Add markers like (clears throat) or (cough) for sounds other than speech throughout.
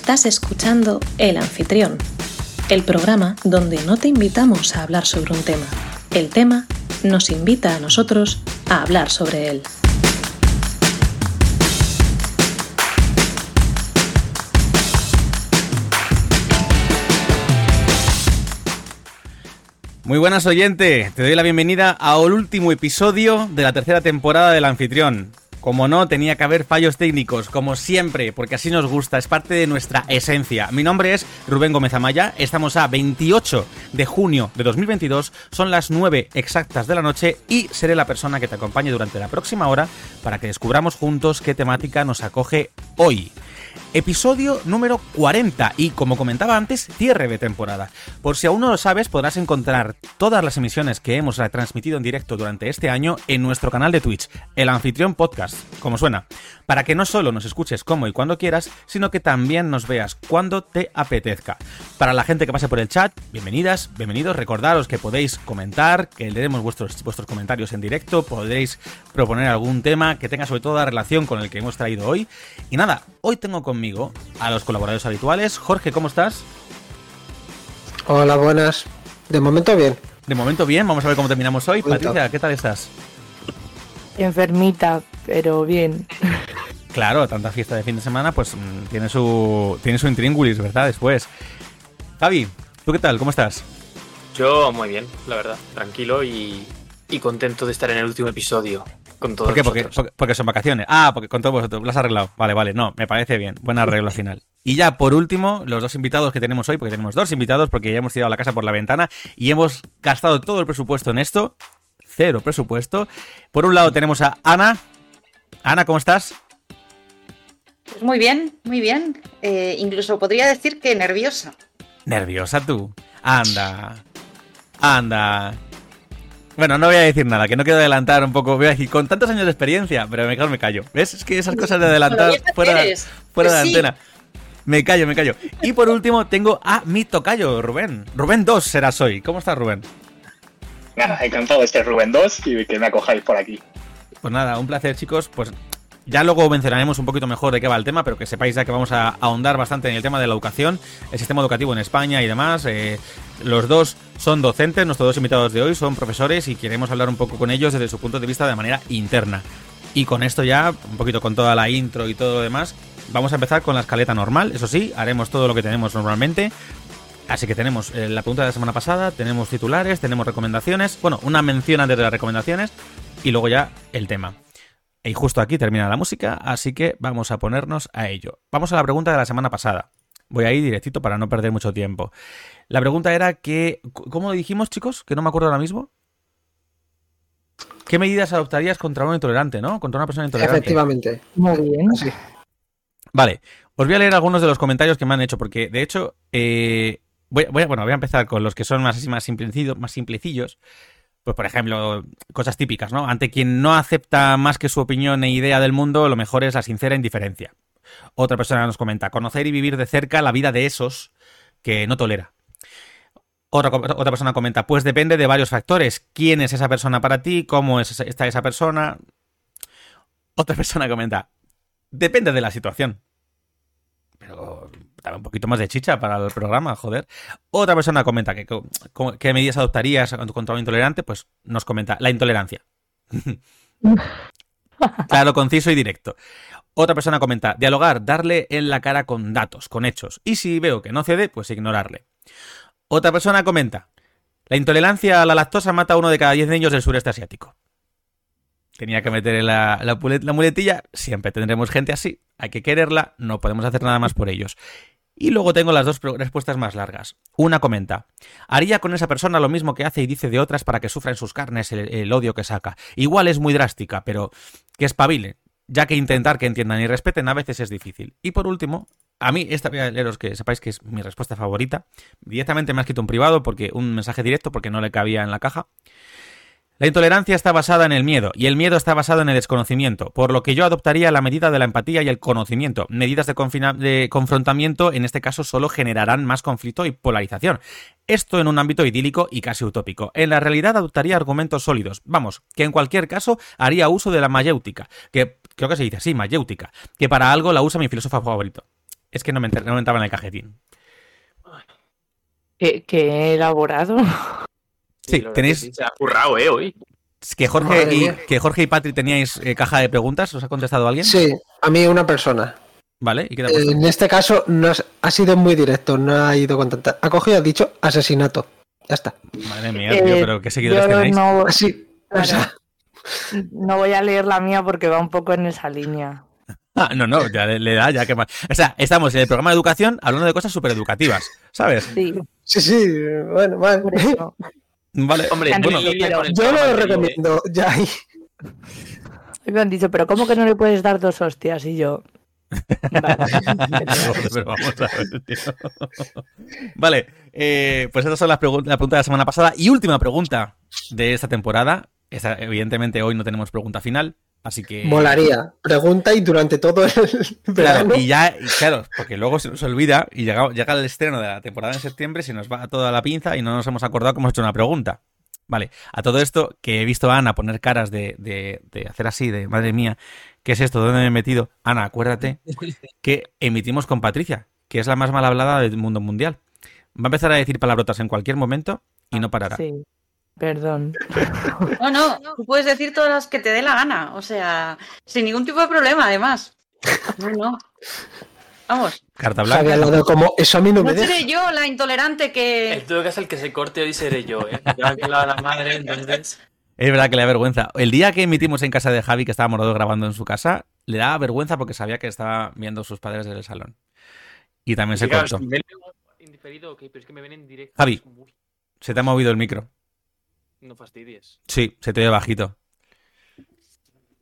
Estás escuchando El Anfitrión, el programa donde no te invitamos a hablar sobre un tema. El tema nos invita a nosotros a hablar sobre él. Muy buenas oyente, te doy la bienvenida al último episodio de la tercera temporada del anfitrión. Como no, tenía que haber fallos técnicos, como siempre, porque así nos gusta, es parte de nuestra esencia. Mi nombre es Rubén Gómez Amaya, estamos a 28 de junio de 2022, son las 9 exactas de la noche y seré la persona que te acompañe durante la próxima hora para que descubramos juntos qué temática nos acoge hoy episodio número 40 y como comentaba antes, cierre de temporada. Por si aún no lo sabes, podrás encontrar todas las emisiones que hemos retransmitido en directo durante este año en nuestro canal de Twitch, el anfitrión podcast, como suena, para que no solo nos escuches como y cuando quieras, sino que también nos veas cuando te apetezca. Para la gente que pase por el chat, bienvenidas, bienvenidos, recordaros que podéis comentar, que leeremos vuestros, vuestros comentarios en directo, podréis proponer algún tema que tenga sobre todo relación con el que hemos traído hoy. Y nada, hoy tengo conmigo a los colaboradores habituales. Jorge, ¿cómo estás? Hola, buenas. De momento bien. De momento bien, vamos a ver cómo terminamos hoy. Patricia, ¿qué tal estás? Enfermita, pero bien. Claro, tanta fiesta de fin de semana, pues mm, tiene su tiene su intríngulis, ¿verdad? Después. Javi, ¿tú qué tal? ¿Cómo estás? Yo muy bien, la verdad, tranquilo y, y contento de estar en el último episodio. ¿Por qué? Porque, son vacaciones. Ah, porque con todos vosotros. Lo has arreglado. Vale, vale. No, me parece bien. Buen arreglo al final. Y ya, por último, los dos invitados que tenemos hoy, porque tenemos dos invitados, porque ya hemos tirado la casa por la ventana y hemos gastado todo el presupuesto en esto. Cero presupuesto. Por un lado tenemos a Ana. Ana, ¿cómo estás? Pues muy bien, muy bien. Eh, incluso podría decir que nerviosa. ¿Nerviosa tú? Anda. Anda. Bueno, no voy a decir nada, que no quiero adelantar un poco. Voy a decir, con tantos años de experiencia, pero mejor me callo. ¿Ves? Es que esas cosas de adelantar fuera, fuera de la antena. Me callo, me callo. Y por último, tengo a mi tocayo, Rubén. Rubén 2 serás hoy. ¿Cómo estás, Rubén? Nada, encantado de este Rubén 2 y que me acojáis por aquí. Pues nada, un placer, chicos. Pues ya luego mencionaremos un poquito mejor de qué va el tema, pero que sepáis ya que vamos a ahondar bastante en el tema de la educación, el sistema educativo en España y demás. Eh, los dos son docentes, nuestros dos invitados de hoy son profesores y queremos hablar un poco con ellos desde su punto de vista de manera interna. Y con esto ya, un poquito con toda la intro y todo lo demás, vamos a empezar con la escaleta normal. Eso sí, haremos todo lo que tenemos normalmente. Así que tenemos eh, la pregunta de la semana pasada, tenemos titulares, tenemos recomendaciones, bueno, una mención antes de las recomendaciones y luego ya el tema. Y justo aquí termina la música, así que vamos a ponernos a ello. Vamos a la pregunta de la semana pasada. Voy a ir directito para no perder mucho tiempo. La pregunta era que, ¿cómo lo dijimos, chicos? Que no me acuerdo ahora mismo. ¿Qué medidas adoptarías contra un intolerante, no? Contra una persona intolerante. Efectivamente. Muy bien. Vale, os voy a leer algunos de los comentarios que me han hecho, porque de hecho, eh, voy, bueno, voy a empezar con los que son más, más, más simplecillos pues por ejemplo, cosas típicas, ¿no? Ante quien no acepta más que su opinión e idea del mundo, lo mejor es la sincera indiferencia. Otra persona nos comenta, conocer y vivir de cerca la vida de esos que no tolera. Otra, otra persona comenta, pues depende de varios factores. ¿Quién es esa persona para ti? ¿Cómo es, está esa persona? Otra (laughs) persona comenta, depende de la situación. Pero un poquito más de chicha para el programa, joder. Otra persona comenta que qué medidas adoptarías contra un intolerante, pues nos comenta la intolerancia. (laughs) claro, conciso y directo. Otra persona comenta, dialogar, darle en la cara con datos, con hechos. Y si veo que no cede, pues ignorarle. Otra persona comenta, la intolerancia a la lactosa mata a uno de cada diez niños del sureste asiático. Tenía que meter la, la, la muletilla, siempre tendremos gente así. Hay que quererla, no podemos hacer nada más por ellos. Y luego tengo las dos respuestas más largas. Una comenta, haría con esa persona lo mismo que hace y dice de otras para que sufra en sus carnes el, odio que saca. Igual es muy drástica, pero que espabile, ya que intentar que entiendan y respeten a veces es difícil. Y por último, a mí, esta voy a leeros que sepáis que es mi respuesta favorita. Directamente me ha escrito un privado porque un mensaje directo porque no le cabía en la caja. La intolerancia está basada en el miedo y el miedo está basado en el desconocimiento, por lo que yo adoptaría la medida de la empatía y el conocimiento. Medidas de, confrontamiento en este caso solo generarán más conflicto y polarización. Esto en un ámbito idílico y casi utópico. En la realidad adoptaría argumentos sólidos. Vamos, que en cualquier caso haría uso de la mayéutica, que creo que se dice así, mayéutica, que para algo la usa mi filósofo favorito. Es que no me, no entraba en el cajetín. Que he elaborado. Sí, tenéis- sí, se ha currado, ¿eh? Hoy. Es Que Jorge, y, que Jorge y Patri teníais eh, caja de preguntas, ¿os ha contestado alguien? Sí, a mí una persona. Vale, ¿y qué te ha puesto? En este caso no has- ha sido muy directo, no ha ido con tanta. Ha cogido, ha dicho asesinato. Ya está. Madre mía, Eh, tío, pero qué seguidores yo tenéis. no, Así. O Claro. sea, no voy a leer la mía porque va un poco en esa línea. (laughs) Ah, no, no, ya le, le da, ya que más. O sea, estamos en el programa de educación hablando de cosas súper educativas, ¿sabes? Sí, sí, sí, bueno, vale. (laughs) Vale, Hombre, Bueno, Yo lo anterior, ¿eh? recomiendo, ya. Y me han dicho, pero ¿cómo que no le puedes dar dos hostias? Y yo. (laughs) Pero vamos a ver, tío. Vale, eh, pues estas son las pregun- la pregunta de la semana pasada y última pregunta de esta temporada. Esta- evidentemente hoy no tenemos pregunta final, así que... Molaría. Pregunta y durante todo el verano. Claro, y ya, y claro, porque luego se nos olvida y llega, llega el estreno de la temporada en septiembre, se nos va toda la pinza y no nos hemos acordado que hemos hecho una pregunta. Vale, a todo esto que he visto a Ana poner caras de, de- de hacer así, de madre mía, ¿qué es esto? ¿Dónde me he metido? Ana, acuérdate que emitimos con Patricia, que es la más mal hablada del mundo mundial. Va a empezar a decir palabrotas en cualquier momento y no parará. Sí, perdón. (laughs) No, no, tú puedes decir todas las que te dé la gana. O sea, sin ningún tipo de problema, además. No, no. Vamos. Carta blanca. lado como, eso a mí no me No deja. seré yo la intolerante En que. todo caso, el que se corte hoy seré yo, ¿eh? Me ha violado la madre, entonces. Es verdad que le da vergüenza. El día que emitimos en casa de Javi, que estábamos los dos grabando en su casa, le daba vergüenza porque sabía que estaba viendo a sus padres desde el salón. Y también se Claro, cortó. si me ven indiferido, ok, pero es que me ven en directo. Javi. Se te ha movido el micro. No fastidies. Sí, se te oye bajito.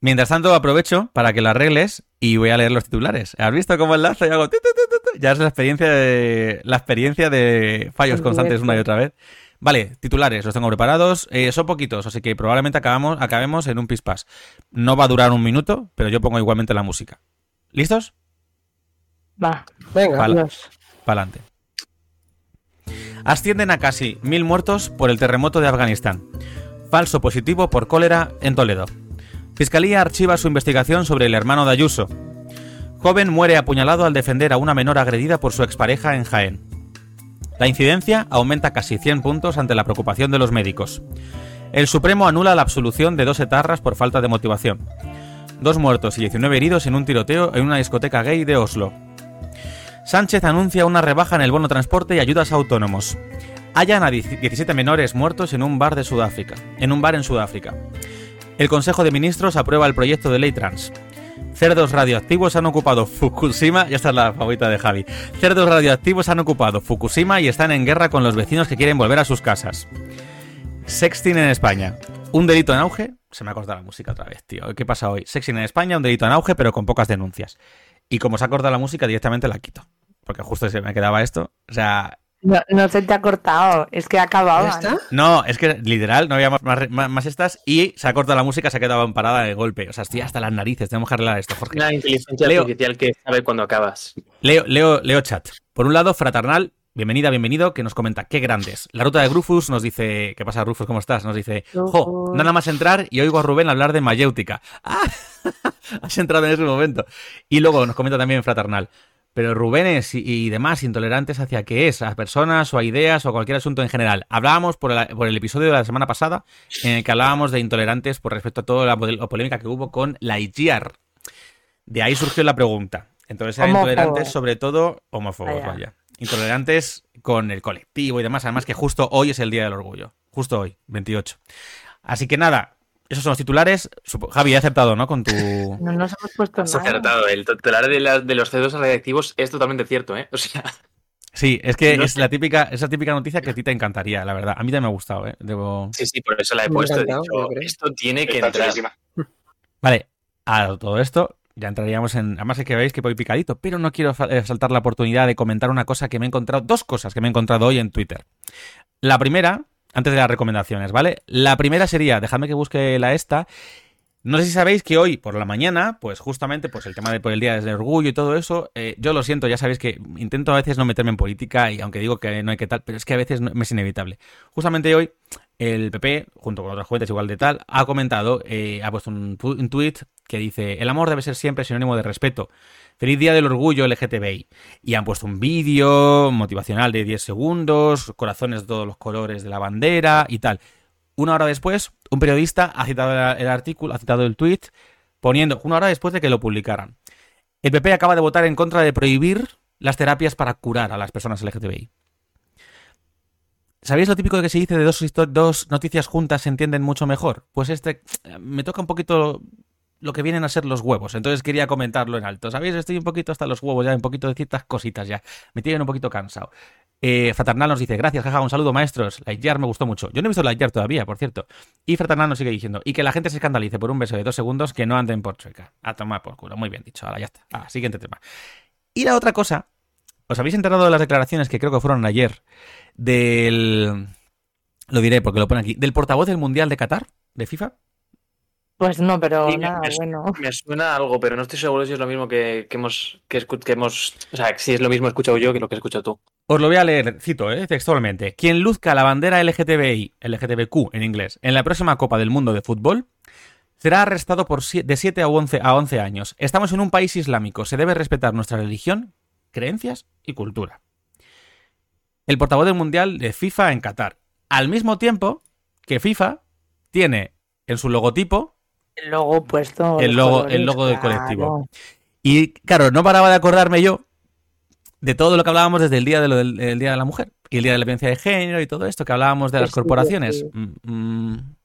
Mientras tanto, aprovecho para que lo arregles y voy a leer los titulares. ¿Has visto cómo enlazo y hago tu, tu, tu, tu, tu? Ya es la experiencia de la experiencia de fallos constantes una y otra vez. Vale, titulares, los tengo preparados. Eh, son poquitos, así que probablemente acabamos, acabemos en un pispás. No va a durar un minuto, pero yo pongo igualmente la música. ¿Listos? Va, Venga, Vale. Dios. Ascienden a casi mil muertos por el terremoto de Afganistán. Falso positivo por cólera en Toledo. Fiscalía archiva su investigación sobre el hermano de Ayuso. Joven muere apuñalado al defender a una menor agredida por su expareja en Jaén. La incidencia aumenta casi 100 puntos ante la preocupación de los médicos. El Supremo anula la absolución de dos etarras por falta de motivación. Dos muertos y 19 heridos en un tiroteo en una discoteca gay de Oslo. Sánchez anuncia una rebaja en el bono transporte y ayudas a autónomos. Hallan a 17 menores muertos en un bar de Sudáfrica, en un bar en Sudáfrica. El Consejo de Ministros aprueba el proyecto de ley trans. Cerdos radioactivos han ocupado Fukushima, ya esta es la favorita de Javi. Cerdos radioactivos han ocupado Fukushima y están en guerra con los vecinos que quieren volver a sus casas. Sexting en España. Un delito en auge. Se me ha cortado la música otra vez, tío. ¿Qué pasa hoy? Sexting en España, un delito en auge, pero con pocas denuncias. Y como se ha cortado la música, directamente la quito. Porque justo se me quedaba esto. O sea, No, no se te ha cortado, es que acababa. ¿Ya está? no, es que literal, no había más, más, más- estas. Y se ha cortado la música, se ha quedado parada de golpe. O sea, estoy hasta las narices. Tenemos que arreglar esto, Jorge. La inteligencia Leo. artificial que sabe cuando acabas. Leo, Leo, Leo chat. Por un lado, Fraternal, bienvenida, bienvenido, que nos comenta, qué grandes. La ruta de Grufus nos dice, ¿qué pasa Rufus? ¿Cómo estás? Nos dice, jo, nada más entrar y oigo a Rubén hablar de mayéutica. (laughs) ¡Ah! (laughs) Has entrado en ese momento. Y luego nos comenta también Fraternal. Pero Rubénes y, y demás intolerantes hacia qué es, a personas o a ideas o a cualquier asunto en general. Hablábamos por el, por el episodio de la semana pasada en el que hablábamos de intolerantes por respecto a toda la, la polémica que hubo con la IGR. De ahí surgió la pregunta. Entonces eran Homófobos. intolerantes sobre todo homófobos, Vaya. vaya. Intolerantes con el colectivo y demás. Además que justo hoy es el Día del Orgullo. Justo hoy, 28. Así que nada, esos son los titulares. Javi, he aceptado, ¿no? Con tu... (laughs) No nos hemos puesto Has nada. acertado. El titular de, la- de los cerdos radiactivos es totalmente cierto, ¿eh? O sea, Sí, es que No es sé. la típica, esa típica noticia que a ti te encantaría, la verdad. A mí también me ha gustado, ¿eh? Debo... sí, sí, por eso la he Me puesto. He dicho, esto tiene que Está entrar. chulísima. Vale, a todo esto ya entraríamos en... Además es que veis que voy picadito, pero no quiero eh, saltar la oportunidad de comentar una cosa que me he encontrado, dos cosas que me he encontrado hoy en Twitter. La primera, antes de las recomendaciones, ¿vale? La primera sería, dejadme que busque la esta. No sé si sabéis que hoy por la mañana, pues justamente pues el tema de por el Día del Orgullo y todo eso, eh, yo lo siento, ya sabéis que intento a veces no meterme en política y aunque digo que no hay que tal, pero es que a veces no- es inevitable. Justamente hoy el PP, junto con otras cuentas igual de tal, ha comentado, eh, ha puesto un, un tweet que dice: El amor debe ser siempre sinónimo de respeto. Feliz día del orgullo LGTBI. Y han puesto un vídeo motivacional de 10 segundos, corazones de todos los colores de la bandera y tal. Una hora después, un periodista ha citado el, artículo, ha citado el tweet, poniendo una hora después de que lo publicaran. El PP acaba de votar en contra de prohibir las terapias para curar a las personas LGTBI. ¿Sabéis lo típico que se dice de dos, dos noticias juntas se entienden mucho mejor? Pues este eh, me toca un poquito lo que vienen a ser los huevos. Entonces quería comentarlo en alto. ¿Sabéis? Estoy un poquito hasta los huevos ya, un poquito de ciertas cositas ya. Me tienen un poquito cansado. Eh, Fraternal nos dice, gracias, jaja, un saludo, maestros. Lightyear me gustó mucho. Yo no he visto Lightyear todavía, por cierto. Y Fraternal nos sigue diciendo, y que la gente se escandalice por un beso de dos segundos, que no anden por chueca. A tomar por culo. Muy bien dicho. Ahora ya está. Ah, siguiente tema. Y la otra cosa, ¿os habéis enterado de las declaraciones que creo que fueron ayer del... Lo diré porque lo pone aquí. Del portavoz del Mundial de Qatar, de FIFA. Pues no, pero Sí, nada, me, bueno. me suena algo, pero no estoy seguro si es lo mismo que, que hemos, que, hemos. O sea, si es lo mismo escuchado yo que lo que he escuchado tú. Os lo voy a leer, cito, eh, textualmente. Quien luzca la bandera LGTBI, LGTBQ en inglés, en la próxima Copa del Mundo de Fútbol, será arrestado por de 7 a 11, a 11 años. Estamos en un país islámico. Se debe respetar nuestra religión, creencias y cultura. El portavoz del Mundial de FIFA en Qatar. Al mismo tiempo que FIFA tiene en su logotipo El logo puesto. El logo- colores, el logo del claro. colectivo. Y claro, no paraba de acordarme yo de todo lo que hablábamos desde el día de, lo del, el día de la mujer y el día de la violencia de género y todo esto que hablábamos de Que las sí, corporaciones. sí. Mm, mm.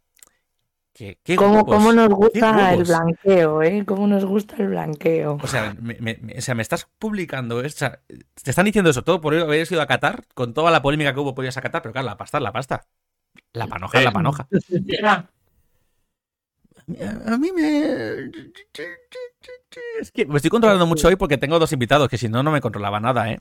¿Qué, qué ¿Cómo, cómo nos qué gusta el blanqueo, eh? ¿Cómo nos gusta el blanqueo? O sea, me, me- me- o sea, me estás publicando, o sea, te están diciendo eso todo por haber ido a Qatar, con toda la polémica que hubo podías a Qatar, pero claro, la pasta es la pasta. La panoja es la panoja. A mí me... Es que me estoy controlando mucho hoy porque tengo dos invitados que si no, no me controlaba nada, ¿eh?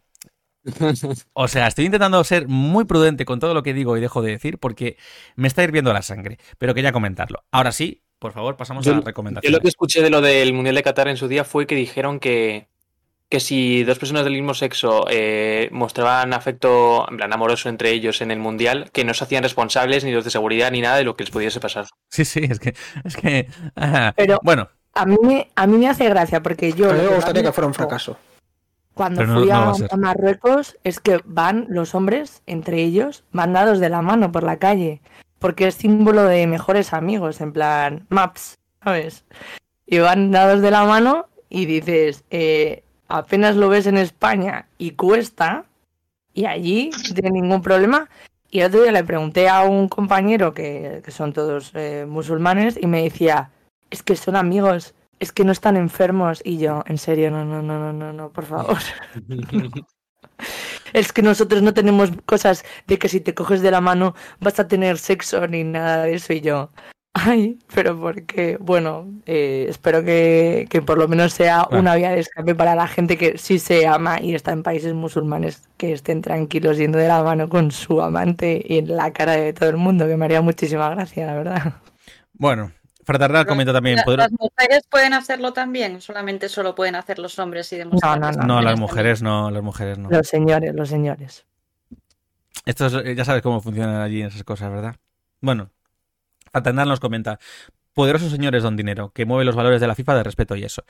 (laughs) O sea, estoy intentando ser muy prudente con todo lo que digo y dejo de decir porque me está hirviendo la sangre, pero quería comentarlo. Ahora sí, por favor, pasamos Yo- a las Yo recomendaciones. lo que escuché de lo del Mundial de Qatar en su día fue que dijeron que, que si dos personas del mismo sexo eh, mostraban afecto en plan amoroso entre ellos en el Mundial, que no se hacían responsables ni los de seguridad ni nada de lo que les pudiese pasar. Sí, sí, es que... Es que ah, Pero- bueno, A mí, me, a mí me hace gracia porque yo. A mí me gustaría que fuera un fracaso. Cuando no- fui no a, Marruecos es que van los hombres entre ellos, van dados de la mano por la calle, porque es símbolo de mejores amigos, en plan maps, ¿sabes? Y van dados de la mano y dices, eh, apenas lo ves en España y cuesta, y allí no tiene ningún problema. Y el otro día le pregunté a un compañero que, que son todos eh, musulmanes y me decía, es que son amigos, es que no están enfermos. Y yo, en serio, no, no, no, no, no, no, por favor. (laughs) Es que nosotros no tenemos cosas de que si te coges de la mano vas a tener sexo ni nada de eso. Y yo, ay, pero porque, bueno, eh, espero que, que por lo menos sea una vía de escape para la gente que sí se ama y está en países musulmanes, que estén tranquilos yendo de la mano con su amante y en la cara de todo el mundo, que me haría muchísima gracia, la verdad. bueno. Fraternal comenta también... La- poder- ¿Las mujeres pueden hacerlo también? ¿O Solamente solo pueden hacer los hombres y demostrar No, no, las mujeres no, las mujeres no. Los señores, los señores. Esto es- ya sabes cómo funcionan allí esas cosas, ¿verdad? Bueno, Fraternal nos comenta. Poderosos señores don dinero, que mueve los valores de la FIFA de respeto y eso.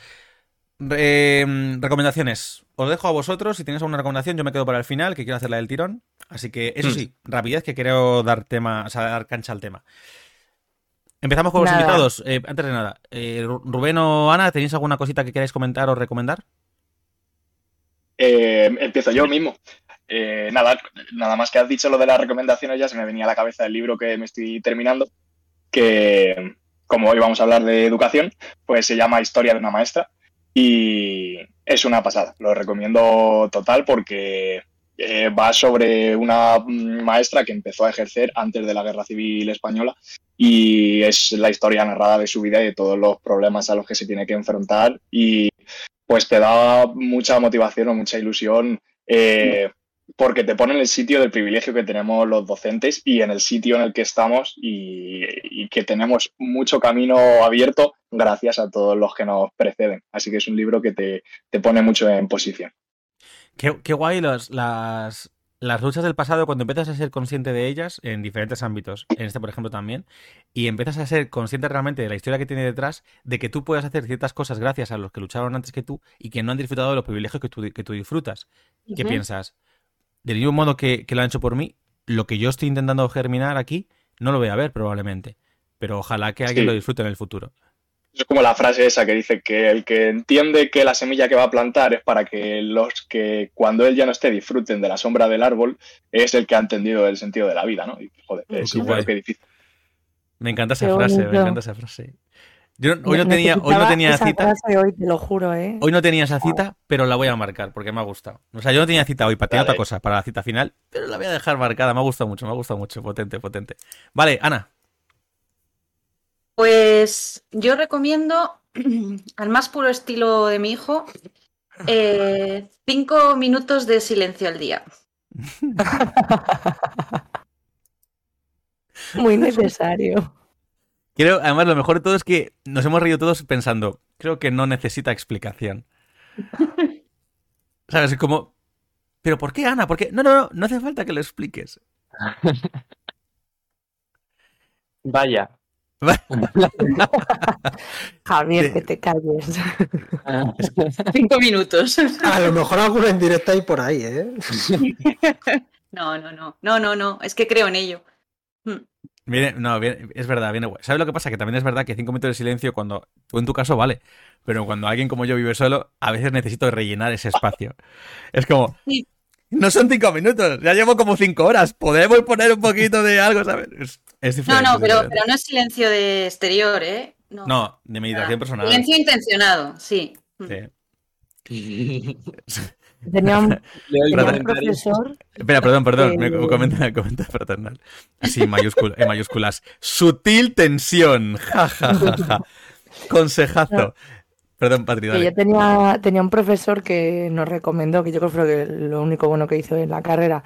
Re- mm, recomendaciones. Os dejo a vosotros. Si tenéis alguna recomendación, yo me quedo para el final, que quiero hacer la del tirón. Así que, eso Mm. sí, rapidez, que quiero dar tema, o sea, dar cancha al tema. Empezamos con los Nada. invitados. Eh, antes de nada, eh, Ru- Rubén o Ana, ¿tenéis alguna cosita que queráis comentar o recomendar? Eh, empiezo yo mismo. Eh, nada, nada más que has dicho lo de las recomendaciones, ya se me venía a la cabeza el libro que me estoy terminando, que como hoy vamos a hablar de educación, pues se llama Historia de una maestra y es una pasada. Lo recomiendo total porque eh, va sobre una mm, maestra que empezó a ejercer antes de la Guerra Civil Española y es la historia narrada de su vida y de todos los problemas a los que se tiene que enfrentar y pues te da mucha motivación o mucha ilusión eh, porque te pone en el sitio del privilegio que tenemos los docentes y en el sitio en el que estamos y, y que tenemos mucho camino abierto gracias a todos los que nos preceden. Así que es un libro que te, te pone mucho en posición. Qué, qué guay las, las, las luchas del pasado, cuando empiezas a ser consciente de ellas en diferentes ámbitos, en este por ejemplo también, y empiezas a ser consciente realmente de la historia que tiene detrás, de que tú puedes hacer ciertas cosas gracias a los que lucharon antes que tú y que no han disfrutado de los privilegios que tú, que tú disfrutas. ¿Qué piensas? Del mismo modo que, que lo han hecho por mí, lo que yo estoy intentando germinar aquí, no lo voy a ver probablemente. Pero ojalá que alguien Sí. lo disfrute en el futuro. Es como la frase esa que dice que el que entiende que la semilla que va a plantar es para que los que cuando él ya no esté disfruten de la sombra del árbol es el que ha entendido el sentido de la vida, ¿no? Y joder, es guay. qué difícil. Me encanta esa Qué frase, me encanta esa frase. Yo hoy no tenía, hoy no tenía esa cita. frase hoy, te lo juro, ¿eh? Hoy no tenía esa cita, pero la voy a marcar porque me ha gustado. O sea, yo no tenía cita hoy, para otra cosa para la cita final, pero la voy a dejar marcada. Me ha gustado mucho, me ha gustado mucho. Potente, potente. Vale, Ana. Pues yo recomiendo, (clears throat) al más puro estilo de mi hijo, eh, cinco minutos de silencio al día. (laughs) Muy necesario. Creo, además, lo mejor de todo es que nos hemos reído todos pensando, creo que no necesita explicación. (laughs) ¿Sabes? Es como, ¿pero por qué, Ana? ¿Por qué? No, no, no, no hace falta que lo expliques. (laughs) Vaya. (laughs) Javier, que te calles. Cinco minutos. A lo mejor alguno en directo hay por ahí, ¿eh? (laughs) No, no, no, no, no, no, es que creo en ello. Viene, no, viene- es verdad, viene guay. ¿Sabes lo que pasa? Que también es verdad que cinco minutos de silencio, cuando tú en tu caso vale, pero cuando alguien como yo vive solo, a veces necesito rellenar ese espacio. Es como, no son cinco minutos, ya llevo como cinco horas, podemos poner un poquito de algo, ¿sabes? Es, No, no, pero, pero no es silencio de exterior, ¿eh? No, No, de meditación personal. Silencio intencionado, sí. Sí. (laughs) Tenía un, (laughs) tenía profesor Espera, perdón, perdón, me Eh. comenta, (laughs) comenta fraternal. Así, en, mayúscula- en mayúsculas. Sutil tensión, ja, ja, ja, ja. Consejazo. Perdón, Patri, que dale. yo tenía, tenía un profesor que nos recomendó, que yo creo que fue lo único bueno que hizo en la carrera,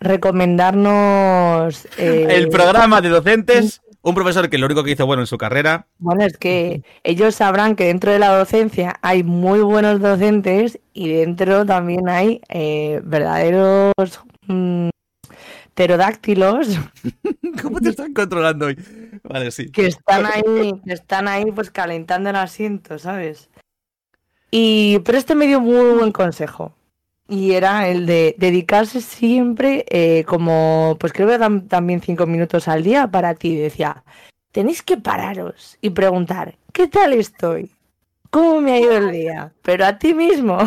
recomendarnos... eh, El programa de docentes, un profesor que lo único que hizo bueno en su carrera. Bueno, es que ellos sabrán que dentro de la docencia hay muy buenos docentes y dentro también hay eh, verdaderos mm, pterodáctilos (laughs) ¿Cómo te están controlando hoy? Vale, sí. que están ahí, que están ahí pues calentando el asiento, ¿sabes? Y pero este me dio muy buen consejo. Y era el de dedicarse siempre, eh, como, pues creo que dan también cinco minutos al día para ti. Decía, tenéis que pararos y preguntar, ¿qué tal estoy? ¿Cómo me ha ido el día? Pero a ti mismo.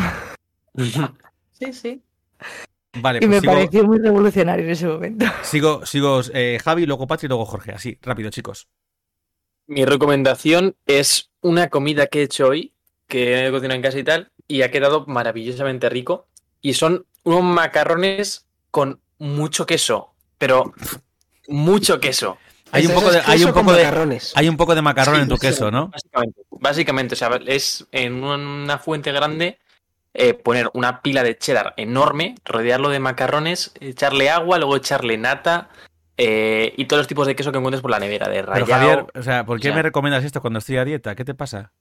(laughs) Sí, sí. Vale, Y pues me sigo, pareció muy revolucionario en ese momento. sigo, sigo eh, Javi, luego Patri, luego Jorge. Así, rápido, chicos. Mi recomendación es una comida que he hecho hoy, que he cocinado en casa y tal, y ha quedado maravillosamente rico. Y son unos macarrones con mucho queso, pero mucho queso. Hay un poco de, hay un poco de, macarrones. hay un poco de macarrón Sí, en tu sí, queso, ¿no? Básicamente, básicamente, o sea, es en una fuente grande eh, poner una pila de cheddar enorme, rodearlo de macarrones, echarle agua, luego echarle nata eh, y todos los tipos de queso que encuentres por la nevera, de Pero rallado. Javier, o sea, ¿por qué me recomiendas esto cuando estoy a dieta? ¿Qué te pasa?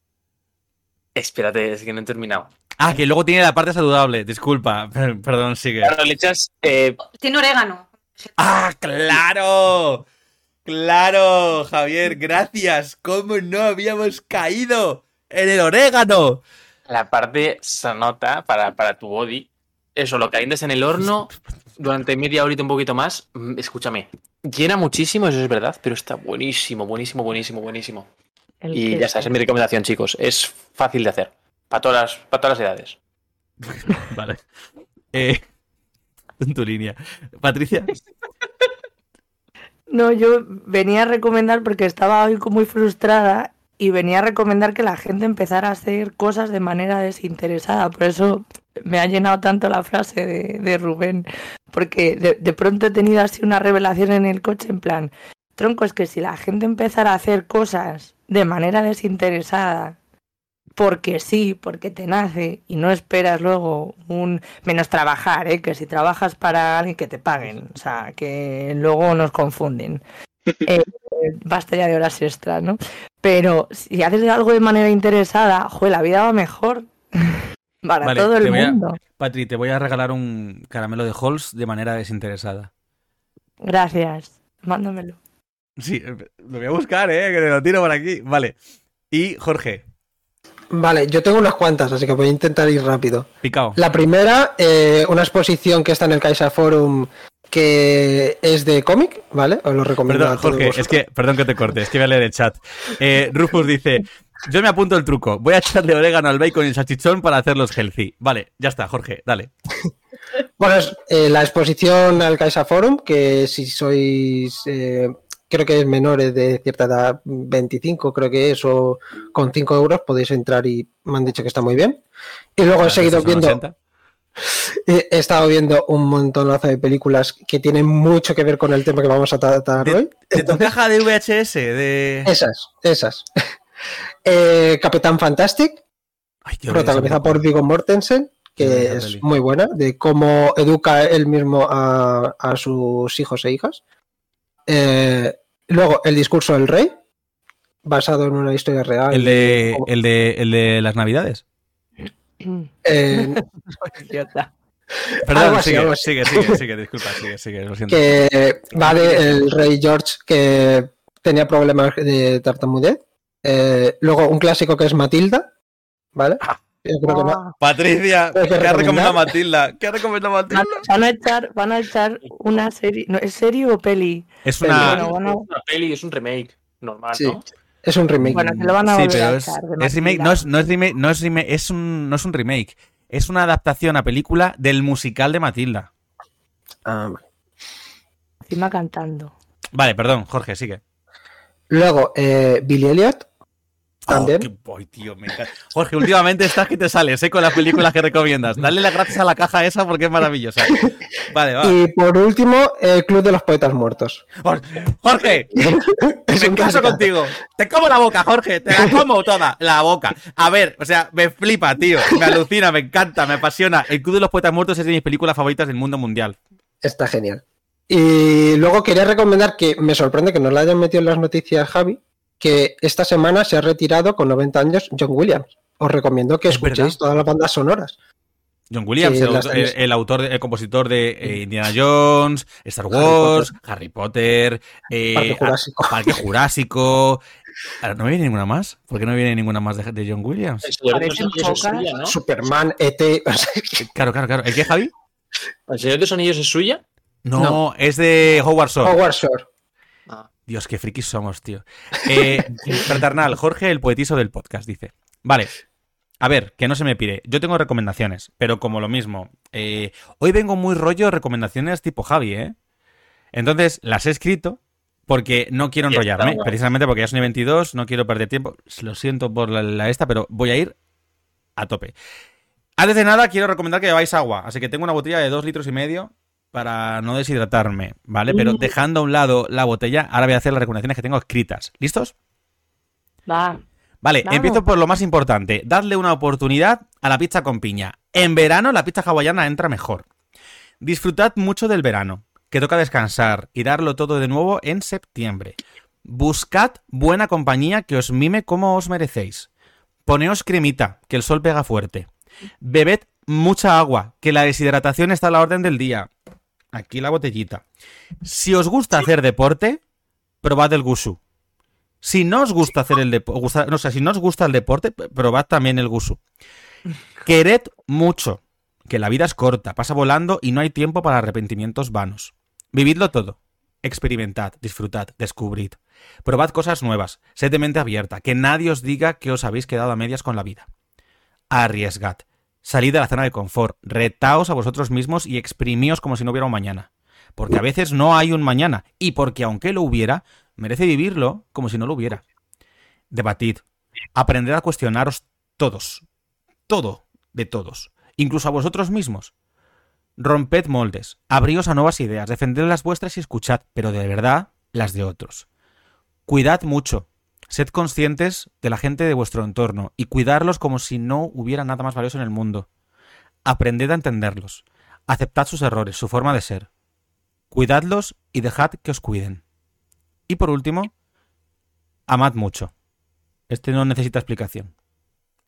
Espérate, es que no he terminado. Ah, que luego tiene la parte saludable. Disculpa, perdón, sigue. Claro, le echas eh, Tiene orégano. ¡Ah, claro! ¡Claro, Javier! ¡Gracias! ¿Cómo no habíamos caído en el orégano? la parte sanota para, para tu body. Eso, lo calientas en el horno durante media horita un poquito más. Mm, Escúchame, llena muchísimo, eso es verdad, pero está buenísimo, buenísimo, buenísimo, buenísimo. El Y queso. ya está, esa es mi recomendación, chicos. Es fácil de hacer. Para todas las, para todas las edades. (laughs) Vale. Eh, en tu línea. Patricia. No, yo venía a recomendar porque estaba hoy como muy frustrada y venía a recomendar que la gente empezara a hacer cosas de manera desinteresada. Por eso me ha llenado tanto la frase de, de Rubén, porque de, de pronto he tenido así una revelación en el coche en plan, tronco, es que si la gente empezara a hacer cosas de manera desinteresada, porque sí, porque te nace y no esperas luego un menos trabajar, ¿eh? que si trabajas para alguien que te paguen, o sea, que luego nos confunden. (laughs) Eh, basta ya de horas extras, ¿no? Pero si haces algo de manera interesada, joder, la vida va mejor. (laughs) Para Vale, todo te el voy a- mundo. Patri, te voy a regalar un caramelo de Halls de manera desinteresada. Gracias. Mándamelo. Sí, lo voy a buscar, ¿eh? Que te lo tiro por aquí. Vale. Y Jorge, Vale, yo tengo unas cuantas, así que voy a intentar ir rápido. picao. La primera, eh, una exposición que está en el Caixa Forum que es de cómic, ¿vale? Os lo recomiendo Perdón, a todos Jorge, es que, perdón que te corte, es que voy a leer el chat. Eh, Rufus dice: Yo me apunto el truco. Voy a echarle orégano al bacon y el salchichón para hacerlos healthy. Vale, ya está, Jorge, dale. (laughs) Bueno, es eh, la exposición al Caixa Forum, que si sois, eh, creo que es menores de cierta edad, 25 creo que es, o con 5 euros podéis entrar y me han dicho que está muy bien. Y luego he seguido viendo, 80. (laughs) he estado viendo un montonazo de películas que tienen mucho que ver con el tema que vamos a tratar De, hoy. de tu caja de VHS, de. Esas, esas. (laughs) Eh, Capitán Fantastic, Ay, protagonizada por Viggo Mortensen, que es muy buena, de cómo educa él mismo a, a sus hijos e hijas. Eh, luego, El discurso del rey, basado en una historia real. El de, Como- el, de, el de las navidades. eh, (laughs) Idiota. Perdón, Algo así, sigue, algo así. sigue, sigue, sigue, (laughs) disculpa, sigue, sigue, lo siento. que va de el rey George que tenía problemas de tartamudez. Eh, luego, un clásico que es Matilda, ¿vale? Que no- Ah, Patricia, ¿qué ha recomendado Matilda? ¿Qué ha recomendado Matilda? van, a echar, van a echar una serie. No, ¿Es serie o peli? Es una. Bueno, bueno. Es una peli, es un remake normal, Sí. ¿no? es un remake. Bueno, se lo van a Sí, volver a pero es, echar. de es remake, Matilda. no es, no es remake, no es remake, es un, no es un remake. Es una adaptación a película del musical de Matilda. Ah, vale. Encima cantando. Vale, perdón, Jorge, sigue. Luego, eh, Billy Elliot, También. Oh, qué boy, tío, me encanta. Jorge, últimamente estás que te sales ¿eh? con las películas que recomiendas. Dale las gracias a la caja esa porque es maravillosa. Vale, va. Y por último, el Club de los Poetas Muertos. Jorge, (laughs) Es me caso contigo. Te como la boca, Jorge. Te la como toda, la boca. A ver, o sea, me flipa, tío. Me alucina, me encanta, me apasiona. El Club de los Poetas Muertos es de mis películas favoritas del mundo mundial. Está genial. Y luego quería recomendar que me sorprende que no la hayan metido en las noticias, Javi, que esta semana se ha retirado con 90 años John Williams. Os recomiendo que Es escuchéis verdad. todas las bandas sonoras. John Williams, Sí, el, autor, el- el autor, el compositor de eh, Indiana Jones, Star Harry Wars, Harry Potter, eh, Parque a- Jurásico. Parque Jurásico. Ahora, ¿No me viene ninguna más? ¿Por qué no viene ninguna más de, de John Williams? Superman, ET. Claro, claro, claro. ¿El qué, Javi? ¿El Señor de los Anillos es suya? No, No. es de Howard Shore. Howard Shore. Dios, qué frikis somos, tío. Eh, (laughs) fraternal, Jorge, el poetizo del podcast, dice. Vale. A ver, que no se me pire. Yo tengo recomendaciones, pero como lo mismo. eh, hoy vengo muy rollo recomendaciones tipo Javi, ¿eh? Entonces, las he escrito porque no quiero enrollarme. Precisamente porque ya son 22, no quiero perder tiempo. Lo siento por la, la esta, pero voy a ir a tope. Antes de nada, quiero recomendar que bebáis agua. Así que tengo una botella de 2 litros y medio para no deshidratarme, ¿vale? Pero dejando a un lado la botella, ahora voy a hacer las recomendaciones que tengo escritas. ¿Listos? Va. Vale, Vamos. empiezo por lo más importante. Dadle una oportunidad a la pizza con piña. En verano la pizza hawaiana entra mejor. Disfrutad mucho del verano, que toca descansar y darlo todo de nuevo en septiembre. Buscad buena compañía que os mime como os merecéis. Poneos cremita, que el sol pega fuerte. Bebed mucha agua, que la deshidratación está a la orden del día. Aquí la botellita. Si os gusta hacer deporte, probad el gusu. Si no os gusta hacer el deporte, no si no os gusta el deporte, probad también el gusu. Quered mucho, que la vida es corta, pasa volando y no hay tiempo para arrepentimientos vanos. Vividlo todo. Experimentad, disfrutad, descubrid. Probad cosas nuevas, sed de mente abierta, que nadie os diga que os habéis quedado a medias con la vida. Arriesgad. Salid de la zona de confort, retaos a vosotros mismos y exprimíos como si no hubiera un mañana. Porque a veces no hay un mañana, y porque aunque lo hubiera, merece vivirlo como si no lo hubiera. Debatid. Aprended a cuestionaros todos. Todo de todos. Incluso a vosotros mismos. Romped moldes. Abríos a nuevas ideas. Defended las vuestras y escuchad, pero de verdad, las de otros. Cuidad mucho. Sed conscientes de la gente de vuestro entorno y cuidarlos como si no hubiera nada más valioso en el mundo. Aprended a entenderlos. Aceptad sus errores, su forma de ser. Cuidadlos y dejad que os cuiden. Y por último, amad mucho. Este no necesita explicación.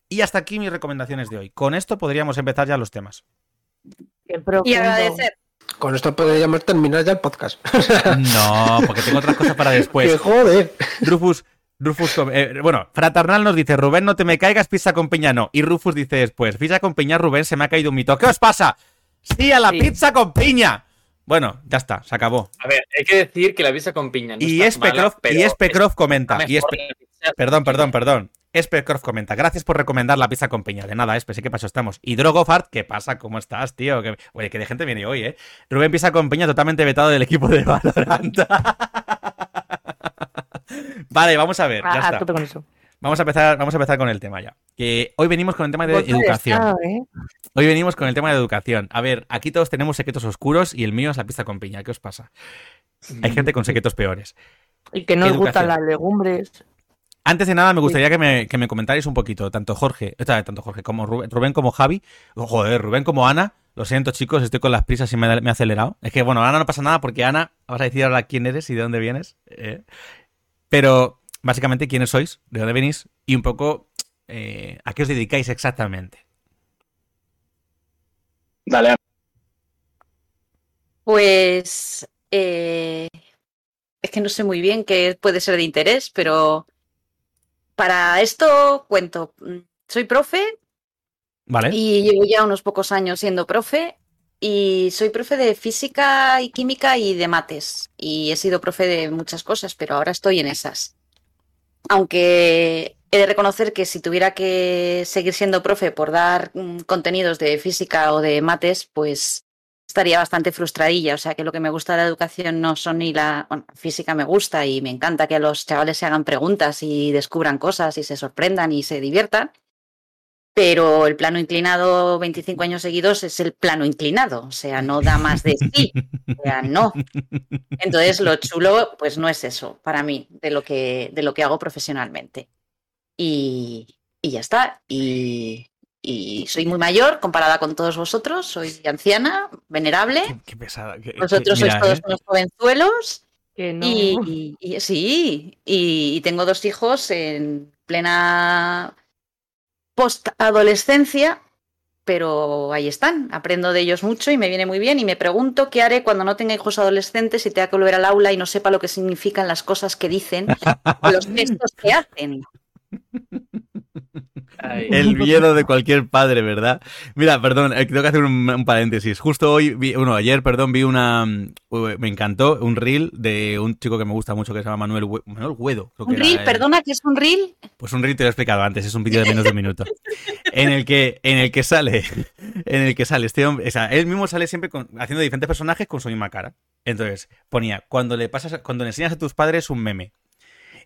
Y hasta aquí mis recomendaciones de hoy. Con esto podríamos empezar ya los temas. Qué Y agradecer. Con esto podríamos terminar ya el podcast. (laughs) No, porque tengo otras cosas para después. joder. Rufus, Rufus, eh, bueno, Fraternal nos dice, Rubén, no te me caigas, pizza con piña no. Y Rufus dice después, pizza con piña, Rubén, se me ha caído un mito. ¿Qué os pasa? Sí, a la Sí. pizza con piña. Bueno, ya está, se acabó. A ver, hay que decir que la pizza con piña no y está mala, pero y Especroft comenta, y Espe- perdón, perdón, perdón. Especroft comenta, gracias por recomendar la pizza con piña. De nada, Espe, sí que paso estamos. Y Drogofart, ¿qué pasa? ¿Cómo estás, tío? Que, oye, que de gente viene hoy, ¿eh? Rubén pizza con piña totalmente vetado del equipo de Valorant. (laughs) vale, vamos a ver, ya A, a está. tope con eso. Vamos a empezar, vamos a empezar con el tema ya. Que hoy venimos con el tema de Golpe de educación. estado, ¿eh? Hoy venimos con el tema de educación. A ver, aquí todos tenemos secretos oscuros y el mío es la pizza con piña. ¿Qué os pasa? Hay gente con secretos peores. Y que no os gustan las legumbres. Antes de nada, me gustaría que me, que me comentarais un poquito, tanto Jorge, o sea, tanto Jorge como Rubén, Rubén como Javi, o, joder, Rubén como Ana. Lo siento, chicos, estoy con las prisas y me, he- me he acelerado. Es que, bueno, Ana no pasa nada porque Ana, vas a decir ahora quién eres y de dónde vienes. eh. Pero, básicamente, quiénes sois, de dónde venís y un poco eh, a qué os dedicáis exactamente. Dale. Pues eh, es que no sé muy bien qué puede ser de interés, pero para esto cuento. Soy profe ¿Vale? y llevo ya unos pocos años siendo profe y soy profe de física y química y de mates y he sido profe de muchas cosas, pero ahora estoy en esas. Aunque he de reconocer que si tuviera que seguir siendo profe por dar mm, contenidos de física o de mates, pues estaría bastante frustradilla. O sea que lo que me gusta de la educación no son ni la bueno, física me gusta y me encanta que los chavales se hagan preguntas y descubran cosas y se sorprendan y se diviertan. Pero el plano inclinado 25 años seguidos es el plano inclinado, o sea, no da más de sí, o sea, no. Entonces lo chulo pues no es eso para mí de lo que, de lo que hago profesionalmente. Y, y ya está. Y, y soy muy mayor comparada con todos vosotros, soy anciana, venerable. Qué, qué pesada. qué- Vosotros qué- sois todos eh. unos jovenzuelos. Que no. Y, y- y- sí, y, y tengo dos hijos en plena post-adolescencia, pero ahí están. Aprendo de ellos mucho y me viene muy bien. Y me pregunto qué haré cuando no tenga hijos adolescentes y tenga que volver al aula y no sepa lo que significan las cosas que dicen (laughs) los gestos que hacen. Ay. El (laughs) miedo de cualquier padre, ¿verdad? Mira, perdón, eh, tengo que hacer un, un paréntesis. Justo hoy, vi, bueno, ayer, perdón, vi una. mm, Me encantó un reel de un chico que me gusta mucho que se llama Manuel, Hue- Manuel Huedo. creo ¿Un reel? ¿Perdona que es un reel? Pues un reel te lo he explicado antes, es un vídeo de menos de un minuto. (laughs) En el que, en el que sale, (laughs) en el que sale este hombre, o sea, él mismo sale siempre con- haciendo diferentes personajes con su misma cara. Entonces, ponía, cuando le pasas, cuando le enseñas a tus padres un meme.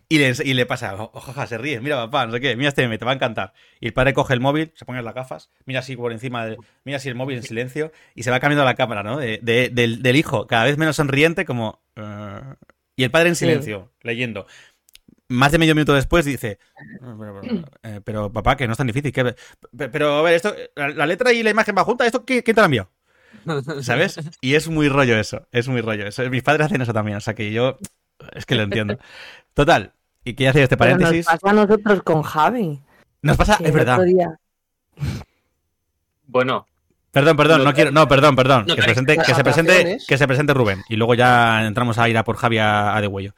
Y le, y le pasa, ojaja, se ríe, mira papá, no sé qué, mira este meme, te va a encantar. Y el padre coge el móvil, se pone las gafas, mira así por encima, de- mira así el móvil en silencio y se va cambiando la cámara, ¿no? De- de- del, del hijo, cada vez menos sonriente, como... eh, y el padre en Sí. silencio, leyendo. Más de medio minuto después dice, "Eh, pero, pero, eh, pero, papá, que no es tan difícil. que- pe- pero a ver, esto, la, la letra y la imagen va junta, ¿esto qué- quién te la enviado? ¿Sabes? Y es muy rollo eso, es muy rollo eso. Mis padres hacen eso también, o sea que yo es que lo entiendo. Total, y quería hacer este Pero nos paréntesis. pasa a nosotros con Javi. Nos pasa, que es verdad. día- Bueno, Perdón, perdón, no No, quiero, no, perdón, perdón. no, Que se presente, que se presente, que se presente Rubén. Y luego ya entramos a ir a por Javi a, a de Huello.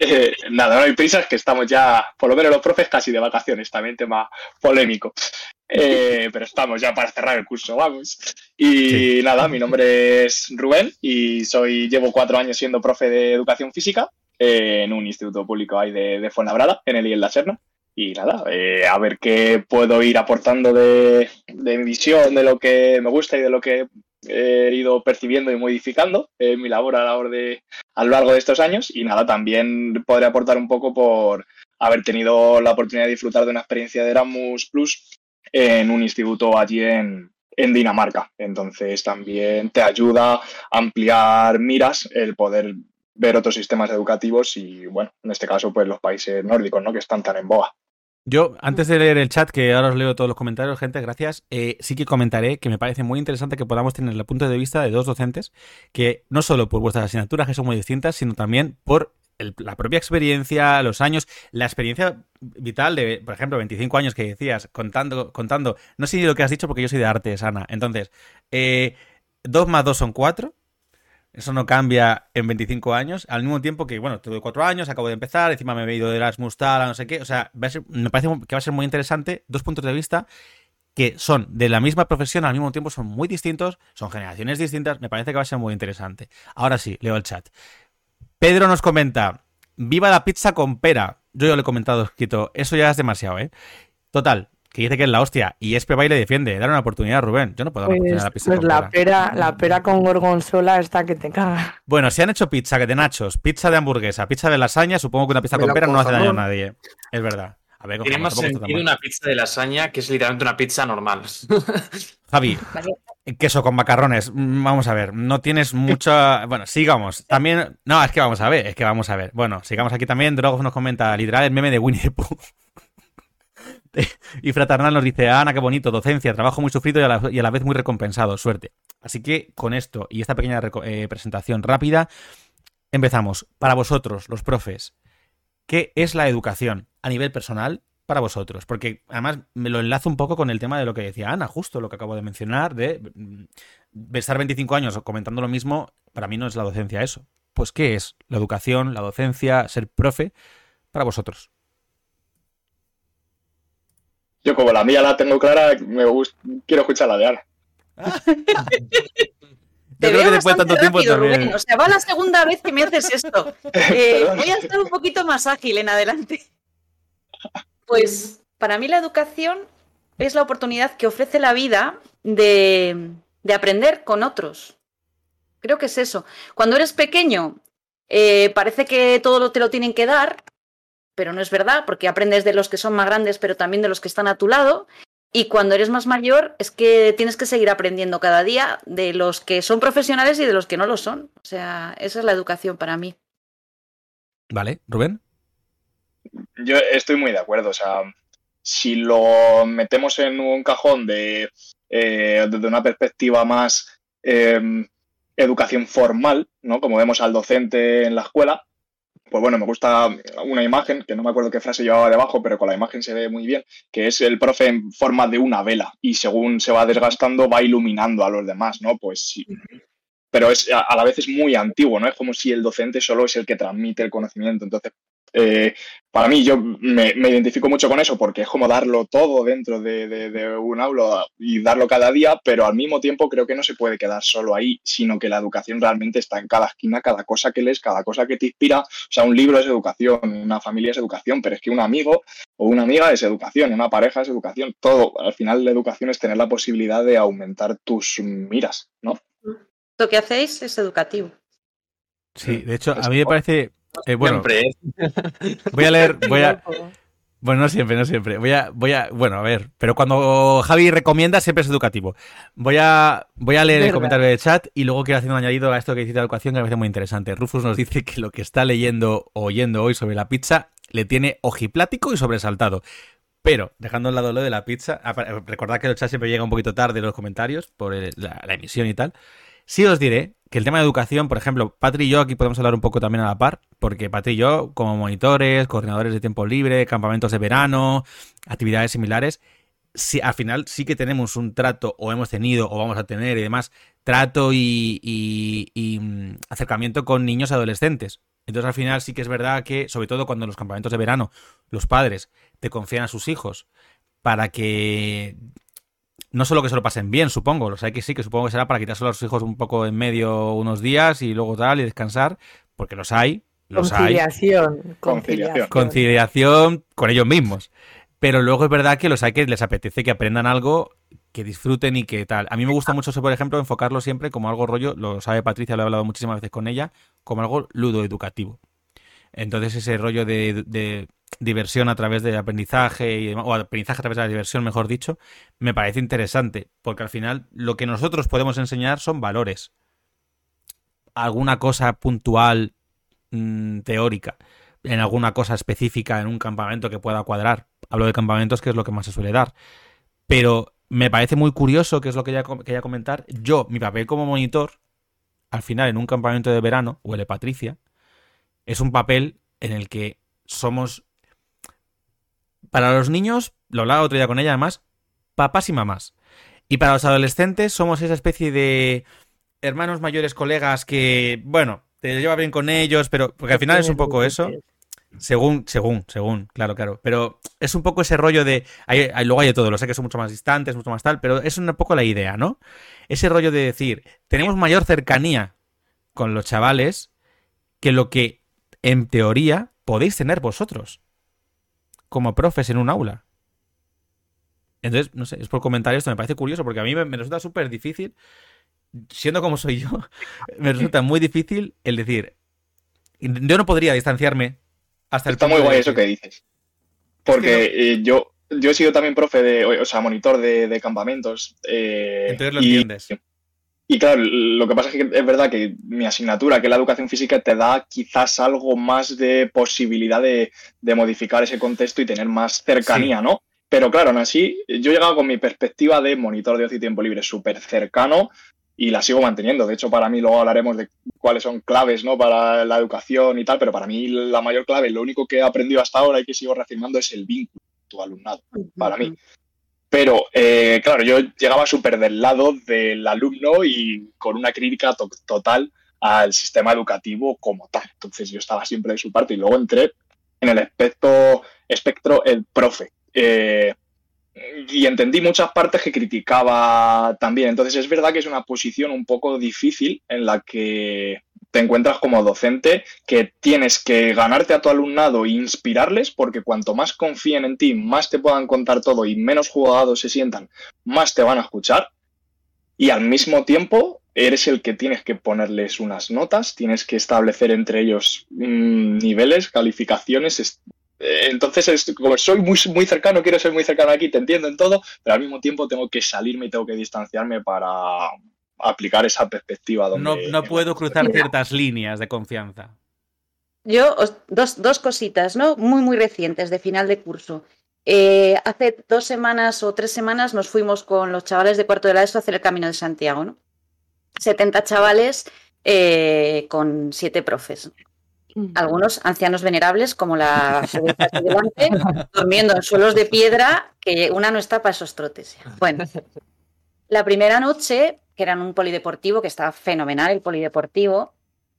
Eh, (laughs) nada, no hay prisas, que estamos ya, por lo menos los profes, casi de vacaciones, también tema polémico. Eh, pero estamos ya para cerrar el curso, vamos. Y Sí. nada, mi nombre es Rubén y soy, llevo cuatro años siendo profe de educación física eh, en un instituto público ahí de, de Fuenlabrada, en el IEL La Serna. Y nada, eh, a ver qué puedo ir aportando de, de mi visión, de lo que me gusta y de lo que he ido percibiendo y modificando en mi labor a lo largo de estos años y nada, también podré aportar un poco por haber tenido la oportunidad de disfrutar de una experiencia de Erasmus Plus en un instituto allí en, en Dinamarca. Entonces también te ayuda a ampliar miras el poder ver otros sistemas educativos y, bueno, en este caso, pues los países nórdicos, ¿no? Que están tan en boga. Yo, antes de leer el chat, que ahora os leo todos los comentarios, gente, gracias, eh, sí que comentaré que me parece muy interesante que podamos tener el punto de vista de dos docentes que no solo por vuestras asignaturas, que son muy distintas, sino también por la propia experiencia, los años, la experiencia vital de, por ejemplo, 25 años que decías, contando, contando, no sé lo que has dicho porque yo soy de artes, Ana. Entonces, eh, 2 más 2 son 4. Eso no cambia en 25 años. Al mismo tiempo que, bueno, tuve 4 años, acabo de empezar, encima me he ido de Erasmus tal, no sé qué. O sea, me parece que va a ser muy interesante dos puntos de vista que son de la misma profesión, al mismo tiempo son muy distintos, son generaciones distintas. Me parece que va a ser muy interesante. Ahora sí, leo el chat. Pedro nos comenta, viva la pizza con pera. Yo ya lo he comentado escrito, eso ya es demasiado, ¿eh? Total, que dice que es la hostia. Y Espe y le defiende. Dar una oportunidad, Rubén. Yo no puedo dar una oportunidad a la pizza. Pues la pera, la pera con gorgonzola está que te caga. Bueno, si han hecho pizza de nachos, pizza de hamburguesa, pizza de lasaña, supongo que una pizza con pera no hace daño a nadie. Es verdad. A ver, Tenemos sentido una pizza de lasaña que es literalmente una pizza normal. (laughs) Javi, queso con macarrones. Mm, vamos a ver, no tienes mucha. Bueno, sigamos. También. No, es que vamos a ver, es que vamos a ver. Bueno, sigamos aquí también. Drogos nos comenta literal el meme de Winnie the Pooh. (laughs) y Fraternal nos dice, Ana, qué bonito, docencia, trabajo muy sufrido y a la, vez muy recompensado, suerte. Así que con esto y esta pequeña eh, presentación rápida, empezamos. Para vosotros, los profes, ¿qué es la educación a nivel personal para vosotros? Porque además me lo enlazo un poco con el tema de lo que decía Ana, justo lo que acabo de mencionar, de, mm, estar 25 años comentando lo mismo, para mí no es la docencia eso. Pues, ¿qué es la educación, la docencia, ser profe para vosotros? Yo como la mía la tengo clara, me quiero escuchar la de Ana. Te veo después tanto tiempo también. O sea, va la segunda vez que me haces esto. (laughs) Eh, voy a estar un poquito más ágil en adelante. Pues para mí la educación es la oportunidad que ofrece la vida de, aprender con otros. Creo que es eso. Cuando eres pequeño, eh, parece que todo te lo tienen que dar pero no es verdad, porque aprendes de los que son más grandes, pero también de los que están a tu lado. Y cuando eres más mayor, es que tienes que seguir aprendiendo cada día de los que son profesionales y de los que no lo son. O sea, esa es la educación para mí. Vale, Rubén. Yo estoy muy de acuerdo. O sea, si lo metemos en un cajón de eh, desde una perspectiva más eh, educación formal, ¿no? Como vemos al docente en la escuela, pues bueno, me gusta una imagen, que no me acuerdo qué frase llevaba debajo, pero con la imagen se ve muy bien, que es el profe en forma de una vela y según se va desgastando va iluminando a los demás, ¿no? Pues sí. Pero es, a la vez es muy antiguo, ¿no? Es como si el docente solo es el que transmite el conocimiento. Entonces, eh, para mí, yo me, identifico mucho con eso porque es como darlo todo dentro de, un aula y darlo cada día, pero al mismo tiempo creo que no se puede quedar solo ahí, sino que la educación realmente está en cada esquina, cada cosa que lees, cada cosa que te inspira. O sea, un libro es educación, una familia es educación, pero es que un amigo o una amiga es educación, una pareja es educación, todo. Al final, la educación es tener la posibilidad de aumentar tus miras, ¿no? Lo que hacéis es educativo. Sí, de hecho, a mí me parece eh, bueno, (laughs) voy a leer, (laughs) voy a... Bueno, no siempre, no siempre. Voy a, voy a, bueno, a ver, pero cuando Javi recomienda siempre es educativo. Voy a, voy a leer el comentario de chat y luego quiero hacer un añadido a esto que dice la educación que me parece muy interesante. Rufus nos dice que lo que está leyendo o oyendo hoy sobre la pizza le tiene ojiplático y sobresaltado. Pero, dejando al lado lo de la pizza, recordad que el chat siempre llega un poquito tarde los comentarios por la emisión y tal. Sí os diré que el tema de educación, por ejemplo, Patri y yo aquí podemos hablar un poco también a la par, porque Patri y yo, como monitores, coordinadores de tiempo libre, campamentos de verano, actividades similares, sí, al final sí que tenemos un trato, o hemos tenido, o vamos a tener y demás, trato y, mm, acercamiento con niños y adolescentes. Entonces al final sí que es verdad que, sobre todo cuando en los campamentos de verano, los padres te confían a sus hijos para que no solo que se lo pasen bien, supongo, los hay que sí, que supongo que será para quitarse a los hijos un poco en medio unos días y luego tal y descansar, porque los hay, los conciliación, hay. Conciliación. Conciliación con ellos mismos. Pero luego es verdad que los hay que les apetece que aprendan algo, que disfruten y que tal. A mí me gusta mucho eso, por ejemplo, enfocarlo siempre como algo rollo, lo sabe Patricia, lo he hablado muchísimas veces con ella, como algo ludo educativo. Entonces ese rollo de diversión a través del aprendizaje, o aprendizaje a través de la diversión, mejor dicho, me parece interesante, porque al final lo que nosotros podemos enseñar son valores. Alguna cosa puntual, mm, teórica, en alguna cosa específica, en un campamento que pueda cuadrar. Hablo de campamentos, que es lo que más se suele dar. Pero me parece muy curioso, que es lo que quería comentar, yo, mi papel como monitor, al final en un campamento de verano, huele Patricia, es un papel en el que somos, para los niños, lo hablaba otro día con ella además, papás y mamás. Y para los adolescentes somos esa especie de hermanos mayores, colegas que, bueno, te lleva bien con ellos, pero porque al final es un poco eso. Según, según, según, claro, claro. Pero es un poco ese rollo de. Hay, luego hay de todo, lo sé que son mucho más distantes, mucho más tal, pero es un poco la idea, ¿no? Ese rollo de decir, tenemos mayor cercanía con los chavales que lo que, en teoría, podéis tener vosotros. Como profes en un aula. Entonces, no sé, es por comentar esto, me parece curioso, porque a mí me, me resulta súper difícil, siendo como soy yo, (laughs) me resulta muy difícil el decir, yo no podría distanciarme Está muy guay eso que dices. Porque eh, yo, yo he sido también profe de, o sea, monitor de, campamentos. Eh, Entonces lo y, entiendes. Y claro, lo que pasa es que es verdad que mi asignatura, que es la educación física, te da quizás algo más de posibilidad de, modificar ese contexto y tener más cercanía, ¿no? Pero claro, aún así, yo he llegado con mi perspectiva de monitor de ocio y tiempo libre súper cercano y la sigo manteniendo. De hecho, para mí luego hablaremos de cuáles son claves ¿no? para la educación y tal, pero para mí la mayor clave, lo único que he aprendido hasta ahora y que sigo reafirmando es el vínculo tu alumnado, para mí. Pero, eh, claro, yo llegaba súper del lado del alumno y con una crítica total al sistema educativo como tal. Entonces yo estaba siempre de su parte y luego entré en el espectro, espectro el profe. Eh, y entendí muchas partes que criticaba también. Entonces es verdad que es una posición un poco difícil en la que te encuentras como docente que tienes que ganarte a tu alumnado e inspirarles porque cuanto más confíen en ti, más te puedan contar todo y menos jugados se sientan, más te van a escuchar. Y al mismo tiempo eres el que tienes que ponerles unas notas, tienes que establecer entre ellos mm, niveles, calificaciones, eh, entonces, como soy muy, muy cercano, quiero ser muy cercano aquí, te entiendo en todo, pero al mismo tiempo tengo que salirme y tengo que distanciarme para aplicar esa perspectiva. Donde no, puedo cruzar ciertas líneas de confianza. Yo, dos, dos, cositas, ¿no? Muy, muy recientes, de final de curso. Eh, hace dos semanas o tres semanas nos fuimos con los chavales de cuarto de la ESO a hacer el Camino de Santiago, ¿no? 70 chavales eh, con siete profes algunos ancianos venerables, como la delante, (laughs) durmiendo en suelos de piedra, que una no está para esos trotes. Bueno, la primera noche, que era en un polideportivo, que estaba fenomenal el polideportivo,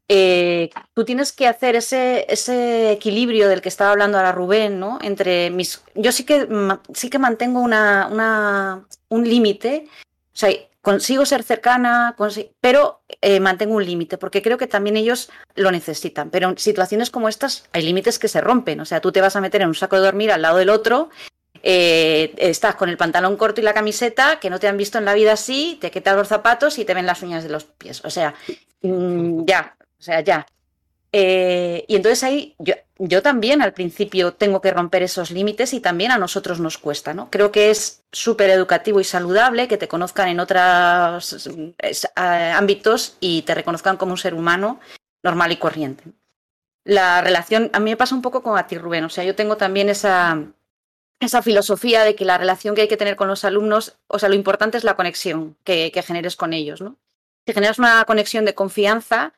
eh, tú tienes que hacer ese, ese equilibrio del que estaba hablando ahora Rubén, ¿no? Entre mis. Yo sí que sí que mantengo una, una un límite. O sea, consigo ser cercana, pero eh, mantengo un límite, porque creo que también ellos lo necesitan. Pero en situaciones como estas hay límites que se rompen. O sea, tú te vas a meter en un saco de dormir al lado del otro, eh, estás con el pantalón corto y la camiseta, que no te han visto en la vida así, te quitas los zapatos y te ven las uñas de los pies. O sea, mm, ya, o sea, ya. Eh, y entonces ahí yo, yo, también al principio tengo que romper esos límites y también a nosotros nos cuesta, ¿no? Creo que es súper educativo y saludable que te conozcan en otros ámbitos y te reconozcan como un ser humano normal y corriente. La relación, a mí me pasa un poco con a ti, Rubén, o sea, yo tengo también esa, esa filosofía de que la relación que hay que tener con los alumnos, o sea, lo importante es la conexión que, generes con ellos, ¿no? Si generas una conexión de confianza,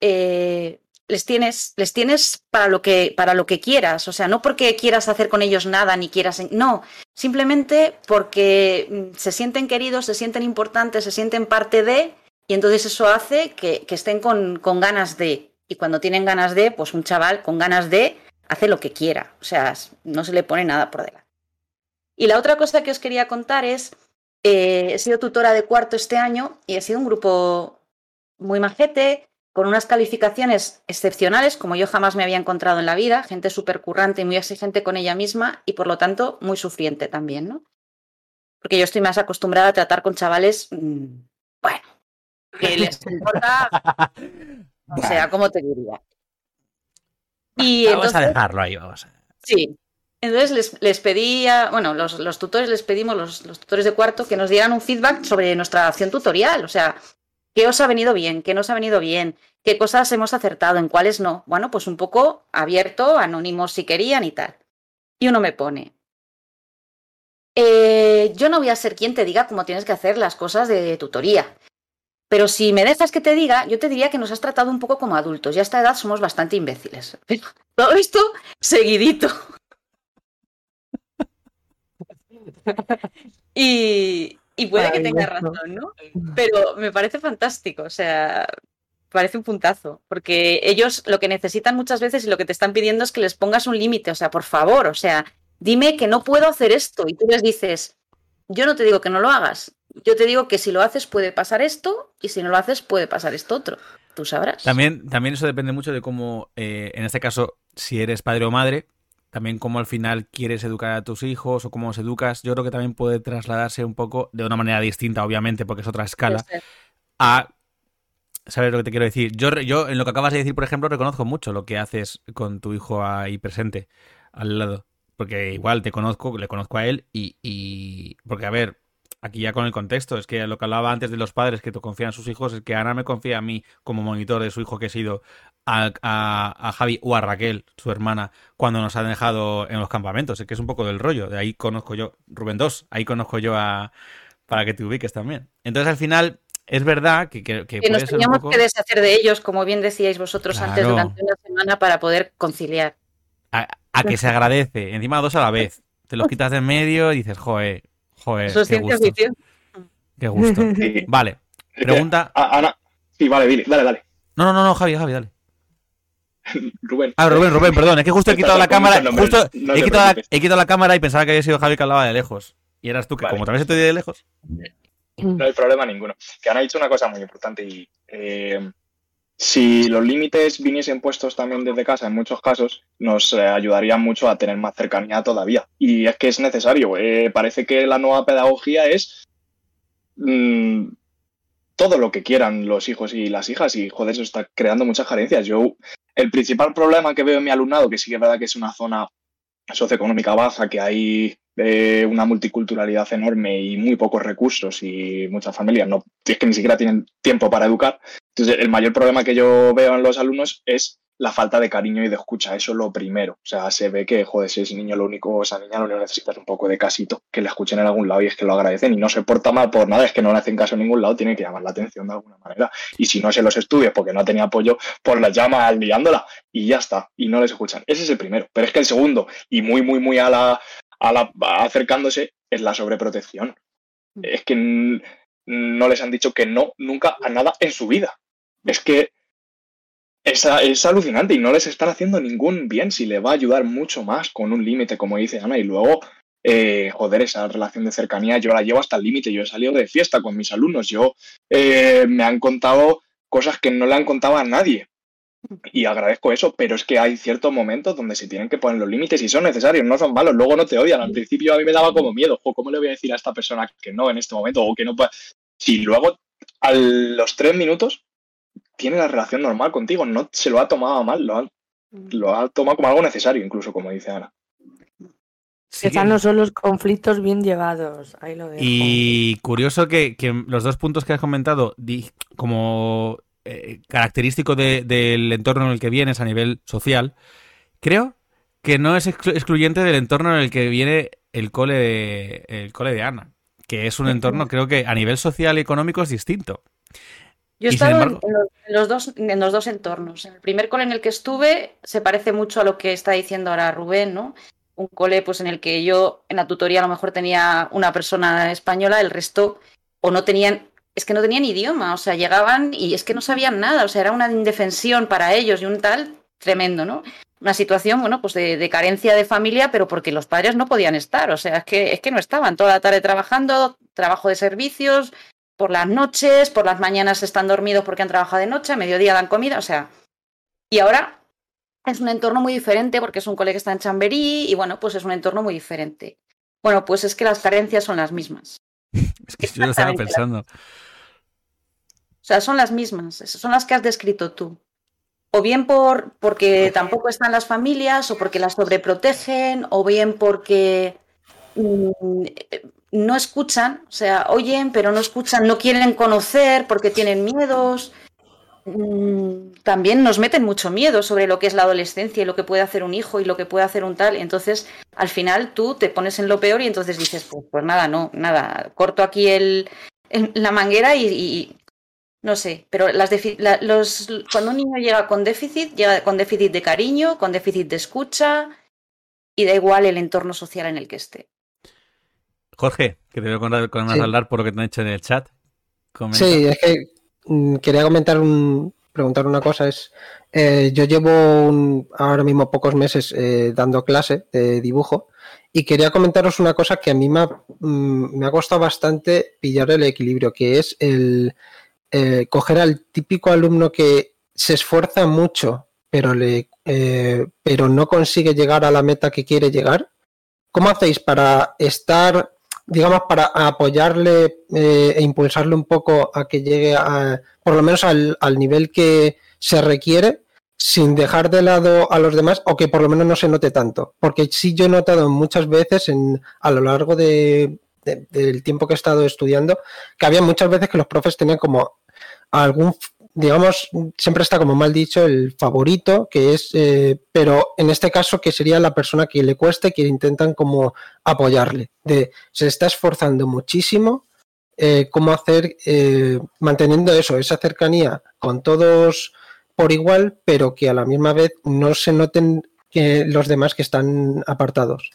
eh, les tienes, les tienes para lo que, para lo que quieras. O sea, no porque quieras hacer con ellos nada ni quieras. No, simplemente porque mm, se sienten queridos, se sienten importantes, se sienten parte de, y entonces eso hace que, que estén con, con, ganas de. Y cuando tienen ganas de, pues un chaval con ganas de hace lo que quiera. O sea, no se le pone nada por delante. Y la otra cosa que os quería contar es, eh, he sido tutora de cuarto este año y he sido un grupo muy majete, con unas calificaciones excepcionales, como yo jamás me había encontrado en la vida, gente súper currante y muy exigente con ella misma y por lo tanto muy sufriente también, ¿no? Porque yo estoy más acostumbrada a tratar con chavales, mm, bueno, que les (laughs) importa, o sea, ¿cómo te diría? Y vamos a dejarlo ahí, vamos a... Sí, entonces les, les pedía, bueno, los, los, tutores les pedimos, los, tutores de cuarto, que nos dieran un feedback sobre nuestra acción tutorial, o sea, ¿Qué os ha venido bien? ¿Qué no os ha venido bien? ¿Qué cosas hemos acertado? ¿En cuáles no? Bueno, pues un poco abierto, anónimos si querían y tal. Y uno me pone, eh, yo no voy a ser quien te diga cómo tienes que hacer las cosas de tutoría. Pero si me dejas que te diga, yo te diría que nos has tratado un poco como adultos. Ya a esta edad somos bastante imbéciles. Pero (laughs) todo esto seguidito. Y, y puede que tenga razón, ¿no? Pero me parece fantástico. O sea, parece un puntazo, porque ellos lo que necesitan muchas veces y lo que te están pidiendo es que les pongas un límite, o sea, por favor, o sea, dime que no puedo hacer esto y tú les dices, yo no te digo que no lo hagas, yo te digo que si lo haces puede pasar esto y si no lo haces puede pasar esto otro, tú sabrás. También, también eso depende mucho de cómo, eh, en este caso, si eres padre o madre, también cómo al final quieres educar a tus hijos o cómo los educas, yo creo que también puede trasladarse un poco de una manera distinta, obviamente, porque es otra escala, a ¿Sabes lo que te quiero decir? Yo, yo, en lo que acabas de decir, por ejemplo, reconozco mucho lo que haces con tu hijo ahí presente, al lado. Porque igual te conozco, le conozco a él y, y... Porque, a ver, aquí ya con el contexto, es que lo que hablaba antes de los padres que te confían a sus hijos, es que Ana me confía a mí como monitor de su hijo que he sido a, a, Javi o a Raquel, su hermana, cuando nos han dejado en los campamentos. Es que es un poco del rollo. De ahí conozco yo, Rubén 2, ahí conozco yo a... para que te ubiques también. Entonces al final es verdad que, que, que, nos teníamos que deshacer de ellos, como bien decíais vosotros antes, durante una semana para poder conciliar. A, que se agradece, encima dos a la vez. Te los quitas de en medio y dices, joder, joder. qué gusto. (laughs) Qué gusto. Vale, pregunta. Ana, sí, vale, dile, dale, dale. No, no, no, no, Javi, Javi, dale. (laughs) Rubén. Ah, Rubén, Rubén, perdón, es que justo he quitado la cámara. Justo he, quitado la, he quitado la cámara y pensaba que había sido Javi que hablaba de lejos. Y eras tú, que como también estoy de lejos. No hay problema ninguno. Que han dicho una cosa muy importante y eh, si los límites viniesen puestos también desde casa, en muchos casos, nos eh, ayudaría mucho a tener más cercanía todavía. Y es que es necesario. Eh, parece que la nueva pedagogía es mm, todo lo que quieran los hijos y las hijas y, joder, eso está creando muchas carencias. Yo, el principal problema que veo en mi alumnado, que sí que es verdad que es una zona socioeconómica baja, que hay eh, una multiculturalidad enorme y muy pocos recursos y muchas familias no es que ni siquiera tienen tiempo para educar. Entonces, el mayor problema que yo veo en los alumnos es la falta de cariño y de escucha. Eso es lo primero. O sea, se ve que, joder, si ese niño lo único, o esa niña lo único necesita es un poco de casito, que le escuchen en algún lado y es que lo agradecen y no se porta mal por nada, es que no le hacen caso en ningún lado, tiene que llamar la atención de alguna manera. Y si no se los estudia porque no tenía apoyo, pues la llama liándola y ya está. Y no les escuchan. Ese es el primero. Pero es que el segundo, y muy, muy, muy a la, a la acercándose, es la sobreprotección. Mm. Es que no les han dicho que no nunca a nada en su vida. Es que es, alucinante y no les están haciendo ningún bien si le va a ayudar mucho más con un límite, como dice Ana, y luego, eh, joder, esa relación de cercanía yo la llevo hasta el límite, yo he salido de fiesta con mis alumnos, yo eh, me han contado cosas que no le han contado a nadie. Y agradezco eso, pero es que hay ciertos momentos donde se tienen que poner los límites y son necesarios, no son malos, luego no te odian. Al principio a mí me daba como miedo, ¿cómo le voy a decir a esta persona que no en este momento o que no? Si luego a los tres minutos tiene la relación normal contigo, no se lo ha tomado mal, lo ha, mm. lo ha tomado como algo necesario, incluso como dice Ana. Sí. no son los conflictos bien llevados. Ahí lo dejo. Y curioso que, los dos puntos que has comentado, como eh, característico del entorno en el que vienes a nivel social, creo que no es excluyente del entorno en el que viene el cole de, el cole de Ana, que es un entorno, creo que a nivel social y económico es distinto. Yo he estado en, los, dos, en los dos entornos. En el primer cole en el que estuve se parece mucho a lo que está diciendo ahora Rubén, ¿no? Un cole pues, en el que yo en la tutoría a lo mejor tenía una persona española, el resto o no tenían, es que no tenían idioma, o sea, llegaban y es que no sabían nada, o sea, era una indefensión para ellos y un tal tremendo, ¿no? Una situación, bueno, pues de, de, carencia de familia, pero porque los padres no podían estar, o sea, es que, es que no estaban toda la tarde trabajando, trabajo de servicios, por las noches, por las mañanas están dormidos porque han trabajado de noche, a mediodía dan comida, o sea. Y ahora es un entorno muy diferente porque es un colegio que está en Chamberí y bueno, pues es un entorno muy diferente. Bueno, pues es que las carencias son las mismas. (laughs) es que yo lo estaba pensando. O sea, son las mismas, son las que has descrito tú. O bien por porque tampoco están las familias, o porque las sobreprotegen, o bien porque mm, no escuchan, o sea, oyen, pero no escuchan, no quieren conocer porque tienen miedos. Mm, también nos meten mucho miedo sobre lo que es la adolescencia y lo que puede hacer un hijo y lo que puede hacer un tal. entonces, al final tú te pones en lo peor y entonces dices, pues, pues nada, no, nada, corto aquí el, la manguera y, no sé, pero las los, cuando un niño llega con déficit, llega con déficit de cariño, con déficit de escucha y da igual el entorno social en el que esté. Jorge, que te veo con, hablar por lo que te han hecho en el chat. Sí, es que mm, quería comentar un, preguntar una cosa. Es, eh, yo llevo ahora mismo pocos meses eh, dando clase de dibujo y quería comentaros una cosa que a mí me ha, mm, me ha costado bastante pillar el equilibrio, que es el eh, coger al típico alumno que se esfuerza mucho, pero, le, pero no consigue llegar a la meta que quiere llegar. ¿Cómo hacéis para estar digamos, para apoyarle eh, e impulsarle un poco a que llegue a, por lo menos al, nivel que se requiere, sin dejar de lado a los demás o que por lo menos no se note tanto. Porque sí yo he notado muchas veces en, a lo largo de, del tiempo que he estado estudiando que había muchas veces que los profes tenían como algún digamos, siempre está como mal dicho el favorito, que es, eh, pero en este caso que sería la persona que le cueste, que intentan como apoyarle, de se está esforzando muchísimo, eh, cómo hacer, eh, manteniendo eso, esa cercanía con todos por igual, pero que a la misma vez no se noten que los demás que están apartados.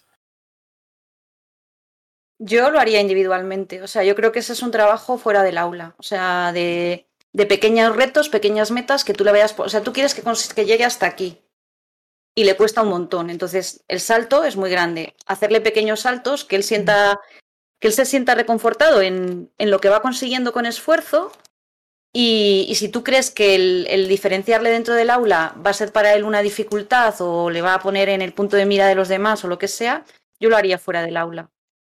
Yo lo haría individualmente, o sea, yo creo que ese es un trabajo fuera del aula, o sea, de de pequeños retos, pequeñas metas que tú le veas, o sea, tú quieres que, que llegue hasta aquí y le cuesta un montón. Entonces, el salto es muy grande. Hacerle pequeños saltos, que él sienta, que él se sienta reconfortado en, en lo que va consiguiendo con esfuerzo. Y, si tú crees que el, el, diferenciarle dentro del aula va a ser para él una dificultad o le va a poner en el punto de mira de los demás o lo que sea, yo lo haría fuera del aula.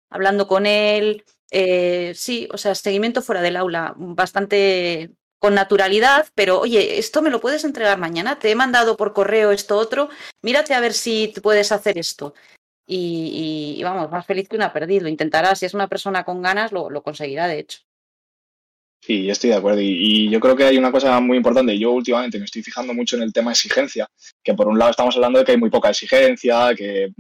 Hablando con él, eh, sí, o sea, seguimiento fuera del aula, bastante con naturalidad, pero oye, esto me lo puedes entregar mañana, te he mandado por correo esto otro, mírate a ver si puedes hacer esto. Y, vamos, más feliz que una perdido. Intentará, si es una persona con ganas, lo, conseguirá, de hecho. Sí, estoy de acuerdo. Y, yo creo que hay una cosa muy importante. Yo últimamente me estoy fijando mucho en el tema exigencia, que por un lado estamos hablando de que hay muy poca exigencia, que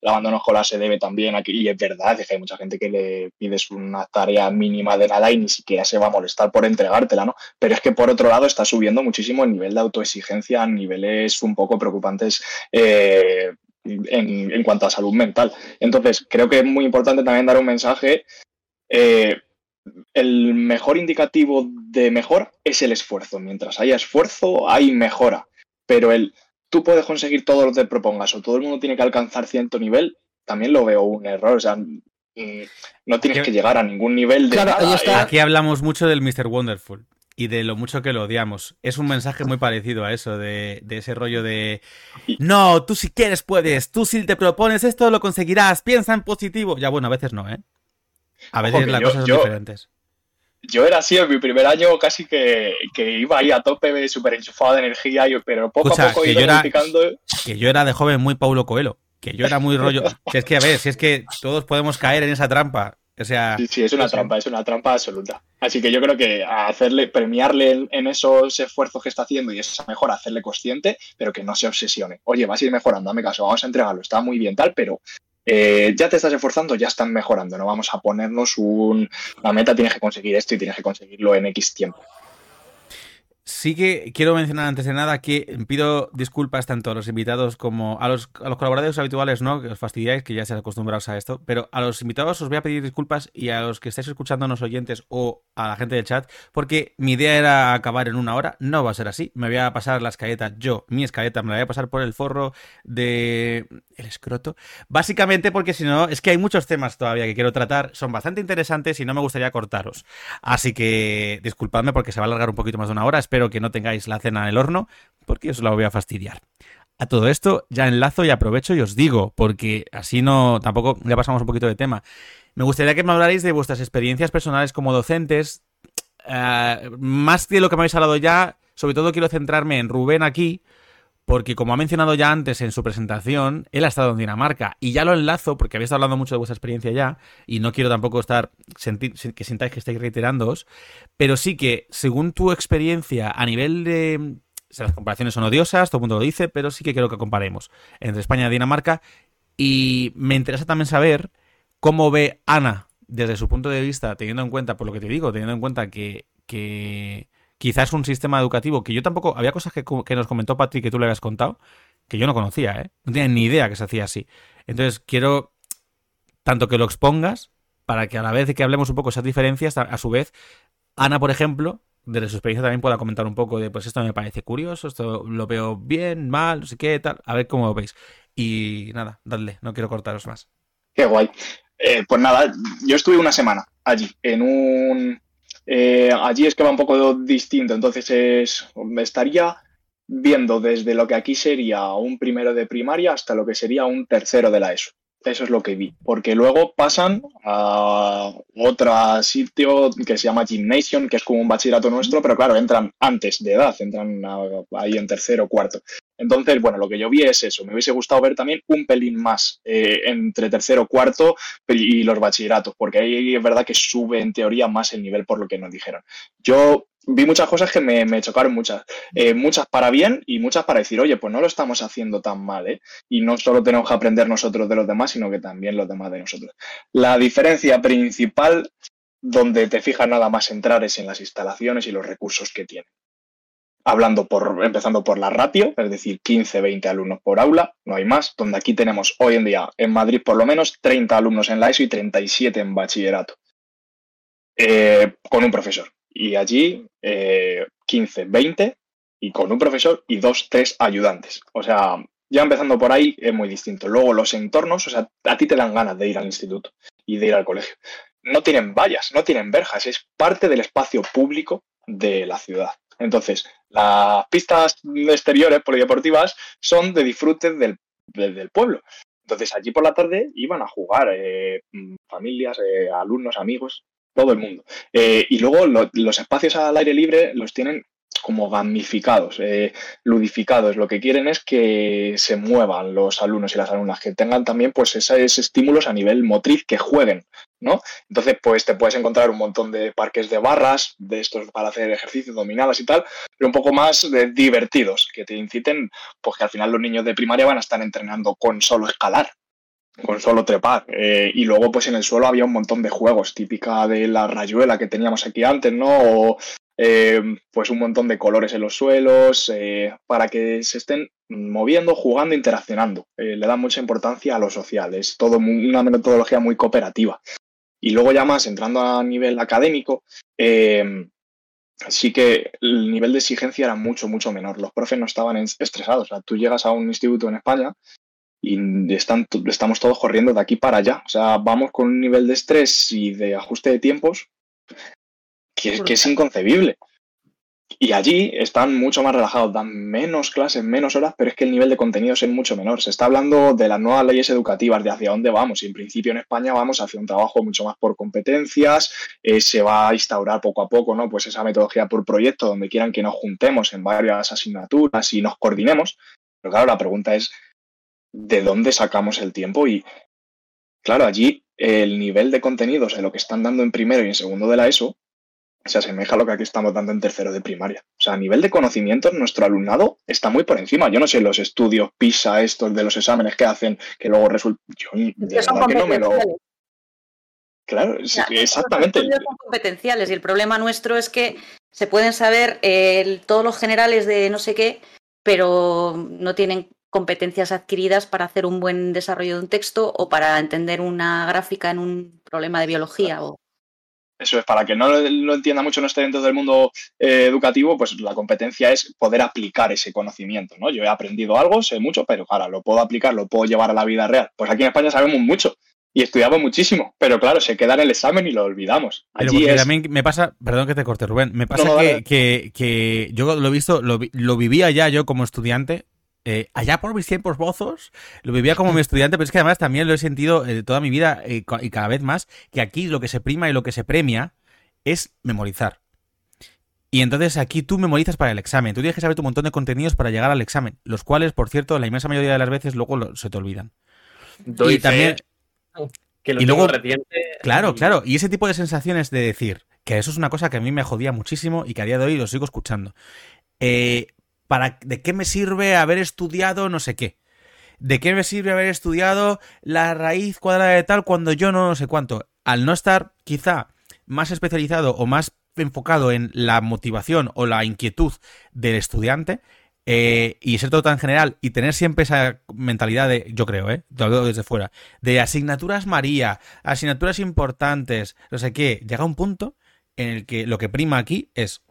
el abandono escolar se debe también aquí, y es verdad, que hay mucha gente que le pides una tarea mínima de nada y ni siquiera se va a molestar por entregártela, ¿no? Pero es que por otro lado está subiendo muchísimo el nivel de autoexigencia a niveles un poco preocupantes. Eh, en, cuanto a salud mental. Entonces, creo que es muy importante también dar un mensaje. Eh, el mejor indicativo de mejor es el esfuerzo. Mientras haya esfuerzo, hay mejora. Pero el tú puedes conseguir todo lo que te propongas o todo el mundo tiene que alcanzar cierto nivel, también lo veo un error. O sea, mm, no tienes que llegar a ningún nivel de. Claro, Aquí hablamos mucho del Mr. Wonderful y de lo mucho que lo odiamos. Es un mensaje muy parecido a eso, de, ese rollo de. No, tú si quieres puedes, tú si te propones esto lo conseguirás, piensa en positivo. Ya bueno, a veces no, ¿eh? A veces las cosas son diferentes yo era así en mi primer año casi que, iba ahí a tope, súper enchufado de energía, pero poco a poco que yo, era, que yo era de joven muy Paulo Coelho, que yo era muy rollo... si es que, a ver, si es que todos podemos caer en esa trampa. O sea, sí, sí, es una trampa, es una trampa absoluta. Así que yo creo que hacerle, premiarle en, esos esfuerzos que está haciendo y esa mejor hacerle consciente, pero que no se obsesione. Oye, vas a ir mejorando, dame caso, vamos a entregarlo, está muy bien tal, pero eh, ya te estás esforzando, ya están mejorando. No vamos a ponernos un, una meta, tienes que conseguir esto y tienes que conseguirlo en X tiempo. Sí que quiero mencionar antes de nada que pido disculpas tanto a los invitados como a los, a colaboradores habituales, ¿no? Que os fastidiáis, que ya se acostumbrados a esto, pero a los invitados os voy a pedir disculpas y a los que estáis escuchando, los oyentes o a la gente del chat, porque mi idea era acabar en una hora, no va a ser así, me voy a pasar la escaleta, yo, mi escaleta, me la voy a pasar por el forro de el escroto, básicamente porque si no, es que hay muchos temas todavía que quiero tratar, son bastante interesantes y no me gustaría cortaros, así que disculpadme porque se va a alargar un poquito más de una hora, espero que no tengáis la cena en el horno, porque os la voy a fastidiar. A todo esto ya enlazo y aprovecho y os digo, porque así no, tampoco ya pasamos un poquito de tema. Me gustaría que me hablarais de vuestras experiencias personales como docentes, eh, más de lo que me habéis hablado ya, sobre todo quiero centrarme en Rubén aquí, porque como ha mencionado ya antes en su presentación, él ha estado en Dinamarca y ya lo enlazo porque habéis hablando mucho de vuestra experiencia ya y no quiero tampoco estar que sintáis que estáis reiterándoos, pero sí que según tu experiencia a nivel de las comparaciones son odiosas, todo el mundo lo dice, pero sí que quiero que comparemos entre España y Dinamarca y me interesa también saber cómo ve Ana desde su punto de vista, teniendo en cuenta, por lo que te digo, teniendo en cuenta que, que quizás un sistema educativo que yo tampoco, había cosas que, nos comentó Patrick que tú le habías contado, que yo no conocía, ¿eh? No tenía ni idea que se hacía así. Entonces quiero tanto que lo expongas para que a la vez de que hablemos un poco esas diferencias, a, a su vez, Ana, por ejemplo, desde su experiencia también pueda comentar un poco de, pues esto me parece curioso, esto lo veo bien, mal, no sé qué, tal, a ver cómo lo veis. Y nada, dadle, no quiero cortaros más. Qué guay. Eh, pues nada, yo estuve una semana allí, en un... Eh, allí es que va un poco distinto, entonces es, estaría viendo desde lo que aquí sería un primero de primaria hasta lo que sería un tercero de la ESO. Eso es lo que vi, porque luego pasan a otro sitio que se llama Gymnasium, que es como un bachillerato nuestro, pero claro, entran antes de edad, entran ahí en tercero o cuarto. Entonces, bueno, lo que yo vi es eso. Me hubiese gustado ver también un pelín más eh, entre tercero, cuarto y los bachilleratos, porque ahí es verdad que sube en teoría más el nivel por lo que nos dijeron. Yo vi muchas cosas que me, chocaron muchas. Eh, muchas para bien y muchas para decir, oye, pues no lo estamos haciendo tan mal, ¿eh? Y no solo tenemos que aprender nosotros de los demás, sino que también los demás de nosotros. La diferencia principal donde te fijas nada más entrar es en las instalaciones y los recursos que tienen. Hablando por, empezando por la ratio, es decir, 15, 20 alumnos por aula, no hay más, donde aquí tenemos hoy en día en Madrid por lo menos 30 alumnos en la ESO y 37 en bachillerato, eh, con un profesor y allí 15, eh, 20 y con un profesor y dos, tres ayudantes. O sea, ya empezando por ahí es muy distinto. Luego los entornos, o sea, a ti te dan ganas de ir al instituto y de ir al colegio. No tienen vallas, no tienen verjas, es parte del espacio público de la ciudad. Entonces, las pistas exteriores polideportivas son de disfrute del, pueblo. Entonces, allí por la tarde iban a jugar eh, familias, eh, alumnos, amigos, todo el mundo. Eh, y luego los espacios al aire libre los tienen como gamificados, eh, ludificados. Lo que quieren es que se muevan los alumnos y las alumnas, que tengan también pues esos estímulos a nivel motriz, que jueguen, ¿no? Entonces, pues te puedes encontrar un montón de parques de barras, de estos para hacer ejercicios dominadas y tal, pero un poco más divertidos, que te inciten, pues que al final los niños de primaria van a estar entrenando con solo escalar, con solo trepar. Eh, y luego, pues en el suelo había un montón de juegos, típica de la rayuela que teníamos aquí antes, ¿no? Eh, pues un montón de colores en los suelos, eh, para que se estén moviendo, jugando, interaccionando. le dan mucha importancia a lo social, es todo una metodología muy cooperativa. Y luego ya más, entrando a nivel académico, sí que el nivel de exigencia era mucho, mucho menor. Los profes no estaban estresados. O sea, tú llegas a un instituto en España y estamos todos corriendo de aquí para allá. O sea, vamos con un nivel de estrés y de ajuste de tiempos que, que es inconcebible. Y allí están mucho más relajados, dan menos clases, menos horas, pero es que el nivel de contenidos es mucho menor. Se está hablando de las nuevas leyes educativas, de hacia dónde vamos. Y en principio en España vamos hacia un trabajo mucho más por competencias. Eh, se va a instaurar poco a poco, ¿no? Pues esa metodología por proyecto, donde quieran que nos juntemos en varias asignaturas y nos coordinemos. Pero claro, la pregunta es, de dónde sacamos el tiempo y, claro, allí el nivel de contenidos de lo que están dando en primero y en segundo de la ESO se asemeja a lo que aquí estamos dando en tercero de primaria. O sea, a nivel de conocimientos, nuestro alumnado está muy por encima. Yo no sé los estudios PISA, estos de los exámenes que hacen, que luego resulta. Yo que no me lo. Claro, exactamente. Son competenciales y el problema nuestro es que se pueden saber eh, todos los generales de no sé qué, pero no tienen competencias adquiridas para hacer un buen desarrollo de un texto o para entender una gráfica en un problema de biología. O... Eso es, para que no lo entienda mucho, no esté dentro del mundo eh, educativo, pues la competencia es poder aplicar ese conocimiento, ¿no? Yo he aprendido algo, sé mucho, pero ahora lo puedo aplicar, lo puedo llevar a la vida real. Pues aquí en España sabemos mucho y estudiamos muchísimo, pero claro, se queda en el examen y lo olvidamos. Allí también me pasa, perdón que te corte, Rubén, me pasa que, que, yo lo he visto, lo, lo vivía ya yo como estudiante, eh, allá por mis tiempos bozos, lo vivía como mi estudiante, pero es que además también lo he sentido eh, toda mi vida eh, y cada vez más, que aquí lo que se prima y lo que se premia es memorizar. Y entonces aquí tú memorizas para el examen, tú tienes que saber un montón de contenidos para llegar al examen, los cuales, por cierto, la inmensa mayoría de las veces luego se te olvidan. y también... Que lo y luego, Claro, claro, y ese tipo de sensaciones de decir, que eso es una cosa que a mí me jodía muchísimo y que a día de hoy lo sigo escuchando. Eh, ¿de qué me sirve haber estudiado no sé qué? ¿De qué me sirve haber estudiado la raíz cuadrada de tal cuando yo no sé cuánto? Al no estar quizá más especializado o más enfocado en la motivación o la inquietud del estudiante eh, y ser todo tan general y tener siempre esa mentalidad de, yo creo, ¿eh? Veo desde fuera, de asignaturas María, asignaturas importantes, no sé qué, llega un punto en el que lo que prima aquí es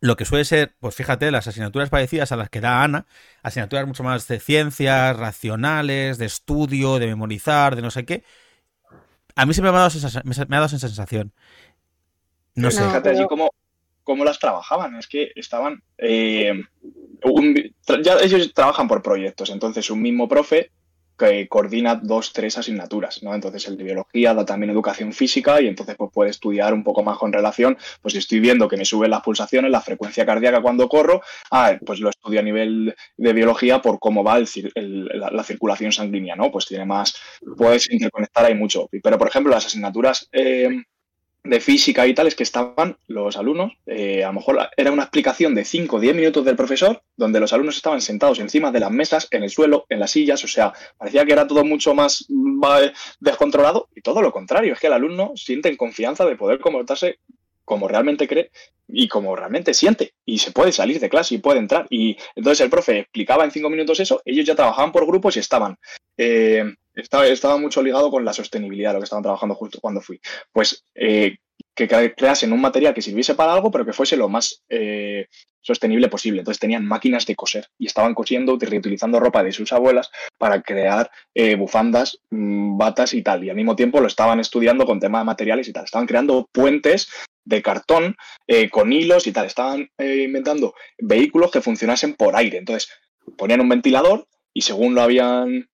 lo que suele ser, pues fíjate, las asignaturas parecidas a las que da Ana, asignaturas mucho más de ciencias, racionales, de estudio, de memorizar, de no sé qué. A mí siempre me ha dado, me ha dado esa sensación. No sé. Fíjate allí cómo, cómo las trabajaban. Es que estaban. Eh, ya ellos trabajan por proyectos, entonces un mismo profe que coordina dos, tres asignaturas, ¿no? Entonces el de biología da también educación física y entonces pues puede estudiar un poco más con relación, pues si estoy viendo que me suben las pulsaciones, la frecuencia cardíaca cuando corro, ah, pues lo estudio a nivel de biología por cómo va la, circulación sanguínea, ¿no? Pues tiene más, puedes interconectar ahí mucho. Pero por ejemplo las asignaturas eh, de física y tal es que estaban los alumnos, eh, a lo mejor era una explicación de 5 o 10 minutos del profesor, donde los alumnos estaban sentados encima de las mesas, en el suelo, en las sillas, o sea, parecía que era todo mucho más descontrolado y todo lo contrario, es que el alumno siente en confianza de poder comportarse como realmente cree y como realmente siente. Y se puede salir de clase y puede entrar. Y entonces el profe explicaba en cinco minutos eso, ellos ya trabajaban por grupos y estaban. Eh, estaba, estaba, mucho ligado con la sostenibilidad, lo que estaban trabajando justo cuando fui. Pues eh, que creasen un material que sirviese para algo, pero que fuese lo más eh, sostenible posible. Entonces tenían máquinas de coser y estaban cosiendo, reutilizando ropa de sus abuelas para crear bufandas, mm, batas y tal. Y al mismo tiempo lo estaban estudiando con temas de materiales y tal. Estaban creando puentes de cartón eh, con hilos y tal. Estaban eh, inventando vehículos que funcionasen por aire. Entonces ponían un ventilador y según lo habían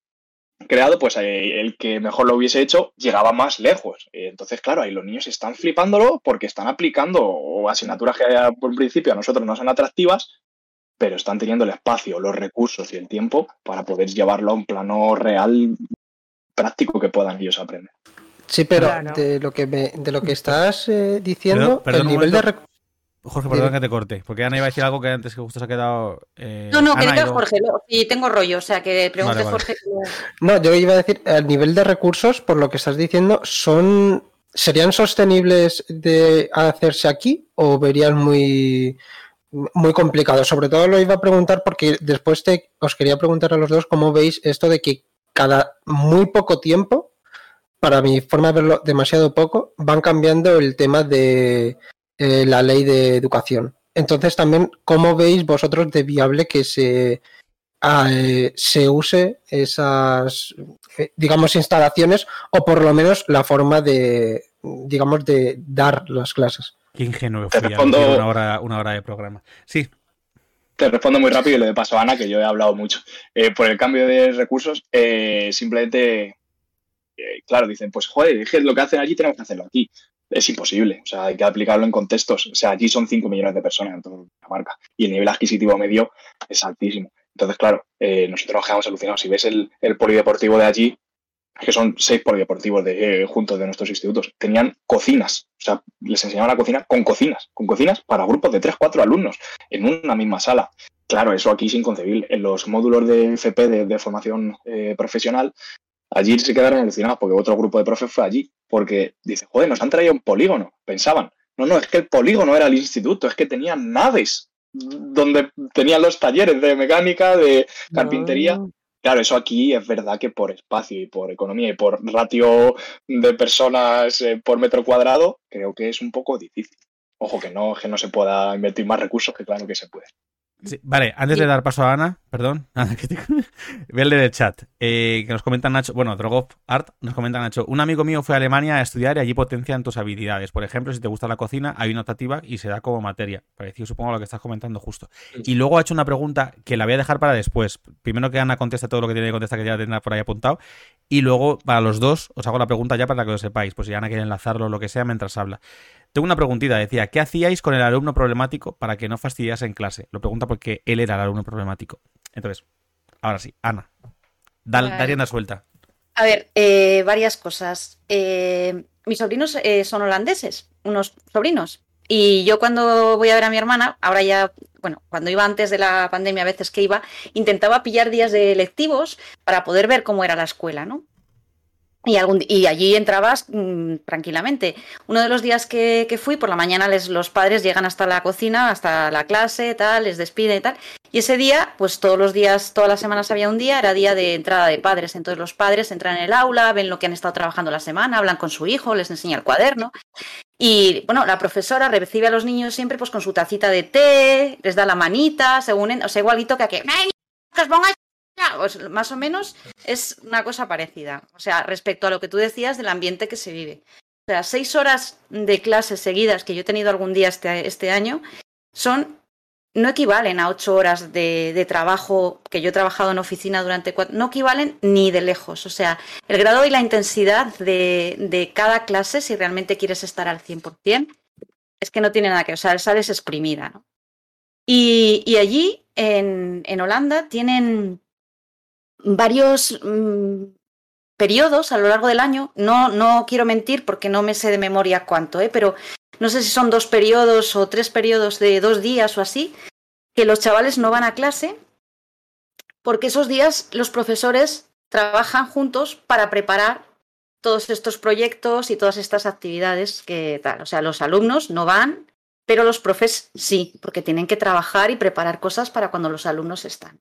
creado, pues eh, el que mejor lo hubiese hecho llegaba más lejos. entonces, claro, ahí los niños están flipándolo porque están aplicando asignaturas que por principio a nosotros no son atractivas, pero están teniendo el espacio, los recursos y el tiempo para poder llevarlo a un plano real práctico que puedan ellos aprender. Sí, pero de lo que de lo que estás eh, diciendo, el nivel de Jorge, perdón que te corte, porque Ana iba a decir algo que antes que justo se ha quedado. Eh, no, no, que diga Jorge, y tengo rollo, o sea, que pregunte Jorge. No, yo iba a decir, el nivel de recursos, por lo que estás diciendo, son ¿serían sostenibles de hacerse aquí o verían muy, muy complicado? Sobre todo lo iba a preguntar porque después te, os quería preguntar a los dos cómo veis esto de que cada muy poco tiempo para mi forma de verlo demasiado poco, van cambiando el tema de eh, la ley de educación. Entonces también, ¿cómo veis vosotros de viable que se, ah, eh, se use esas, eh, digamos, instalaciones o por lo menos la forma de, digamos, de dar las clases? Qué ingenuo una hora, una hora de programa. Sí, te respondo muy rápido y le paso a Ana, que yo he hablado mucho. por el cambio de recursos, simplemente claro, dicen, pues joder, es lo que hacen allí tenemos que hacerlo aquí. Es imposible, o sea, hay que aplicarlo en contextos. O sea, allí son 5 millones de personas en toda la marca y el nivel adquisitivo medio es altísimo. Entonces, claro, eh, nosotros nos quedamos alucinados. Si ves el, polideportivo de allí, que son seis polideportivos de, eh, juntos de nuestros institutos, tenían cocinas, o sea, les enseñaban la cocina con cocinas, con cocinas para grupos de 3, 4 alumnos en una misma sala. Claro, eso aquí es inconcebible. En los módulos de FP de, formación eh, profesional Allí se quedaron alucinados porque otro grupo de profes fue allí, porque dice, joder, nos han traído un polígono. Pensaban, no, no, es que el polígono era el instituto, es que tenían naves donde tenían los talleres de mecánica, de carpintería. Claro, eso aquí es verdad que por espacio y por economía y por ratio de personas eh, por metro cuadrado, creo que es un poco difícil. Ojo, que no, que no se pueda invertir más recursos, que claro que se puede vale, antes de dar paso a Ana, perdón, (laughs) Ana, que te... el del chat, eh, que nos comenta Nacho, bueno, Drogov Art, nos comenta Nacho, un amigo mío fue a Alemania a estudiar y allí potencian tus habilidades. Por ejemplo, si te gusta la cocina, hay una optativa y se da como materia. Parecido, supongo, a lo que estás comentando justo. Y luego ha hecho una pregunta que la voy a dejar para después. Primero que Ana conteste todo lo que tiene que contestar, que ya tendrá por ahí apuntado. Y luego, para los dos, os hago la pregunta ya para que lo sepáis, pues si Ana quiere enlazarlo o lo que sea mientras habla. Tengo una preguntita, decía, ¿qué hacíais con el alumno problemático para que no fastidiase en clase? Lo pregunta porque él era el alumno problemático. Entonces, ahora sí, Ana, da, vale. suelta. A ver, eh, varias cosas. Eh, mis sobrinos eh, son holandeses, unos sobrinos. Y yo cuando voy a ver a mi hermana, ahora ya, bueno, cuando iba antes de la pandemia, a veces que iba, intentaba pillar días de lectivos para poder ver cómo era la escuela, ¿no? Y, algún, y allí entrabas mm, tranquilamente. Uno de los días que, fui, por la mañana les, los padres llegan hasta la cocina, hasta la clase, tal, les despiden y tal. Y ese día, pues todos los días, todas las semanas había un día, era día de entrada de padres. Entonces los padres entran en el aula, ven lo que han estado trabajando la semana, hablan con su hijo, les enseña el cuaderno. Y bueno, la profesora recibe a los niños siempre pues con su tacita de té, les da la manita, según, o sea, igualito que aquí. Que os pongáis pues más o menos es una cosa parecida. O sea, respecto a lo que tú decías del ambiente que se vive. O sea, seis horas de clases seguidas que yo he tenido algún día este, este año son no equivalen a ocho horas de, trabajo que yo he trabajado en oficina durante cuatro, no equivalen ni de lejos. O sea, el grado y la intensidad de, de cada clase, si realmente quieres estar al 100%, es que no tiene nada que, o sea, sales exprimida. ¿no? Y, y allí, en, en Holanda, tienen varios mmm, periodos a lo largo del año. No, no quiero mentir porque no me sé de memoria cuánto, ¿eh? pero no sé si son dos periodos o tres periodos de dos días o así, que los chavales no van a clase porque esos días los profesores trabajan juntos para preparar todos estos proyectos y todas estas actividades que tal. O sea, los alumnos no van, pero los profes sí, porque tienen que trabajar y preparar cosas para cuando los alumnos están.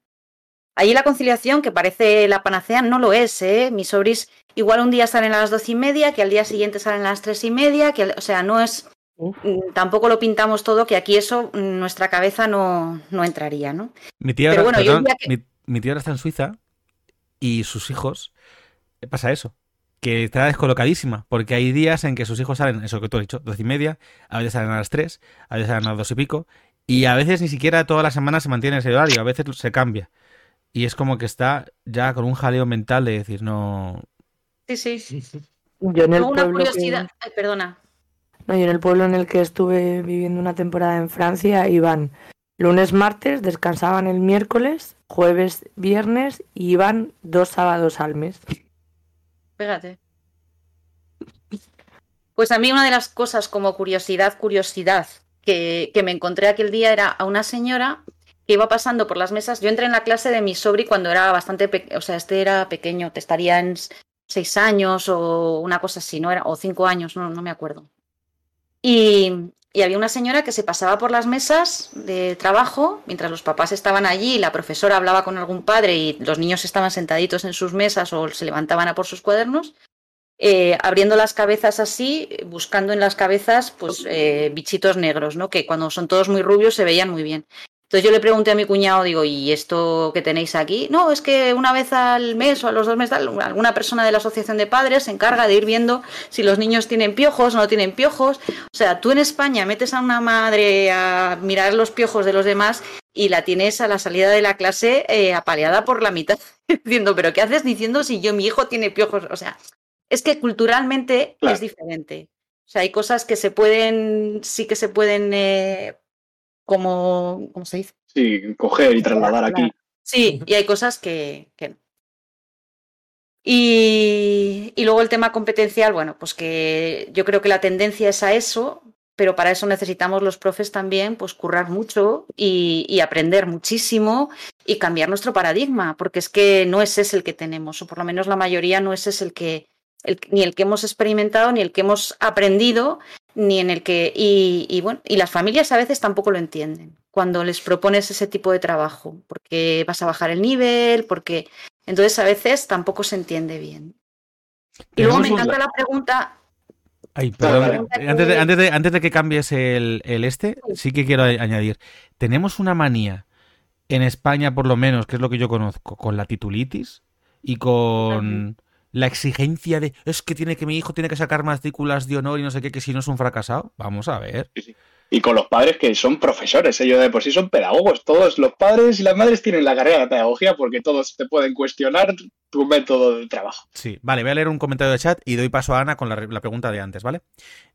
Allí la conciliación, que parece la panacea, no lo es. ¿eh? Mis sobris igual un día salen a las doce y media, que al día siguiente salen a las tres y media, que, o sea, no es. Uf. Mm, tampoco lo pintamos todo, que aquí eso mm, nuestra cabeza no, no entraría, ¿no? Mi tía, ahora, bueno, perdón, que... mi, mi tía ahora está en Suiza y sus hijos pasa eso. Que está descolocadísima, porque hay días en que sus hijos salen, eso que tú has dicho, doce y media, a veces salen a las tres, a veces salen a las dos y pico, y a veces ni siquiera toda la semana se mantiene ese horario, a veces se cambia. Y es como que está ya con un jaleo mental de decir, no. Sí, sí. Yo en el una pueblo curiosidad. que- Ay, perdona. No, yo en el pueblo en el que estuve viviendo una temporada en Francia iban lunes, martes, descansaban el miércoles, jueves, viernes y iban dos sábados al mes. Fíjate. Pues a mí una de las cosas como curiosidad, curiosidad, que, que me encontré aquel día era a una señora que iba pasando por las mesas. Yo entré en la clase de mi sobri cuando era bastante, pe- o sea, este era pequeño, te estaría en seis años o una cosa así, no era, o cinco años, no, me acuerdo. Y, y había una señora que se pasaba por las mesas de trabajo mientras los papás estaban allí, la profesora hablaba con algún padre y los niños estaban sentaditos en sus mesas o se levantaban a por sus cuadernos. eh, abriendo las cabezas así, buscando en las cabezas pues eh, bichitos negros, ¿no? Que cuando son todos muy rubios se veían muy bien. Entonces yo le pregunté a mi cuñado, digo, ¿y esto que tenéis aquí? No, es que una vez al mes o a los dos meses, alguna persona de la asociación de padres se encarga de ir viendo si los niños tienen piojos o no tienen piojos. O sea, tú en España metes a una madre a mirar los piojos de los demás y la tienes a la salida de la clase eh, apaleada por la mitad, (laughs) diciendo, ¿pero qué haces diciendo si yo, mi hijo tiene piojos? O sea, es que culturalmente Claro. es diferente. O sea, hay cosas que se pueden, sí que se pueden, eh, como, ¿cómo se dice? Sí, coger y trasladar aquí. Sí, y hay cosas que, que no. Y, y luego el tema competencial, bueno, pues que yo creo que la tendencia es a eso, pero para eso necesitamos los profes también, pues currar mucho y, y aprender muchísimo y cambiar nuestro paradigma, porque es que no es ese el que tenemos, o por lo menos la mayoría no ese es el que, el- ni el que hemos experimentado, ni el que hemos aprendido, ni en el que, y, y bueno, y las familias a veces tampoco lo entienden cuando les propones ese tipo de trabajo, porque vas a bajar el nivel, porque entonces a veces tampoco se entiende bien. Y luego me encanta la pregunta, Ay, perdón. Antes de, antes, de, antes de que cambies el, el este, sí que quiero añadir. Tenemos una manía, en España por lo menos, que es lo que yo conozco, con la titulitis y con la exigencia de es que tiene que mi hijo tiene que sacar matrículas de honor y no sé qué, que si no es un fracasado. Vamos a ver. Y con los padres que son profesores, ellos de por sí son pedagogos. Todos los padres y las madres tienen la carrera de pedagogía porque todos te pueden cuestionar tu método de trabajo. Sí, vale, voy a leer un comentario de chat y doy paso a Ana con la, re- la pregunta de antes, ¿vale?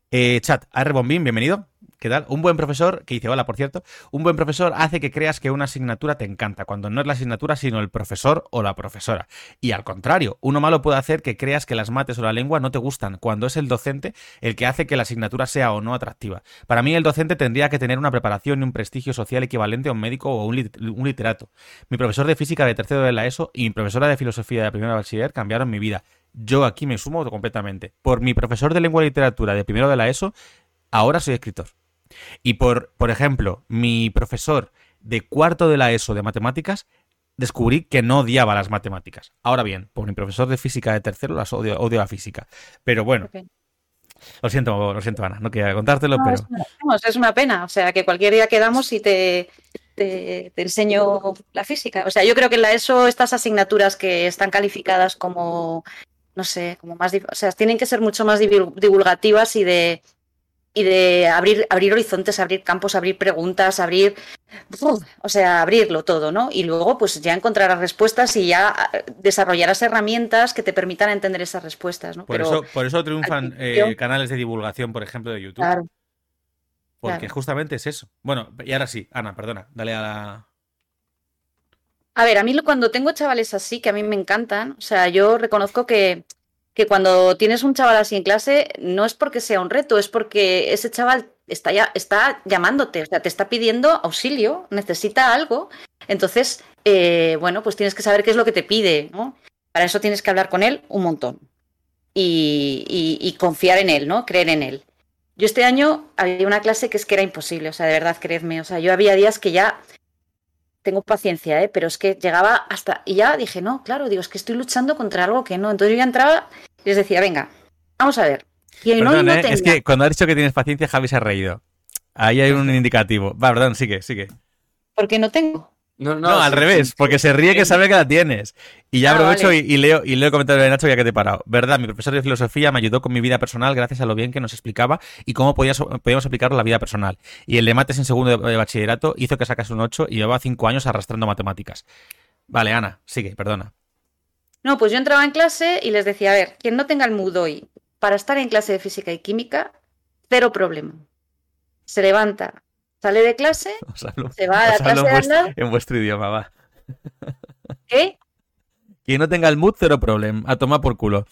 Eh, chat, AR Bombín, bienvenido. ¿Qué tal? Un buen profesor, que dice hola, por cierto, un buen profesor hace que creas que una asignatura te encanta, cuando no es la asignatura, sino el profesor o la profesora. Y al contrario, uno malo puede hacer que creas que las mates o la lengua no te gustan, cuando es el docente el que hace que la asignatura sea o no atractiva. Para mí, el docente tendría que tener una preparación y un prestigio social equivalente a un médico o un, literato. Mi profesor de física de tercero de la ESO y mi profesora de filosofía de primera bachiller cambiaron mi vida. Yo aquí me sumo completamente. Por mi profesor de lengua y literatura de primero de la ESO, ahora soy escritor. Y por, por ejemplo, mi profesor de cuarto de la ESO de matemáticas, descubrí que no odiaba las matemáticas. Ahora bien, por mi profesor de física de tercero, las odio, odio la física. Pero bueno. Lo siento, lo siento, Ana, no quería contártelo, pero. Es una, pena. O sea, que cualquier día quedamos y te, te, enseño la física. O sea, yo creo que en la ESO, estas asignaturas que están calificadas como, no sé, como más. O sea, tienen que ser mucho más divulgativas y de, y de abrir, abrir horizontes, abrir campos, abrir preguntas, abrir, o sea, abrirlo todo, ¿no? Y luego, pues ya encontrarás respuestas y ya ah, desarrollarás herramientas que te permitan entender esas respuestas, ¿no? Por, eso, por eso triunfan eh, canales de divulgación, por ejemplo, de YouTube. Claro. Porque justamente es eso. Bueno, y ahora sí, Ana, perdona, dale a la. A ver, a mí cuando tengo chavales así, que a mí me encantan, o sea, yo reconozco que que cuando tienes un chaval así en clase, no es porque sea un reto, es porque ese chaval está, ya, está llamándote, o sea, te está pidiendo auxilio, necesita algo. Entonces, eh, bueno, pues tienes que saber qué es lo que te pide, ¿no? Para eso tienes que hablar con él un montón y, y confiar en él, ¿no? Creer en él. Yo este año había una clase que es que era imposible, o sea, de verdad, creedme, o sea, yo había días que ya tengo paciencia, ¿eh? pero es que llegaba hasta. Y ya dije, no, claro, digo, es que estoy luchando contra algo que no. Entonces yo ya entraba y les decía, venga, vamos a ver. Perdón, ¿eh? Es que cuando has dicho que tienes paciencia, Javi se ha reído. Ahí hay un indicativo. Va, perdón, sigue, sigue. Porque no tengo. No, no, al revés, porque se ríe que sabe que la tienes. Y ya ah, aprovecho y, leo, y leo el comentario de Nacho ya que te he parado. Verdad, mi profesor de filosofía me ayudó con mi vida personal gracias a lo bien que nos explicaba y cómo podíamos, podíamos aplicarlo a la vida personal. Y el de mates en segundo de, bachillerato hizo que sacase un 8 y llevaba 5 años arrastrando matemáticas. Vale, Ana, sigue, perdona. No, pues yo entraba en clase y les decía, a ver, quien no tenga el mood hoy para estar en clase de física y química, cero problema. Se levanta, Sale de clase, (laughs) se va a la clase en, vuestro, en vuestro idioma, va. ¿Qué? Quien no tenga el mood, cero problema. A tomar por culo.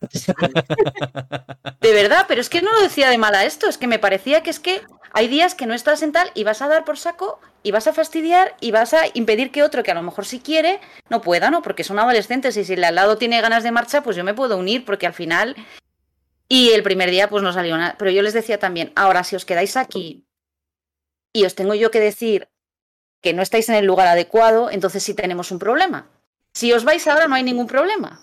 (laughs) De verdad, pero es que no lo decía de mala esto. Es que me parecía que es que hay días que no estás en tal y vas a dar por saco y vas a fastidiar y vas a impedir que otro que a lo mejor sí quiere no pueda, ¿no? Porque son adolescentes y si el al lado tiene ganas de marcha, pues yo me puedo unir porque al final... Y el primer día pues no salió nada. Pero yo les decía también, ahora si os quedáis aquí y os tengo yo que decir que no estáis en el lugar adecuado, entonces sí tenemos un problema. Si os vais ahora no hay ningún problema.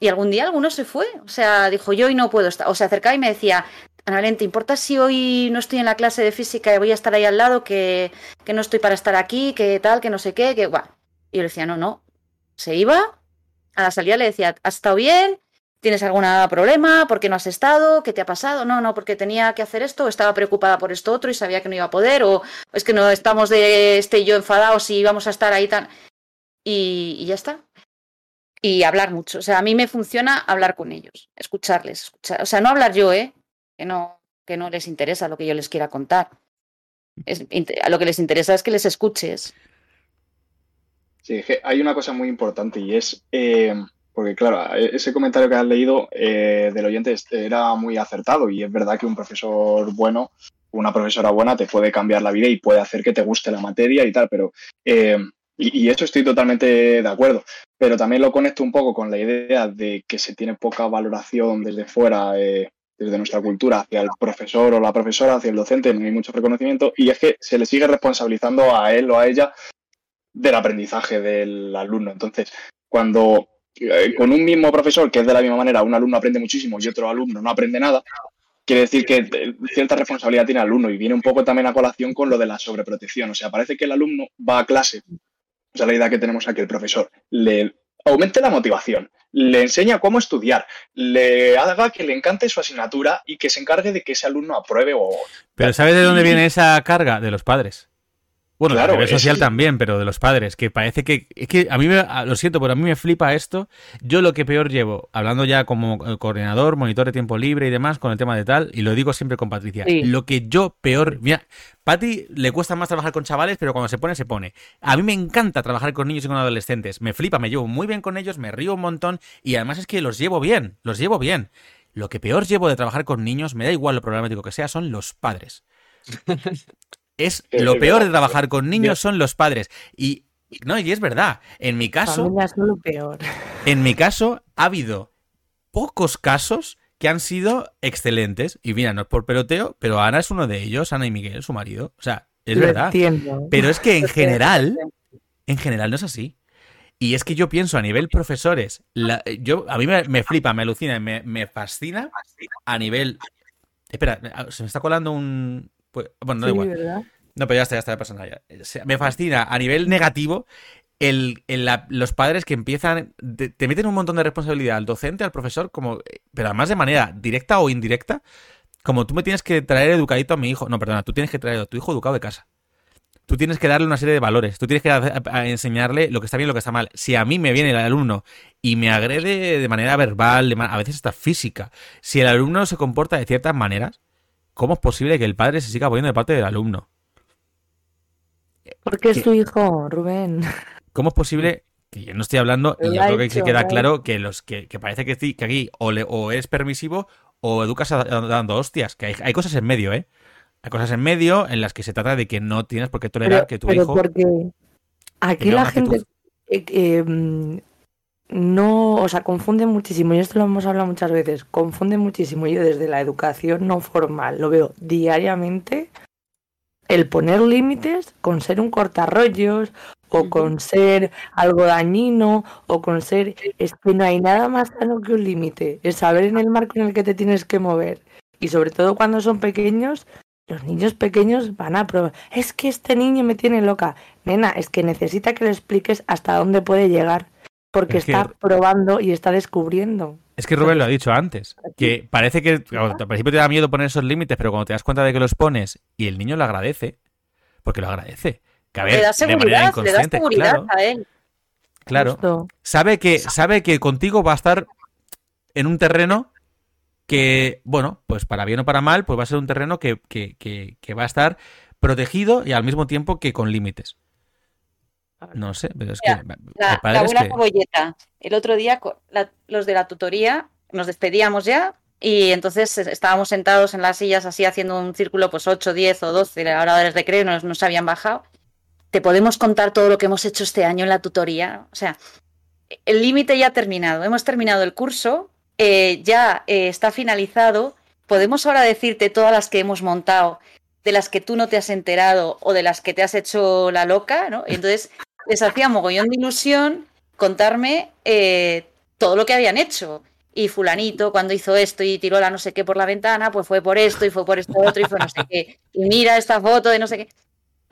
Y algún día alguno se fue, o sea, dijo yo y no puedo estar, o se acercaba y me decía, Ana ¿te importa si hoy no estoy en la clase de física y voy a estar ahí al lado, que, que no estoy para estar aquí, que tal, que no sé qué, que bueno. Y yo le decía, no, no. Se iba, a la salida le decía, ¿has estado bien? ¿Tienes algún problema? ¿Por qué no has estado? ¿Qué te ha pasado? No, no, porque tenía que hacer esto, estaba preocupada por esto otro y sabía que no iba a poder, o es que no estamos de este y yo enfadados y vamos a estar ahí tan. Y, ya está. Y hablar mucho. O sea, a mí me funciona hablar con ellos, escucharles, escuchar. O sea, no hablar yo, ¿eh? Que no, que no les interesa lo que yo les quiera contar. Es, lo que les interesa es que les escuches. Sí, hay una cosa muy importante y es. Eh porque claro, e-, ese comentario que has leído eh, del oyente era muy acertado y es verdad que un profesor bueno, una profesora buena te puede cambiar la vida y puede hacer que te guste la materia y tal, pero... Eh, y, eso estoy totalmente de acuerdo, pero también lo conecto un poco con la idea de que se tiene poca valoración desde fuera, eh, desde nuestra cultura, hacia el profesor o la profesora, hacia el docente, no hay mucho reconocimiento, y es que se le sigue responsabilizando a él o a ella del aprendizaje del alumno. Entonces, cuando con un mismo profesor, que es de la misma manera, un alumno aprende muchísimo y otro alumno no aprende nada, quiere decir que eh, cierta responsabilidad tiene el alumno y viene un poco también a colación con lo de la sobreprotección. O sea, parece que el alumno va a clase, o sea, la idea que tenemos aquí, el profesor, le aumente la motivación, le enseña cómo estudiar, le haga que le encante su asignatura y que se encargue de que ese alumno apruebe o... Pero ¿sabes de dónde viene esa carga? De los padres. Bueno, Claro, a nivel social también, pero de los padres, que parece que... Es que a mí, me, lo siento, pero a mí me flipa esto. Yo lo que peor llevo, hablando ya como eh, coordinador, monitor de tiempo libre y demás, con el tema de tal, y lo digo siempre con Patricia, Sí. lo que yo peor... Mira, Pati le cuesta más trabajar con chavales, pero cuando se pone, se pone. A mí me encanta trabajar con niños y con adolescentes. Me flipa, me llevo muy bien con ellos, me río un montón, y además es que los llevo bien, los llevo bien. Lo que peor llevo de trabajar con niños, me da igual lo problemático que sea, son los padres. (laughs) Es lo peor de trabajar con niños son los padres. Y no, y es verdad. En mi caso, lo peor. en mi caso, ha habido pocos casos que han sido excelentes. Y mira, no es por peloteo, pero Ana es uno de ellos, Ana y Miguel, su marido. O sea, es Lo verdad. entiendo. Pero es que en (laughs) general, en general no es así. Y es que yo pienso a nivel profesores, la- yo a mí me, me flipa, me alucina, y me, me fascina a nivel... Espera, se me está colando un... pues, bueno, no da igual. ¿verdad? No, pero ya está, ya está, pasa nada. ya. Me fascina a nivel negativo el, el la- los padres que empiezan, te, te meten un montón de responsabilidad al docente, al profesor, como, pero además de manera directa o indirecta, como tú me tienes que traer educadito a mi hijo. No, perdona, tú tienes que traer a tu hijo educado de casa. Tú tienes que darle una serie de valores. Tú tienes que a- a enseñarle lo que está bien y lo que está mal. Si a mí me viene el alumno y me agrede de manera verbal, de a veces hasta física, si el alumno se comporta de ciertas maneras, ¿cómo es posible que el padre se siga poniendo de parte del alumno? Porque es tu hijo, Rubén. ¿Cómo es posible que yo no estoy hablando y yo creo que se queda claro que los que, que parece que, sí- que aquí o, le- o eres permisivo o educas a- dando hostias, que hay, hay cosas en medio, ¿eh? Hay cosas en medio en las que se trata de que no tienes por qué tolerar Pero, que tu pero hijo porque aquí la gente eh, eh, mm, no, o sea, confunde muchísimo, y esto lo hemos hablado muchas veces, confunde muchísimo. Yo desde la educación no formal lo veo diariamente, el poner límites con ser un cortarrollos o con ser algo dañino o con ser... Es que no hay nada más sano que un límite, es saber en el marco en el que te tienes que mover. Y sobre todo cuando son pequeños, los niños pequeños van a probar. Es que este niño me tiene loca. Nena, es que necesita que le expliques hasta dónde puede llegar. Porque Es que- está probando y está descubriendo. Es que Rubén lo ha dicho antes, que parece que claro, al principio te da miedo poner esos límites, pero cuando te das cuenta de que los pones y el niño lo agradece, porque lo agradece, que a ver, le da de manera seguridad, le da seguridad claro, a él. claro, Justo. sabe que sabe que contigo va a estar en un terreno que, bueno, pues para bien o para mal, pues va a ser un terreno que, que, que, que va a estar protegido y al mismo tiempo que con límites. No sé, pero es que Mira, La, buena que-. El otro día la- los de la tutoría nos despedíamos ya y entonces estábamos sentados en las sillas así haciendo un círculo, pues 8, 10 o 12, la hora del recreo, nos, nos habían bajado. Te podemos contar todo lo que hemos hecho este año en la tutoría. O sea, el límite ya ha terminado. Hemos terminado el curso, eh, ya eh, está finalizado. Podemos ahora decirte todas las que hemos montado, de las que tú no te has enterado o de las que te has hecho la loca, ¿no? Entonces les hacía mogollón de ilusión contarme eh, todo lo que habían hecho. Y fulanito, cuando hizo esto y tiró la no sé qué por la ventana, pues fue por esto y fue por esto otro y fue no sé qué. Y mira esta foto de no sé qué.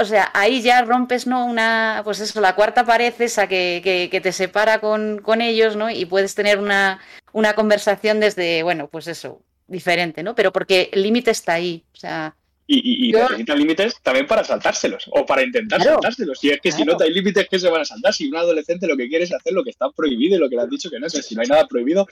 O sea, ahí ya rompes, ¿no? Una, pues eso, la cuarta pared esa que, que, te separa con, con ellos, ¿no? Y puedes tener una, una conversación desde, bueno, pues eso, diferente, ¿no? Pero porque el límite está ahí. O sea, Y, y, y Yo- necesitan límites también para saltárselos o para intentar Claro. saltárselos. Y es que si no hay límites que se van a saltar, si un adolescente lo que quiere es hacer lo que está prohibido y lo que le han dicho que no, si no hay nada prohibido,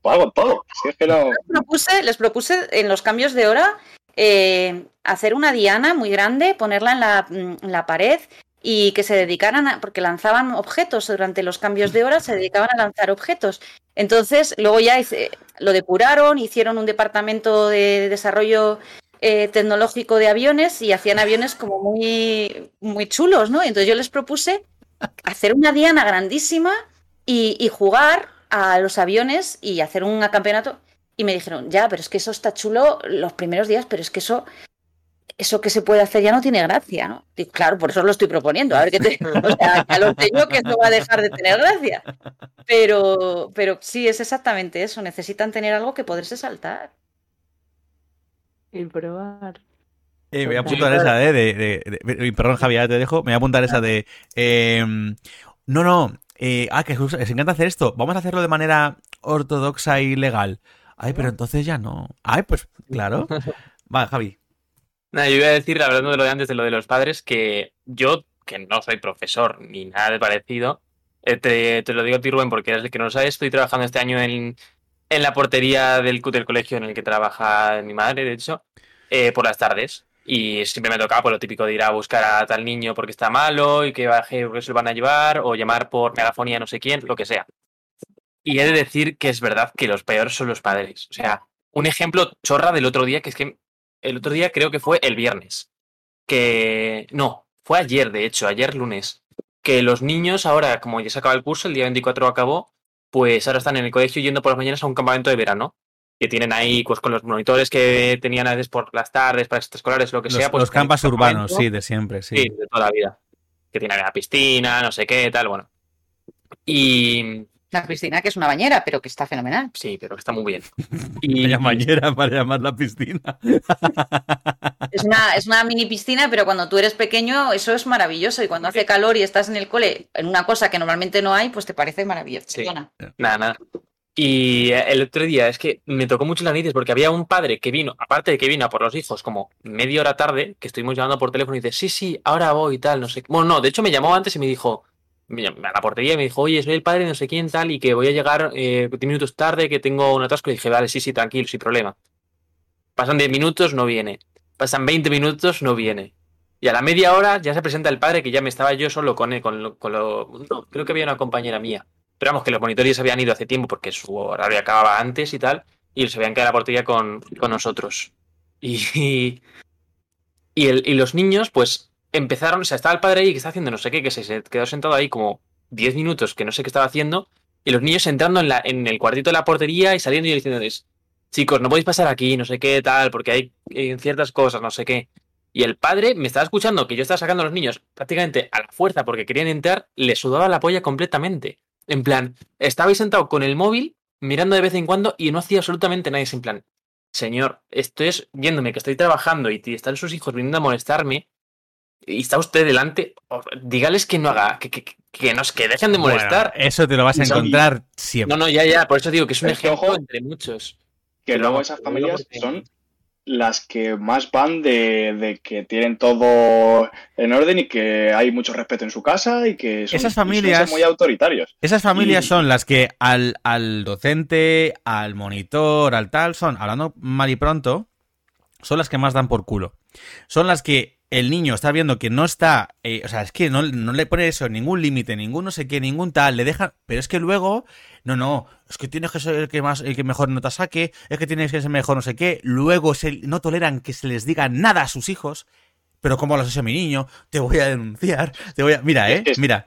pues hago todo. Si es que no. les propuse, les propuse en los cambios de hora eh, hacer una diana muy grande, ponerla en la, mm, en la pared y que se dedicaran a, porque lanzaban objetos durante los cambios de hora, se dedicaban a lanzar objetos. Entonces, luego ya hice- lo depuraron, hicieron un departamento de desarrollo eh, tecnológico de aviones y hacían aviones como muy, muy chulos, ¿no? Entonces yo les propuse hacer una diana grandísima y, y jugar a los aviones y hacer un campeonato. Y me dijeron, ya, pero es que eso está chulo los primeros días, pero es que eso, eso que se puede hacer ya no tiene gracia, ¿no? Claro, por eso lo estoy proponiendo. A ver qué te. (laughs) O sea, ya lo sé yo que eso va a dejar de tener gracia. Pero, pero sí, es exactamente eso. Necesitan tener algo que poderse saltar. Y probar. Eh, me voy a apuntar esa de, de, de- de- de- Perdón, Javi, ya te dejo. Me voy a apuntar esa de. eh, no, no. eh, ah, que os encanta hacer esto. Vamos a hacerlo de manera ortodoxa y legal. Ay, pero entonces ya no. Ay, pues claro. (laughs) Va, Javi. Nada, yo iba a decir, hablando de lo de antes, de lo de los padres, que yo, que no soy profesor ni nada de parecido, eh, te, te lo digo a ti, Rubén, porque eres el que no lo sabe, estoy trabajando este año en, en la portería del, del colegio en el que trabaja mi madre, de hecho, eh, por las tardes. Y siempre me tocaba por lo típico de ir a buscar a tal niño porque está malo y que baje porque se lo van a llevar, o llamar por megafonía no sé quién, lo que sea. Y he de decir que es verdad que los peores son los padres. O sea, un ejemplo chorra del otro día, que es que el otro día creo que fue el viernes. Que. No, fue ayer, de hecho, ayer lunes. Que los niños ahora, como ya se acaba el curso, el día 24 acabó, pues ahora están en el colegio yendo por las mañanas a un campamento de verano. Que tienen ahí, pues con los monitores que tenían a veces por las tardes, para extraescolares, lo que Los, sea. Pues los campas tienen urbanos, sí, de siempre, sí. Sí, de toda la vida. Que tiene la piscina, no sé qué, tal, bueno. Y. La piscina, que es una bañera, pero que está fenomenal. Sí, pero que está muy bien. (laughs) Y, Vaya bañera para llamar la piscina. (laughs) Es una, es una mini piscina, pero cuando tú eres pequeño, eso es maravilloso. Y cuando hace calor y estás en el cole, en una cosa que normalmente no hay, pues te parece maravilloso. Sí. Nada, nada. Y el otro día es que me tocó mucho las narices porque había un padre que vino, aparte de que vino a por los hijos como media hora tarde, que estuvimos llamando por teléfono y dice, sí, sí, ahora voy y tal, no sé. qué". Bueno, no, de hecho me llamó antes y me dijo, a la portería y me dijo, oye, soy el padre no sé quién tal y que voy a llegar eh, 10 minutos tarde, que tengo un atasco. Y dije, vale, sí, sí, tranquilo, sin problema. Pasan 10 minutos, no viene. Pasan 20 minutos, no viene. Y a la media hora ya se presenta el padre, que ya me estaba yo solo con él, con lo, con lo- creo que había una compañera mía. Pero vamos, que los monitores habían ido hace tiempo porque su horario acababa antes y tal, y se habían quedado a la portería con, con nosotros. Y, (laughs) y, el- y los niños, pues, empezaron, o sea, estaba el padre ahí que está haciendo no sé qué, que se, quedó sentado ahí como 10 minutos, que no sé qué estaba haciendo, y los niños entrando en, la, en el cuartito de la portería y saliendo y diciéndoles, chicos, no podéis pasar aquí, no sé qué, tal, porque hay ciertas cosas, no sé qué. Y el padre me estaba escuchando que yo estaba sacando a los niños prácticamente a la fuerza porque querían entrar, le sudaba la polla completamente. En plan, estabais sentado con el móvil, mirando de vez en cuando y no hacía absolutamente nada. Es en plan, señor, estoy viéndome que estoy trabajando y están sus hijos viniendo a molestarme y está usted delante, dígales que no haga, que, que, que, nos, que dejen de molestar. Bueno, eso te lo vas a son- encontrar siempre. no, no, ya, ya, por eso digo que es un ejemplo ojo, entre muchos. Que Pero luego esas familias son las que más van de, de que tienen todo en orden y que hay mucho respeto en su casa y que son, Esas familias- muy autoritarios. Esas familias Y- son las que al, al docente, al monitor, al tal, son, hablando mal y pronto, son las que más dan por culo. Son las que el niño está viendo que no está, eh, o sea, es que no, no le pone eso, ningún límite, ningún no sé qué, ningún tal, le dejan, pero es que luego, no, no, es que tienes que ser el que más, el que mejor nota saque, es que tienes que ser mejor no sé qué, luego se, no toleran que se les diga nada a sus hijos, pero ¿cómo lo has hecho a mi niño? Te voy a denunciar, te voy a, mira, eh, mira,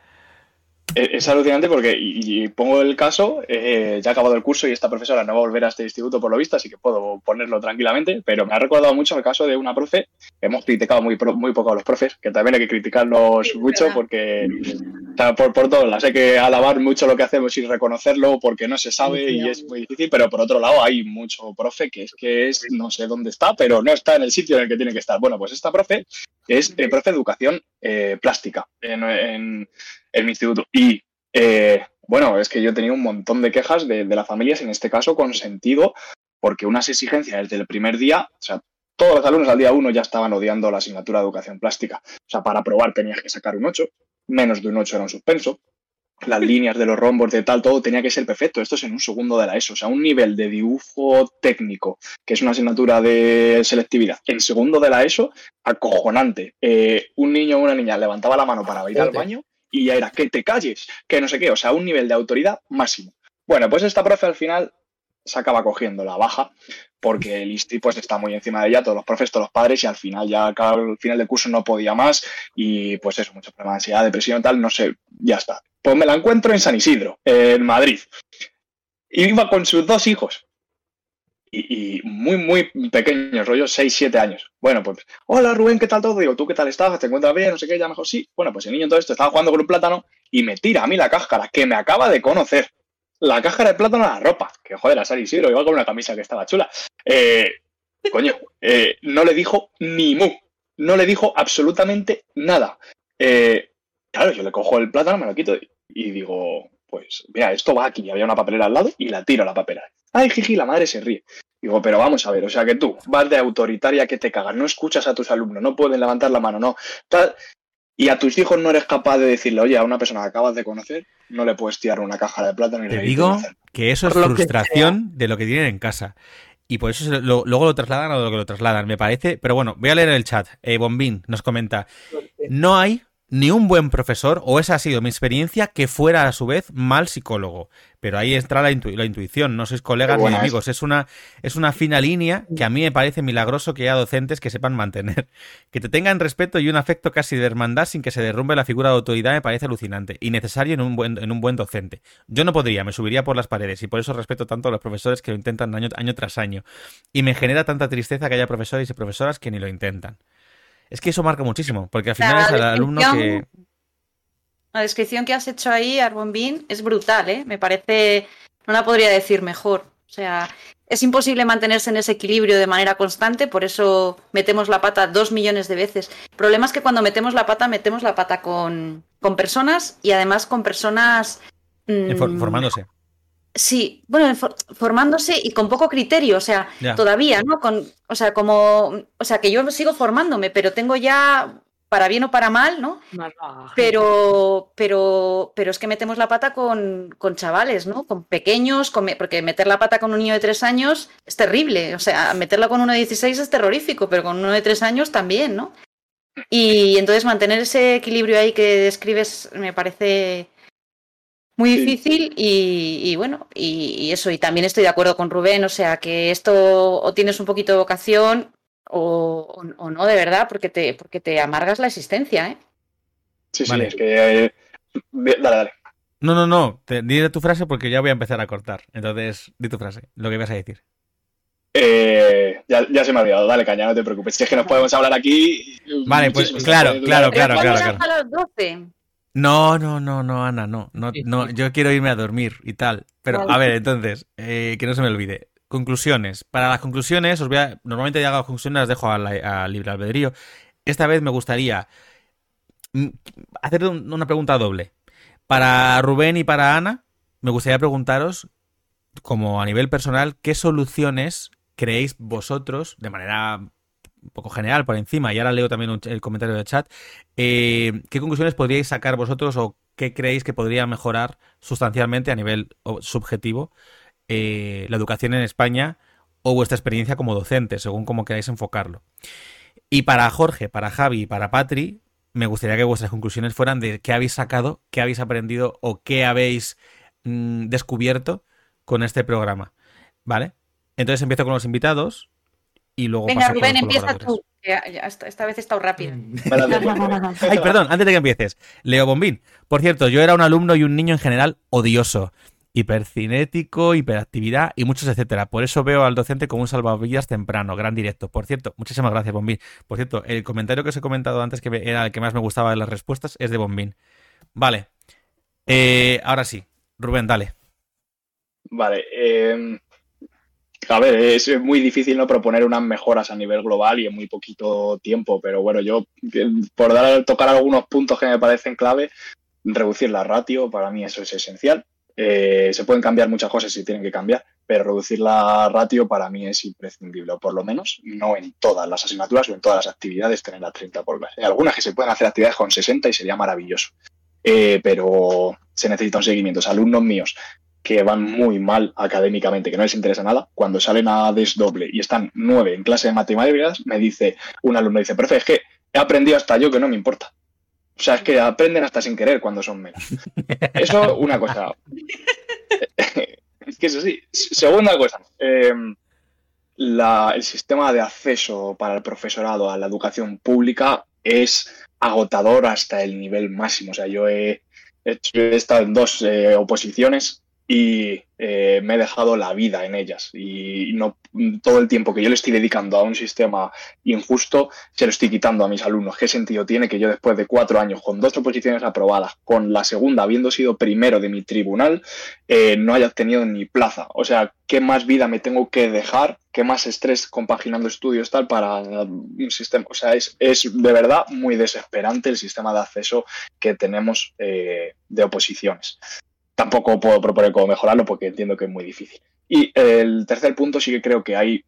Es, alucinante porque, y, y pongo el caso, eh, ya ha acabado el curso y esta profesora no va a volver a este instituto por lo visto, así que puedo ponerlo tranquilamente, pero me ha recordado mucho el caso de una profe, hemos criticado muy, muy poco a los profes, que también hay que criticarlos Sí, mucho verdad. porque, o sea, por, por todos lados, hay que alabar mucho lo que hacemos y reconocerlo porque no se sabe y es muy difícil, pero por otro lado hay mucho profe que es que es, no sé dónde está, pero no está en el sitio en el que tiene que estar. Bueno, pues esta profe es eh, profe de educación eh, plástica en, en- mi instituto. Y eh, bueno, es que yo tenía un montón de quejas de, de las familias, en este caso con sentido, porque unas exigencias desde el primer día, o sea, todos los alumnos al día uno ya estaban odiando la asignatura de educación plástica. O sea, para aprobar tenías que sacar un 8, menos de un 8 era un suspenso. Las líneas de los rombos, de tal, todo tenía que ser perfecto. Esto es en un segundo de la ESO. O sea, un nivel de dibujo técnico, que es una asignatura de selectividad, en segundo de la ESO, acojonante. Eh, un niño o una niña levantaba la mano para ir al baño y ya era que te calles, que no sé qué, o sea, un nivel de autoridad máximo. Bueno, pues esta profe al final se acaba cogiendo la baja porque el ISTI pues está muy encima de ella, todos los profes, todos los padres y al final ya al final del curso no podía más y pues eso, muchos problemas de ansiedad, depresión tal, no sé, ya está. Pues me la encuentro en San Isidro, en Madrid. Y iba con sus dos hijos. Y, muy, muy pequeños, rollo 6, 7 años. Bueno, pues, hola Rubén, ¿qué tal todo? Digo, ¿tú qué tal estás? ¿Te encuentras bien? No sé qué, ya mejor sí. Bueno, pues el niño todo esto estaba jugando con un plátano y me tira a mí la cáscara, que me acaba de conocer. La cáscara de plátano a la ropa. Que joder, a San Isidro, iba con una camisa que estaba chula. Eh, coño, eh, no le dijo ni mu. No le dijo absolutamente nada. Eh, claro, yo le cojo el plátano, me lo quito y, digo, pues mira, esto va aquí. Había una papelera al lado y la tiro a la papelera. Ay, jiji, la madre se ríe. Digo, pero vamos a ver, o sea que tú vas de autoritaria que te cagas, no escuchas a tus alumnos, no pueden levantar la mano, no. Y a tus hijos no eres capaz de decirle, oye, a una persona que acabas de conocer, no le puedes tirar una caja de plátano y Te le digo que eso es frustración de lo que tienen en casa. Y por eso lo- luego lo trasladan a lo que lo trasladan, me parece. Pero bueno, voy a leer el chat. Eh, Bombín nos comenta: No hay ni un buen profesor, o esa ha sido mi experiencia, que fuera a su vez mal psicólogo. Pero ahí entra la, intu- la intuición, no sois colegas ni amigos. Es una, es una fina línea que a mí me parece milagroso que haya docentes que sepan mantener. (laughs) Que te tengan respeto y un afecto casi de hermandad sin que se derrumbe la figura de autoridad me parece alucinante y necesario en un buen, en un buen docente. Yo no podría, me subiría por las paredes y por eso respeto tanto a los profesores que lo intentan año, año tras año. Y me genera tanta tristeza que haya profesores y profesoras que ni lo intentan. Es que eso marca muchísimo, porque al final La es el alumno que... La descripción que has hecho ahí, Arbonbin, es brutal, ¿eh? Me parece, no la podría decir mejor. O sea, es imposible mantenerse en ese equilibrio de manera constante, por eso metemos la pata dos millones de veces. El problema es que cuando metemos la pata, metemos la pata con, con personas y además con personas... eh, for- mm, formándose. Sí, bueno, for- formándose y con poco criterio, o sea, Ya. todavía, ¿no? Con, o sea, como, o sea, que yo sigo formándome, pero tengo ya, para bien o para mal, ¿no? Pero, pero, pero es que metemos la pata con, con chavales, ¿no? Con pequeños, con me- porque meter la pata con un niño de tres años es terrible. O sea, meterla con uno de 16 es terrorífico, pero con uno de tres años también, ¿no? Y entonces mantener ese equilibrio ahí que describes me parece muy Sí. difícil y, y bueno, y, y eso, y también estoy de acuerdo con Rubén, o sea, que esto o tienes un poquito de vocación o, o- o no, de verdad, porque te, porque te amargas la existencia, ¿eh? Sí, sí, es que... eh, dale, dale. No, no, no. Te, di tu frase porque ya voy a empezar a cortar. Entonces, di tu frase, lo que ibas a decir. Eh, ya, ya se me ha olvidado, dale caña, no te preocupes. Si es que nos podemos hablar aquí... Vale, pues, claro, claro, claro, ¿cuándo claro, claro. a las 12? No, no, no, no, Ana, no, no, no, yo quiero irme a dormir y tal. Pero, Vale. a ver, entonces, eh, que no se me olvide. Conclusiones. Para las conclusiones, os voy a, normalmente ya las conclusiones las dejo al a libre albedrío. Esta vez me gustaría mm, hacer un- una pregunta doble. Para Rubén y para Ana, me gustaría preguntaros, como a nivel personal, ¿qué soluciones creéis vosotros, de manera un poco general por encima, y ahora leo también un- el comentario del chat, eh, ¿qué conclusiones podríais sacar vosotros o qué creéis que podría mejorar sustancialmente a nivel subjetivo eh, la educación en España o vuestra experiencia como docente, según cómo queráis enfocarlo? Y para Jorge, para Javi y para Patri, me gustaría que vuestras conclusiones fueran de qué habéis sacado, qué habéis aprendido o qué habéis mm, descubierto con este programa. ¿Vale? Entonces empiezo con los invitados y luego Venga, paso Rubén, empieza tú. esta, esta vez he estado rápido. (laughs) Pues. (laughs) Ay, perdón, antes de que empieces. Leo Bombín. Por cierto, yo era un alumno y un niño en general odioso. Hipercinético, hiperactividad y muchos etcétera. Por eso veo al docente como un salvavidas temprano, gran directo. Por cierto, muchísimas gracias, Bombín. Por cierto, el comentario que os he comentado antes, que me- era el que más me gustaba de las respuestas, es de Bombín. Vale. Eh, ahora sí. Rubén, dale. Vale. eh, a ver, es muy difícil no proponer unas mejoras a nivel global y en muy poquito tiempo, pero bueno, yo por dar, tocar algunos puntos que me parecen clave, reducir la ratio, para mí eso es esencial. Eh, se pueden cambiar muchas cosas si tienen que cambiar, pero reducir la ratio para mí es imprescindible, o por lo menos no en todas las asignaturas o en todas las actividades tener a 30 por clase. Hay algunas que se pueden hacer actividades con 60 y sería maravilloso, Eh, pero se necesita un seguimiento. Alumnos míos que van muy mal académicamente, que no les interesa nada, cuando salen a desdoble y están nueve en clase de matemáticas, me dice un alumno, dice, profe, es que he aprendido hasta yo que no me importa. O sea, es que aprenden hasta sin querer cuando son menos. Eso, una cosa. (laughs) es que eso sí. Segunda cosa. la- el sistema de acceso para el profesorado a la educación pública es agotador hasta el nivel máximo. O sea, yo he, he estado en dos eh, oposiciones y eh, me he dejado la vida en ellas. Y no todo el tiempo que yo le estoy dedicando a un sistema injusto se lo estoy quitando a mis alumnos. ¿Qué sentido tiene que yo después de cuatro años, con dos oposiciones aprobadas, con la segunda habiendo sido primero de mi tribunal, eh, no haya obtenido ni plaza? O sea, ¿qué más vida me tengo que dejar? ¿Qué más estrés compaginando estudios tal para un sistema? O sea, es, es de verdad muy desesperante el sistema de acceso que tenemos eh, de oposiciones. Tampoco puedo proponer cómo mejorarlo porque entiendo que es muy difícil. Y el tercer punto sí que creo que hay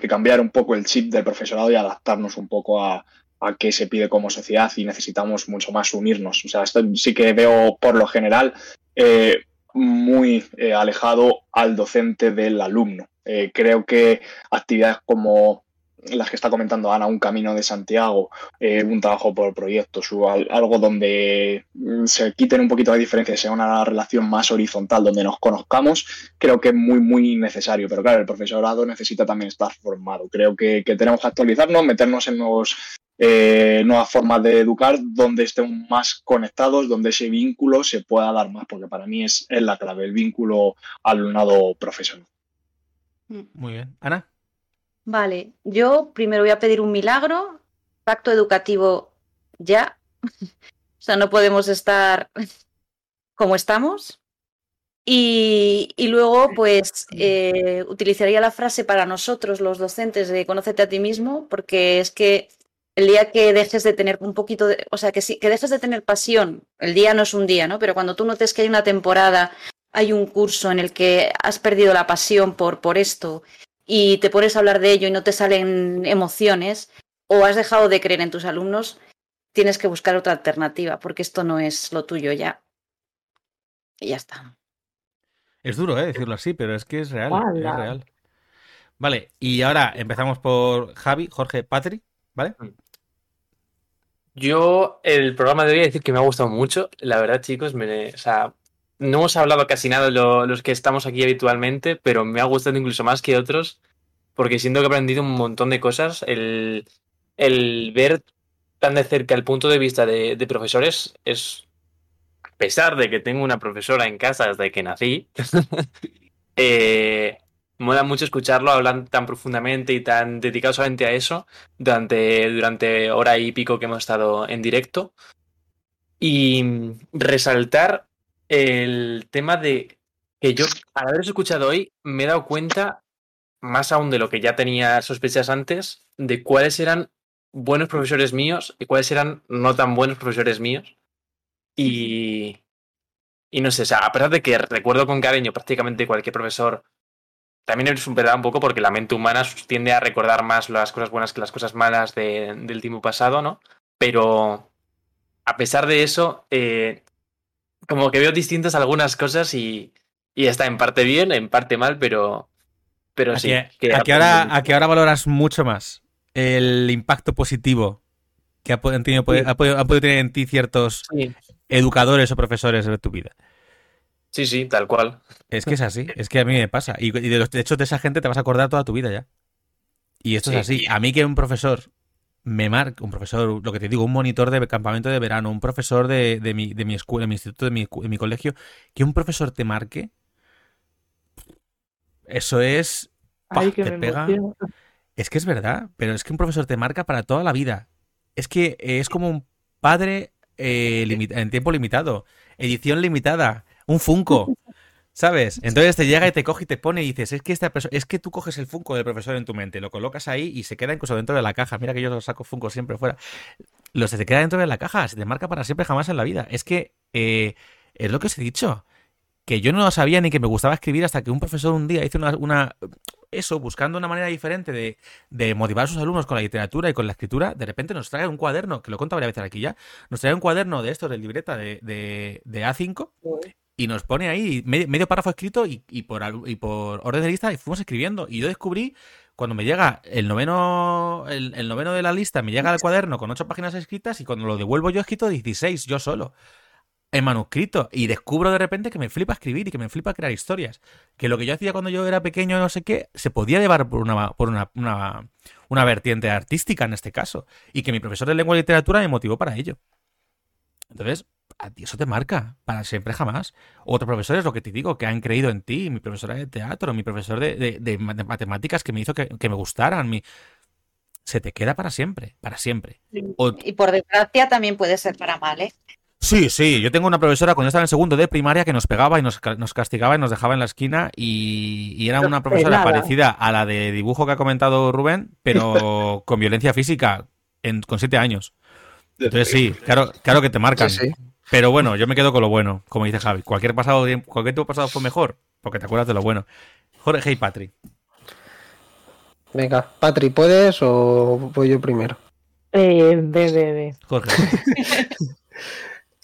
que cambiar un poco el chip del profesorado y adaptarnos un poco a, a qué se pide como sociedad y necesitamos mucho más unirnos. O sea, esto sí que veo por lo general eh, muy eh, alejado al docente del alumno. Eh, creo que actividades como las que está comentando Ana, un camino de Santiago, eh, un trabajo por proyectos o algo donde mm, se quiten un poquito de diferencia, sea una relación más horizontal, donde nos conozcamos, creo que es muy, muy necesario. Pero claro, el profesorado necesita también estar formado. Creo que, tenemos que actualizarnos, meternos en nuevos eh, nuevas formas de educar donde estemos más conectados, donde ese vínculo se pueda dar más, porque para mí es, es la clave, el vínculo alumnado profesional. Muy bien. Ana. Vale, yo primero voy a pedir un milagro, pacto educativo ya. (laughs) o sea, no podemos estar (laughs) como estamos. Y, y luego, pues, eh, utilizaría la frase para nosotros, los docentes, de conócete a ti mismo, porque es que el día que dejes de tener un poquito de, o sea, que, sí, que dejes de tener pasión, el día no es un día, ¿no? Pero cuando tú notes que hay una temporada, hay un curso en el que has perdido la pasión por, por esto y te pones a hablar de ello y no te salen emociones, o has dejado de creer en tus alumnos, tienes que buscar otra alternativa, porque esto no es lo tuyo ya. Y ya está. Es duro, ¿eh? Decirlo así, pero es que es real. Es real. Vale, y ahora empezamos por Javi, Jorge, Patri, ¿vale? Yo, el programa de hoy, decir que me ha gustado mucho. La verdad, chicos, me, o sea, no hemos hablado casi nada lo, los que estamos aquí habitualmente, pero me ha gustado incluso más que otros, porque siento que he aprendido un montón de cosas. El, el ver tan de cerca el punto de vista de, profesores es, a pesar de que tengo una profesora en casa desde que nací, (laughs) eh, mola mucho escucharlo hablar tan profundamente y tan dedicado solamente a eso durante, durante hora y pico que hemos estado en directo. Y resaltar el tema de que yo, al haber escuchado hoy, me he dado cuenta, más aún de lo que ya tenía sospechas antes, de cuáles eran buenos profesores míos y cuáles eran no tan buenos profesores míos. Y, y no sé, o sea, a pesar de que recuerdo con cariño prácticamente cualquier profesor también es verdad un poco porque la mente humana tiende a recordar más las cosas buenas que las cosas malas de, del tiempo pasado, ¿no? Pero a pesar de eso, eh, como que veo distintas algunas cosas y, y, está en parte bien, en parte mal, pero, pero sí. A que, ahora, a que ahora valoras mucho más el impacto positivo que ha podido, sí. ha podido, ha podido tener en ti ciertos sí. educadores o profesores de tu vida. Sí, sí, tal cual. Es que es así, es que a mí me pasa. Y, de los hechos de esa gente te vas a acordar toda tu vida ya. Y esto sí, es así. A mí que un profesor me marca, un profesor, lo que te digo, un monitor de campamento de verano, un profesor de, de, mi, de mi escuela, de mi instituto, de mi, de mi colegio, que un profesor te marque, eso es... Ay, que te pega. Es que es verdad, pero es que un profesor te marca para toda la vida. Es que es como un padre eh, en tiempo limitado, edición limitada, un Funko. ¿Sabes? Entonces te llega y te coge y te pone y dices, es que esta persona, es que tú coges el Funko del profesor en tu mente, lo colocas ahí y se queda incluso dentro de la caja. Mira que yo saco Funko siempre fuera. Lo se te queda dentro de la caja, se te marca para siempre jamás en la vida. Es que eh, es lo que os he dicho. Que yo no sabía ni que me gustaba escribir hasta que un profesor un día hizo una, una eso, buscando una manera diferente de, de, motivar a sus alumnos con la literatura y con la escritura, de repente nos trae un cuaderno, que lo he contado varias veces aquí ya, nos trae un cuaderno de estos de libreta de, de, de A5 y nos pone ahí medio, medio párrafo escrito y, y, por, y por orden de lista y fuimos escribiendo. Y yo descubrí, cuando me llega el noveno, el, el noveno de la lista, me llega el cuaderno con ocho páginas escritas y cuando lo devuelvo yo he escrito 16, yo solo en manuscrito y descubro de repente que me flipa escribir y que me flipa crear historias. Que lo que yo hacía cuando yo era pequeño, no sé qué, se podía llevar por una, por una, una, una vertiente artística en este caso. Y que mi profesor de lengua y literatura me motivó para ello. Entonces, a ti eso te marca para siempre jamás. Otros profesores, lo que te digo, que han creído en ti, mi profesora de teatro, mi profesor de, de, de matemáticas que me hizo que, que, me gustaran, mi... se te queda para siempre, para siempre. O... Y por desgracia también puede ser para mal, ¿eh? Sí, sí, yo tengo una profesora cuando estaba en segundo de primaria que nos pegaba y nos, nos castigaba y nos dejaba en la esquina y, y era una profesora parecida a la de dibujo que ha comentado Rubén, pero (laughs) con violencia física en, con siete años. Entonces sí, claro, claro que te marcan. Sí, sí. Pero bueno, yo me quedo con lo bueno, como dice Javi. Cualquier pasado, cualquier tiempo pasado fue mejor, porque te acuerdas de lo bueno. Jorge y Patri. Venga, Patri, ¿puedes o voy yo primero? Eh, ve, ve, ve. Jorge. (laughs)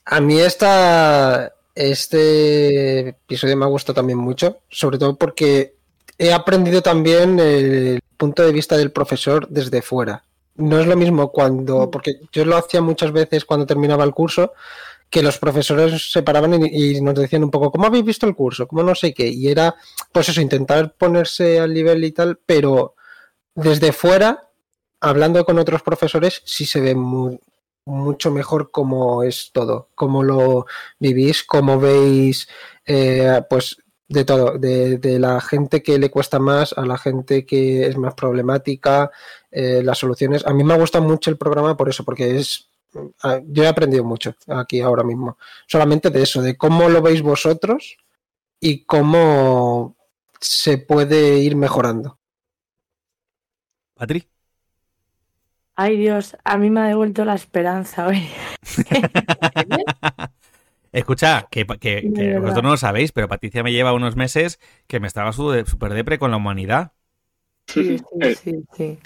A mí esta, este episodio me ha gustado también mucho, sobre todo porque he aprendido también el punto de vista del profesor desde fuera. No es lo mismo cuando, porque yo lo hacía muchas veces cuando terminaba el curso, que los profesores se paraban y, nos decían un poco, ¿cómo habéis visto el curso? ¿Cómo no sé qué? Y era, pues eso, intentar ponerse al nivel y tal, pero desde fuera, hablando con otros profesores, sí se ve mucho mejor cómo es todo, cómo lo vivís, cómo veis, eh, pues de todo, de, la gente que le cuesta más a la gente que es más problemática, eh, las soluciones. A mí me ha gustado mucho el programa por eso, porque es yo he aprendido mucho aquí ahora mismo, solamente de eso, de cómo lo veis vosotros y cómo se puede ir mejorando. Patri. Ay Dios, a mí me ha devuelto la esperanza hoy. (laughs) Escucha, que, que, vosotros no lo sabéis, pero Patricia me lleva unos meses que me estaba súper depre con la humanidad. Sí, sí, sí, sí.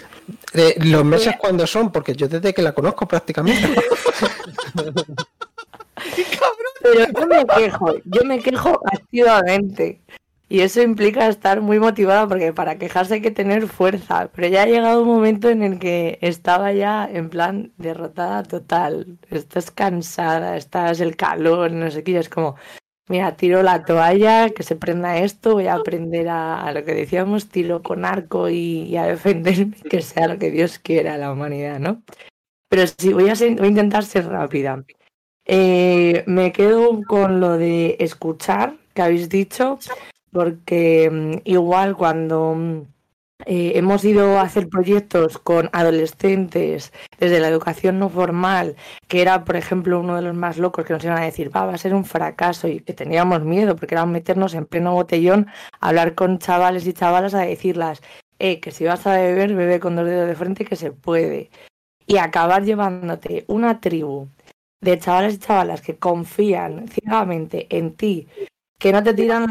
Eh, los meses cuando son, porque yo desde que la conozco prácticamente. (laughs) (laughs) Pero yo me quejo, yo me quejo activamente. Y eso implica estar muy motivada porque para quejarse hay que tener fuerza. Pero ya ha llegado un momento en el que estaba ya en plan derrotada total. Estás cansada, estás el calor, no sé qué. y Es como, mira, tiro la toalla, que se prenda esto, voy a aprender a, lo que decíamos, tiro con arco y, a defenderme, que sea lo que Dios quiera la humanidad, ¿no? Pero sí, voy a, ser- voy a intentar ser rápida. Eh, me quedo con lo de escuchar que habéis dicho, porque mm, igual cuando mm, eh, hemos ido a hacer proyectos con adolescentes desde la educación no formal, que era, por ejemplo, uno de los más locos que nos iban a decir, va, va a ser un fracaso y que teníamos miedo porque era meternos en pleno botellón, a hablar con chavales y chavalas a decirlas, eh, que si vas a beber, bebe con dos dedos de frente que se puede. Y acabar llevándote una tribu de chavales y chavalas que confían ciegamente en ti, que no te tiran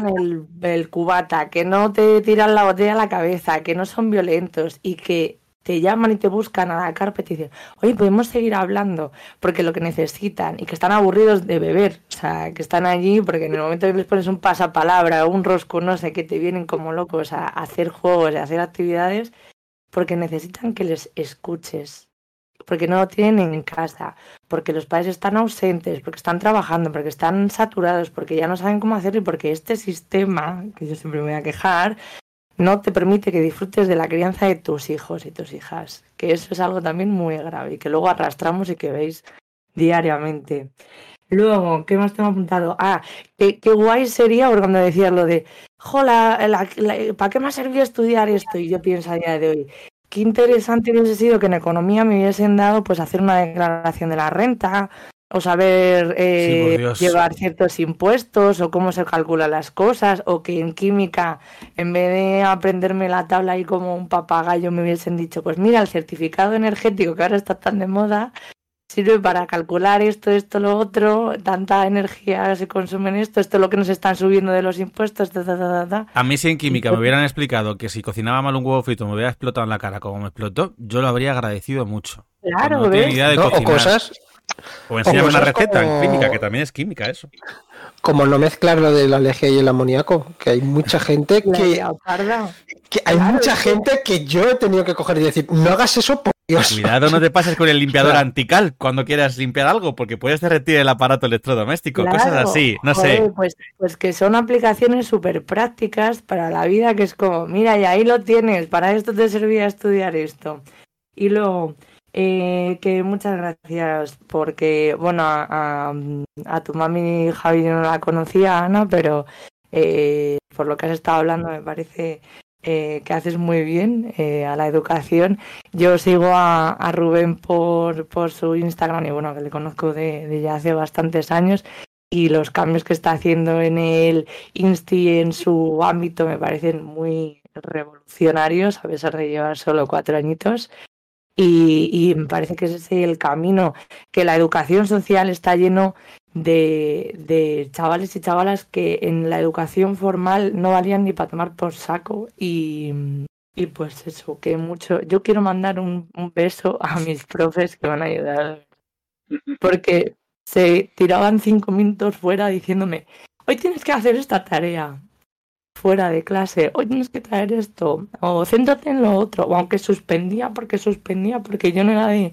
el, cubata, que no te tiran la botella a la cabeza, que no son violentos y que te llaman y te buscan a la carpeta y dicen, oye, podemos seguir hablando porque lo que necesitan y que están aburridos de beber, o sea, que están allí porque en el momento que les pones un pasapalabra o un rosco, no sé, que te vienen como locos a, a hacer juegos, a hacer actividades, porque necesitan que les escuches, porque no lo tienen en casa, porque los padres están ausentes, porque están trabajando, porque están saturados, porque ya no saben cómo hacerlo y porque este sistema, que yo siempre me voy a quejar, no te permite que disfrutes de la crianza de tus hijos y tus hijas, que eso es algo también muy grave y que luego arrastramos y que veis diariamente. Luego, ¿qué más tengo apuntado? Ah, qué, qué guay sería porque cuando decías lo de, jola, ¿para qué me ha servido estudiar esto? Y yo pienso a día de hoy, qué interesante hubiese sido que en economía me hubiesen dado pues hacer una declaración de la renta o saber eh, Sí, llevar ciertos impuestos o cómo se calculan las cosas o que en química en vez de aprenderme la tabla ahí como un papagayo me hubiesen dicho pues mira el certificado energético que ahora está tan de moda sirve para calcular esto, esto, lo otro, tanta energía se consume en esto, esto es lo que nos están subiendo de los impuestos, ta, ta, ta, ta, ta. A mí si en química me hubieran explicado que si cocinaba mal un huevo frito me hubiera explotado en la cara como me explotó, yo lo habría agradecido mucho. Claro, no ¿ves? idea de ¿no? O cosas O enseñarme una receta como- en química, que también es química eso. como no mezclar lo de la alergia y el amoníaco, que hay mucha gente (laughs) que, hay Claro, mucha gente que yo he tenido que coger y decir, no hagas eso, por Dios. Cuidado, no te pases con el limpiador Claro. antical cuando quieras limpiar algo, porque puedes derretir el aparato electrodoméstico, cosas así, no joder, sé. Pues, pues que son aplicaciones súper prácticas para la vida, que es como, mira, y ahí lo tienes, para esto te servía estudiar esto. Y luego, eh, que muchas gracias, porque, bueno, a, a- tu mami Javi no la conocía, Ana, pero eh, por lo que has estado hablando me parece eh, que haces muy bien eh, a la educación. Yo sigo a, a Rubén por, por su Instagram y bueno, que le conozco de, de ya hace bastantes años y los cambios que está haciendo en el Insti en su ámbito me parecen muy revolucionarios, a pesar de llevar solo cuatro añitos. Y, y me parece que ese es el camino, que la educación social está lleno de, de chavales y chavalas que en la educación formal no valían ni para tomar por saco y, y pues eso, que mucho. Yo quiero mandar un, un beso a mis profes que van a ayudar. Porque se tiraban cinco minutos fuera diciéndome, hoy tienes que hacer esta tarea fuera de clase, hoy tienes que traer esto, o céntrate en lo otro, o aunque suspendía porque suspendía, porque yo no era de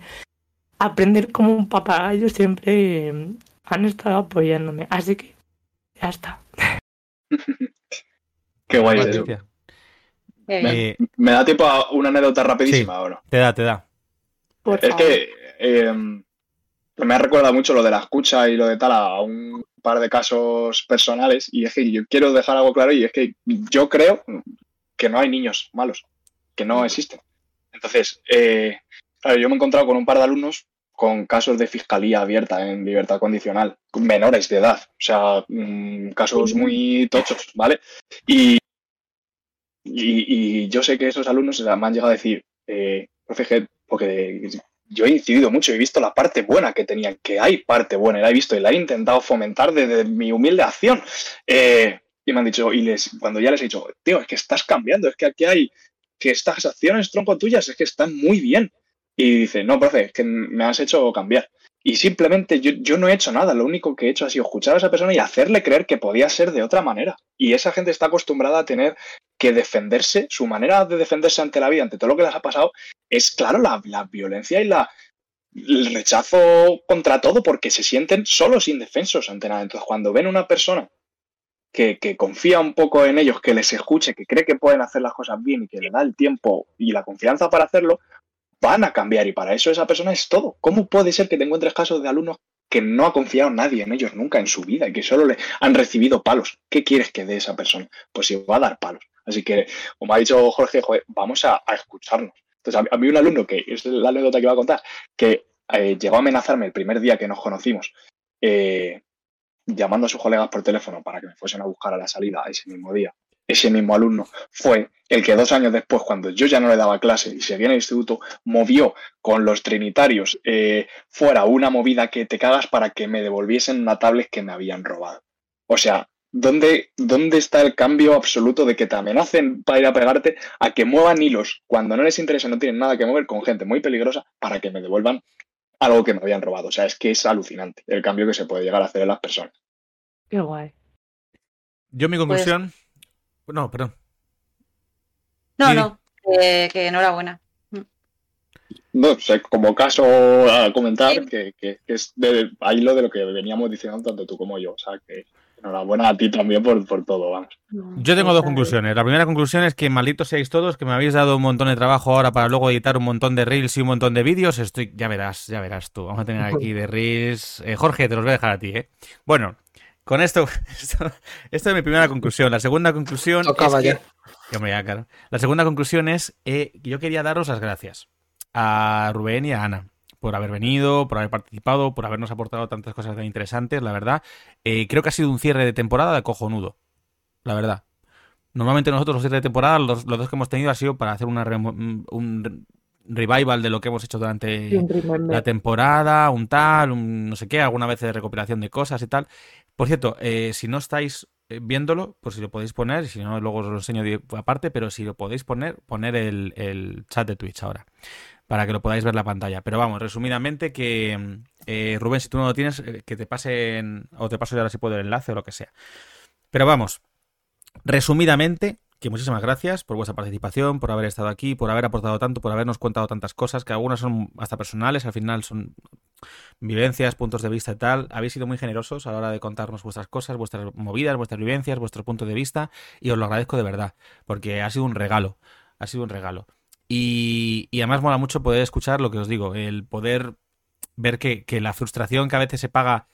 aprender como un papagayo, siempre eh, han estado apoyándome. Así que ya está. (laughs) Qué guay eso. Eh, ¿Me da tiempo a una anécdota rapidísima no? te da, te da. Por Es favor. que eh, me ha recordado mucho lo de la escucha y lo de tal a un par de casos personales y es que yo quiero dejar algo claro y es que yo creo que no hay niños malos, que no existen. Entonces, eh, claro, yo me he encontrado con un par de alumnos con casos de fiscalía abierta en libertad condicional, con menores de edad, o sea, mm, casos muy tochos, ¿vale? Y, y, y yo sé que esos alumnos me han llegado a decir, eh, profe, que- porque yo he incidido mucho, he visto la parte buena que tenían, que hay parte buena, la he visto y la he intentado fomentar desde mi humilde acción. Eh, y me han dicho, y les, cuando ya les he dicho, tío, es que estás cambiando, es que aquí hay, que estas acciones tronco tuyas, es que están muy bien. Y dice, no, profe, es que me has hecho cambiar. Y simplemente yo, yo no he hecho nada, lo único que he hecho ha sido escuchar a esa persona y hacerle creer que podía ser de otra manera. Y esa gente está acostumbrada a tener que defenderse, su manera de defenderse ante la vida, ante todo lo que les ha pasado, es claro la, la violencia y la, el rechazo contra todo porque se sienten solos indefensos ante nada. Entonces, cuando ven una persona que, que confía un poco en ellos, que les escuche, que cree que pueden hacer las cosas bien y que le da el tiempo y la confianza para hacerlo, van a cambiar y para eso esa persona es todo. ¿Cómo puede ser que te encuentres casos de alumnos que no ha confiado nadie en ellos nunca en su vida y que solo le han recibido palos? ¿Qué quieres que dé esa persona? Pues si va a dar palos. Así que, como ha dicho Jorge, vamos a, escucharnos. Entonces, a mí, a mí un alumno, que es la anécdota que iba a contar, que eh, llegó a amenazarme el primer día que nos conocimos, eh, llamando a sus colegas por teléfono para que me fuesen a buscar a la salida ese mismo día. Ese mismo alumno fue el que dos años después, cuando yo ya no le daba clase y seguía en el instituto, movió con los trinitarios eh, fuera una movida que te cagas para que me devolviesen una tablet que me habían robado. O sea, ¿dónde, ¿dónde está el cambio absoluto de que te amenacen para ir a pegarte a que muevan hilos cuando no les interesa, no tienen nada que mover con gente muy peligrosa para que me devuelvan algo que me habían robado? O sea, es que es alucinante el cambio que se puede llegar a hacer en las personas. Qué guay. Yo mi conclusión... No, perdón. No, no, que, que enhorabuena. No, o sea, como caso a comentar, Sí. que, que- que es de, ahí lo de lo que veníamos diciendo tanto tú como yo. O sea, que enhorabuena a ti también por, por todo, vamos. Yo tengo dos conclusiones. La primera conclusión es que malditos seáis todos, que me habéis dado un montón de trabajo ahora para luego editar un montón de reels y un montón de vídeos. Estoy, ya verás, ya verás tú. Vamos a tener (laughs) aquí de reels. Eh, Jorge, te los voy a dejar a ti, ¿eh? Bueno, con esto, (laughs) esto, esta es mi primera conclusión. La segunda conclusión Tocaba es que- ya. que, hombre, ya, claro. La segunda conclusión es eh, que yo quería daros las gracias a Rubén y a Ana por haber venido, por haber participado, por habernos aportado tantas cosas tan interesantes, la verdad. Eh, creo que ha sido un cierre de temporada de cojonudo, la verdad. Normalmente nosotros los cierres de temporada, los, los dos que hemos tenido ha sido para hacer una remo- un revival de lo que hemos hecho durante la temporada, un tal, un no sé qué, alguna vez de recuperación de cosas y tal. Por cierto, eh, si no estáis eh, viéndolo, pues si lo podéis poner, si no, luego os lo enseño aparte, pero si lo podéis poner, poner el, el chat de Twitch ahora, para que lo podáis ver la pantalla. Pero vamos, resumidamente que, eh, Rubén, si tú no lo tienes, eh, que te pasen, o te paso ya ahora si puedo el enlace o lo que sea. Pero vamos, resumidamente, que muchísimas gracias por vuestra participación, por haber estado aquí, por haber aportado tanto, por habernos contado tantas cosas, que algunas son hasta personales, al final son vivencias, puntos de vista y tal. Habéis sido muy generosos a la hora de contarnos vuestras cosas, vuestras movidas, vuestras vivencias, vuestro punto de vista, y os lo agradezco de verdad, porque ha sido un regalo, ha sido un regalo. Y, además mola mucho poder escuchar lo que os digo, el poder ver que, que la frustración que a veces se paga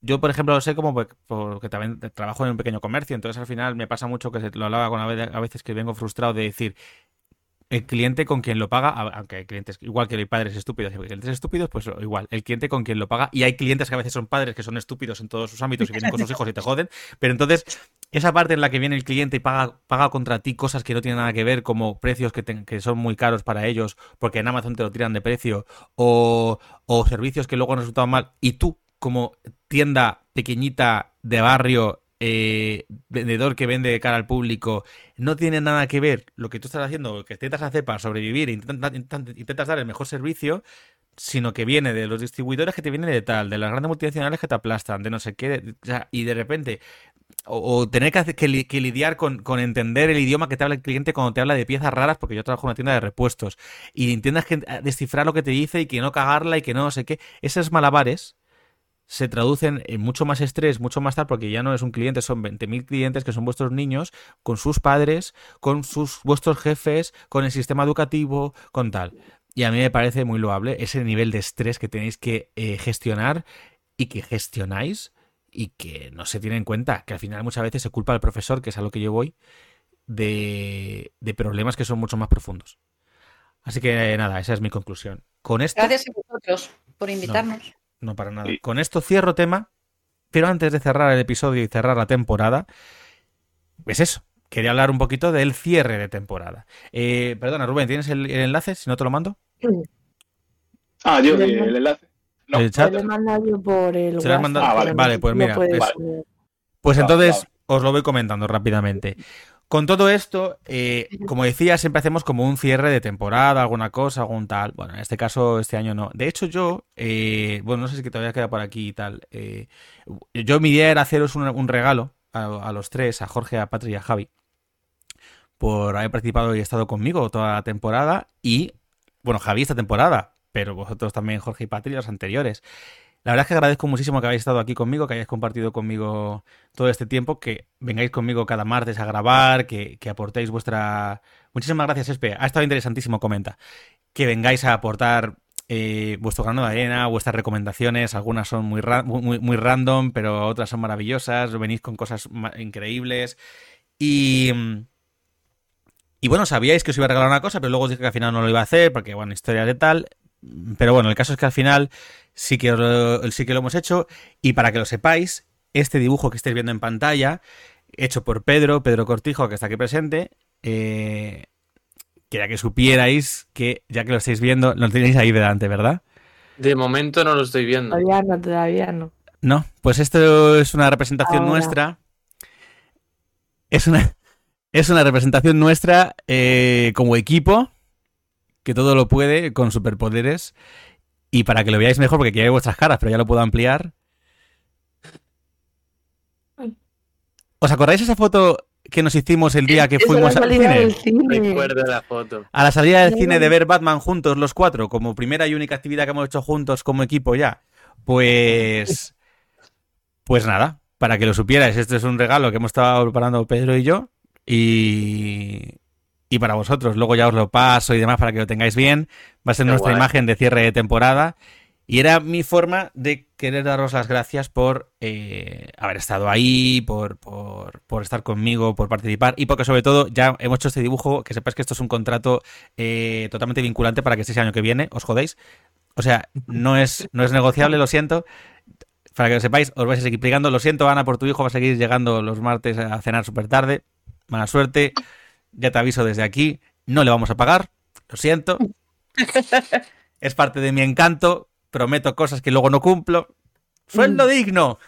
yo, por ejemplo, lo sé como por- porque también trabajo en un pequeño comercio, entonces al final me pasa mucho que se- lo hablaba con a veces que vengo frustrado de decir, el cliente con quien lo paga, aunque hay clientes, igual que hay padres estúpidos y clientes estúpidos, pues igual, el cliente con quien lo paga, y hay clientes que a veces son padres que son estúpidos en todos sus ámbitos y vienen con sus hijos y te joden, pero entonces esa parte en la que viene el cliente y paga, paga contra ti cosas que no tienen nada que ver, como precios que, que son muy caros para ellos, porque en Amazon te lo tiran de precio, o, o servicios que luego han resultado mal, y tú como tienda pequeñita de barrio, eh, vendedor que vende de cara al público, no tiene nada que ver lo que tú estás haciendo, que intentas hacer para sobrevivir, intentas, intentas dar el mejor servicio, sino que viene de los distribuidores que te vienen de tal, de las grandes multinacionales que te aplastan, de no sé qué, y de repente, o, tener que, hacer- que, li- que lidiar con, entender el idioma que te habla el cliente cuando te habla de piezas raras, porque yo trabajo en una tienda de repuestos, y intentas que- descifrar lo que te dice y que no cagarla y que no sé qué, esos malabares se traducen en mucho más estrés, mucho más tal, porque ya no es un cliente, son 20.000 clientes que son vuestros niños, con sus padres, con sus vuestros jefes, con el sistema educativo, con tal. Y a mí me parece muy loable ese nivel de estrés que tenéis que eh, gestionar y que gestionáis y que no se tiene en cuenta, que al final muchas veces se culpa al profesor, que es a lo que yo voy, de, de problemas que son mucho más profundos. Así que eh, nada, esa es mi conclusión. Con esto... Gracias a vosotros por invitarnos. No, para nada. Sí. Con esto cierro tema, pero antes de cerrar el episodio y cerrar la temporada, es eso. Quería hablar un poquito del cierre de temporada. Eh, perdona, Rubén, ¿tienes el, el enlace? Si no te lo mando. Ah, yo, Le eh, mando- el enlace. No, el chat. Te lo he mandado yo por el Se lo has WhatsApp, mandado- Ah, vale, vale, no- pues no mira, subir. Pues entonces vale. os lo voy comentando rápidamente. Con todo esto, eh, como decía, siempre hacemos como un cierre de temporada, alguna cosa, algún tal. Bueno, en este caso, este año no. De hecho, yo, eh, bueno, no sé si que todavía queda por aquí y tal. eh, yo mi idea era haceros un, un regalo a, a los tres, a Jorge, a Patri y a Javi, por haber participado y estado conmigo toda la temporada. Y, bueno, Javi esta temporada, pero vosotros también, Jorge y Patri, los anteriores. La verdad es que agradezco muchísimo que hayáis estado aquí conmigo, que hayáis compartido conmigo todo este tiempo, que vengáis conmigo cada martes a grabar, que, que aportéis vuestra... Muchísimas gracias, Espe. Ha estado interesantísimo, comenta. Que vengáis a aportar eh, vuestro grano de arena, vuestras recomendaciones. Algunas son muy, muy, muy random, pero otras son maravillosas. Venís con cosas increíbles. Y... Y bueno, sabíais que os iba a regalar una cosa, pero luego os dije que al final no lo iba a hacer, porque, bueno, historias de tal. Pero bueno, el caso es que al final sí que, lo- sí que lo hemos hecho. Y para que lo sepáis, este dibujo que estáis viendo en pantalla, hecho por Pedro, Pedro Cortijo, que está aquí presente, eh, quería que supierais que, ya que lo estáis viendo, lo tenéis ahí delante, ¿verdad? De momento no lo estoy viendo. Todavía no, todavía no. No, pues esto es una representación Ahora. nuestra. Es una, es una representación nuestra eh, como equipo, que todo lo puede, con superpoderes. Y para que lo veáis mejor, porque aquí hay vuestras caras, pero ya lo puedo ampliar. ¿Os acordáis esa foto que nos hicimos el día que fuimos al salida cine? del cine. Recuerdo la foto. A la salida del cine de ver Batman juntos los cuatro, como primera y única actividad que hemos hecho juntos como equipo ya. Pues. Pues nada, para que lo supierais, este es un regalo que hemos estado preparando Pedro y yo. Y. Y para vosotros, luego ya os lo paso y demás para que lo tengáis bien. Va a ser Qué nuestra guay. imagen de cierre de temporada. Y era mi forma de querer daros las gracias por eh, haber estado ahí, por, por, por estar conmigo, por participar y porque sobre todo ya hemos hecho este dibujo, que sepáis que esto es un contrato eh, totalmente vinculante para que este año que viene os jodéis. O sea, no es, no es negociable, lo siento. Para que lo sepáis, os vais a seguir explicando. Lo siento, Ana, por tu hijo, va a seguir llegando los martes a cenar súper tarde. Mala suerte. Ya te aviso desde aquí. No le vamos a pagar. Lo siento. (laughs) Es parte de mi encanto. Prometo cosas que luego no cumplo. Sueldo digno.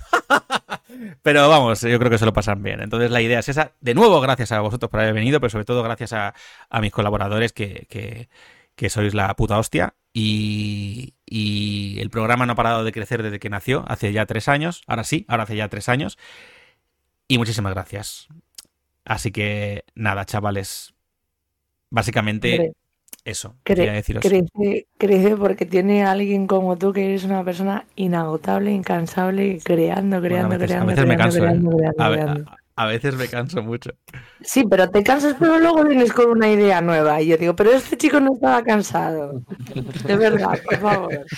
(laughs) Pero vamos, yo creo que se lo pasan bien. Entonces la idea es esa. De nuevo, gracias a vosotros por haber venido, pero sobre todo gracias a, a mis colaboradores que, que- que sois la puta hostia. Y, y el programa no ha parado de crecer desde que nació, hace ya tres años. Ahora sí, ahora hace ya tres años. Y muchísimas gracias. Así que nada, chavales. Básicamente eso. cre- deciros. crece, crece porque tiene a alguien como tú que eres una persona inagotable, incansable, creando, creando, a veces, a creando, a veces me canso mucho. Sí, pero te cansas, pero luego vienes con una idea nueva. Y yo digo, pero este chico no estaba cansado. De verdad, por favor. (laughs)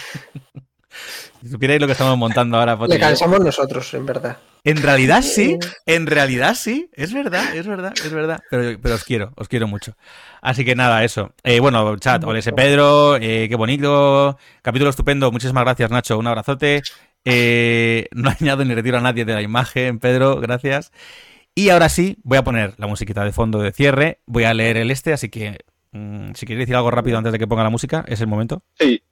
Si supierais lo que estamos montando ahora, Le cansamos nosotros, en verdad. En realidad sí, en realidad sí, es verdad, es verdad, es verdad. Pero, pero os quiero, os quiero mucho. Así que nada, eso. Eh, bueno, chat, ese Pedro, eh, qué bonito, capítulo estupendo, muchísimas gracias Nacho, un abrazote. Eh, no (laughs) añado ni retiro a nadie de la imagen, Pedro, gracias. Y ahora sí, voy a poner la musiquita de fondo de cierre, voy a leer el este, así que mm, si queréis decir algo rápido antes de que ponga la música, es el momento. Sí,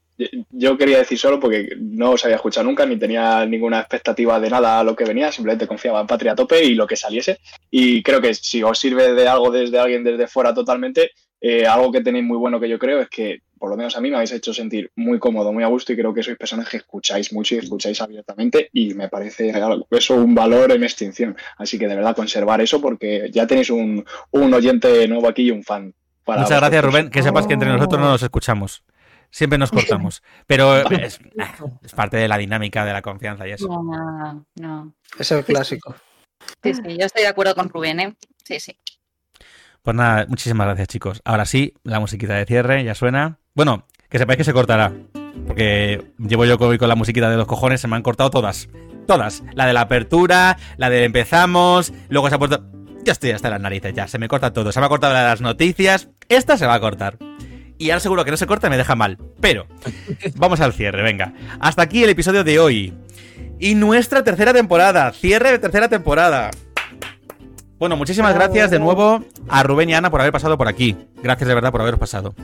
yo quería decir solo porque no os había escuchado nunca ni tenía ninguna expectativa de nada a lo que venía, simplemente confiaba en Patria a tope y lo que saliese. Y creo que si os sirve de algo desde alguien desde fuera totalmente, eh, algo que tenéis muy bueno que yo creo es que, por lo menos a mí, me habéis hecho sentir muy cómodo, muy a gusto y creo que sois personas que escucháis mucho y escucháis abiertamente y me parece eso un valor en extinción. Así que de verdad conservar eso porque ya tenéis un, un oyente nuevo aquí y un fan. Para Muchas gracias, Rubén. Que sepas que entre nosotros no nos escuchamos. Siempre nos cortamos. Pero es, es, parte de la dinámica de la confianza y eso. No, no. Es el clásico. Sí, sí, yo estoy de acuerdo con Rubén, ¿eh? Sí, sí. Pues nada, muchísimas gracias, chicos. Ahora sí, la musiquita de cierre ya suena. Bueno, que sepáis que se cortará. Porque llevo yo con, con la musiquita de los cojones, se me han cortado todas. Todas. La de la apertura, la de empezamos, luego se ha puesto. Ya estoy hasta las narices, ya. Se me corta todo. Se me ha cortado la de las noticias. Esta se va a cortar. Y ahora seguro que no se corta y me deja mal. Pero, vamos al cierre, venga. Hasta aquí el episodio de hoy. Y nuestra tercera temporada. Cierre de tercera temporada. Bueno, muchísimas gracias de nuevo a Rubén y Ana por haber pasado por aquí. Gracias de verdad por haberos pasado.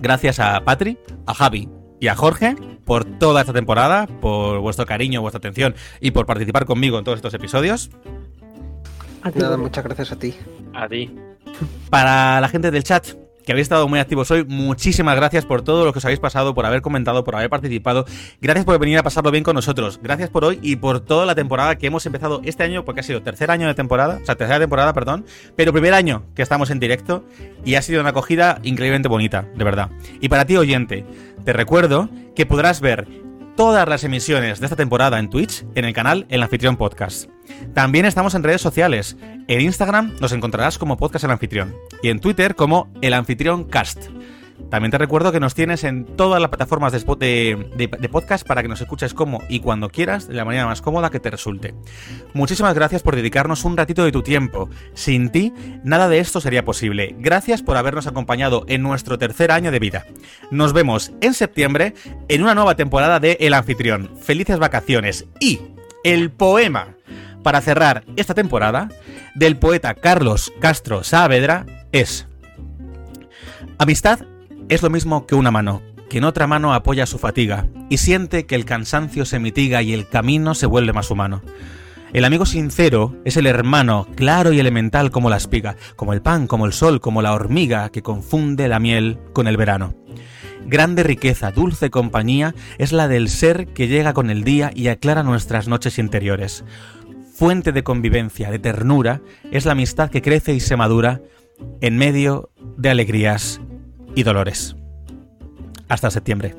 Gracias a Patri, a Javi y a Jorge por toda esta temporada, por vuestro cariño, vuestra atención y por participar conmigo en todos estos episodios. Nada, muchas gracias a ti. A ti. Para la gente del chat, que habéis estado muy activos hoy. Muchísimas gracias por todo lo que os habéis pasado, por haber comentado, por haber participado. Gracias por venir a pasarlo bien con nosotros. Gracias por hoy y por toda la temporada que hemos empezado este año, porque ha sido tercer año de temporada, o sea, tercera temporada, perdón, pero primer año que estamos en directo y ha sido una acogida increíblemente bonita, de verdad. Y para ti, oyente, te recuerdo que podrás ver todas las emisiones de esta temporada en Twitch en el canal El Anfitrión Podcast. También estamos en redes sociales. En Instagram nos encontrarás como Podcast El Anfitrión y en Twitter como El Anfitrión Cast. También te recuerdo que nos tienes en todas las plataformas de, podcast para que nos escuches como y cuando quieras, de la manera más cómoda que te resulte. Muchísimas gracias por dedicarnos un ratito de tu tiempo. Sin ti, nada de esto sería posible. Gracias por habernos acompañado en nuestro tercer año de vida. Nos vemos en septiembre en una nueva temporada de El Anfitrión. Felices vacaciones y el poema para cerrar esta temporada del poeta Carlos Castro Saavedra es Amistad es lo mismo que una mano, que en otra mano apoya su fatiga y siente que el cansancio se mitiga y el camino se vuelve más humano. El amigo sincero es el hermano, claro y elemental como la espiga, como el pan, como el sol, como la hormiga que confunde la miel con el verano. Grande riqueza, dulce compañía es la del ser que llega con el día y aclara nuestras noches interiores. Fuente de convivencia, de ternura, es la amistad que crece y se madura en medio de alegrías y Dolores. Hasta septiembre.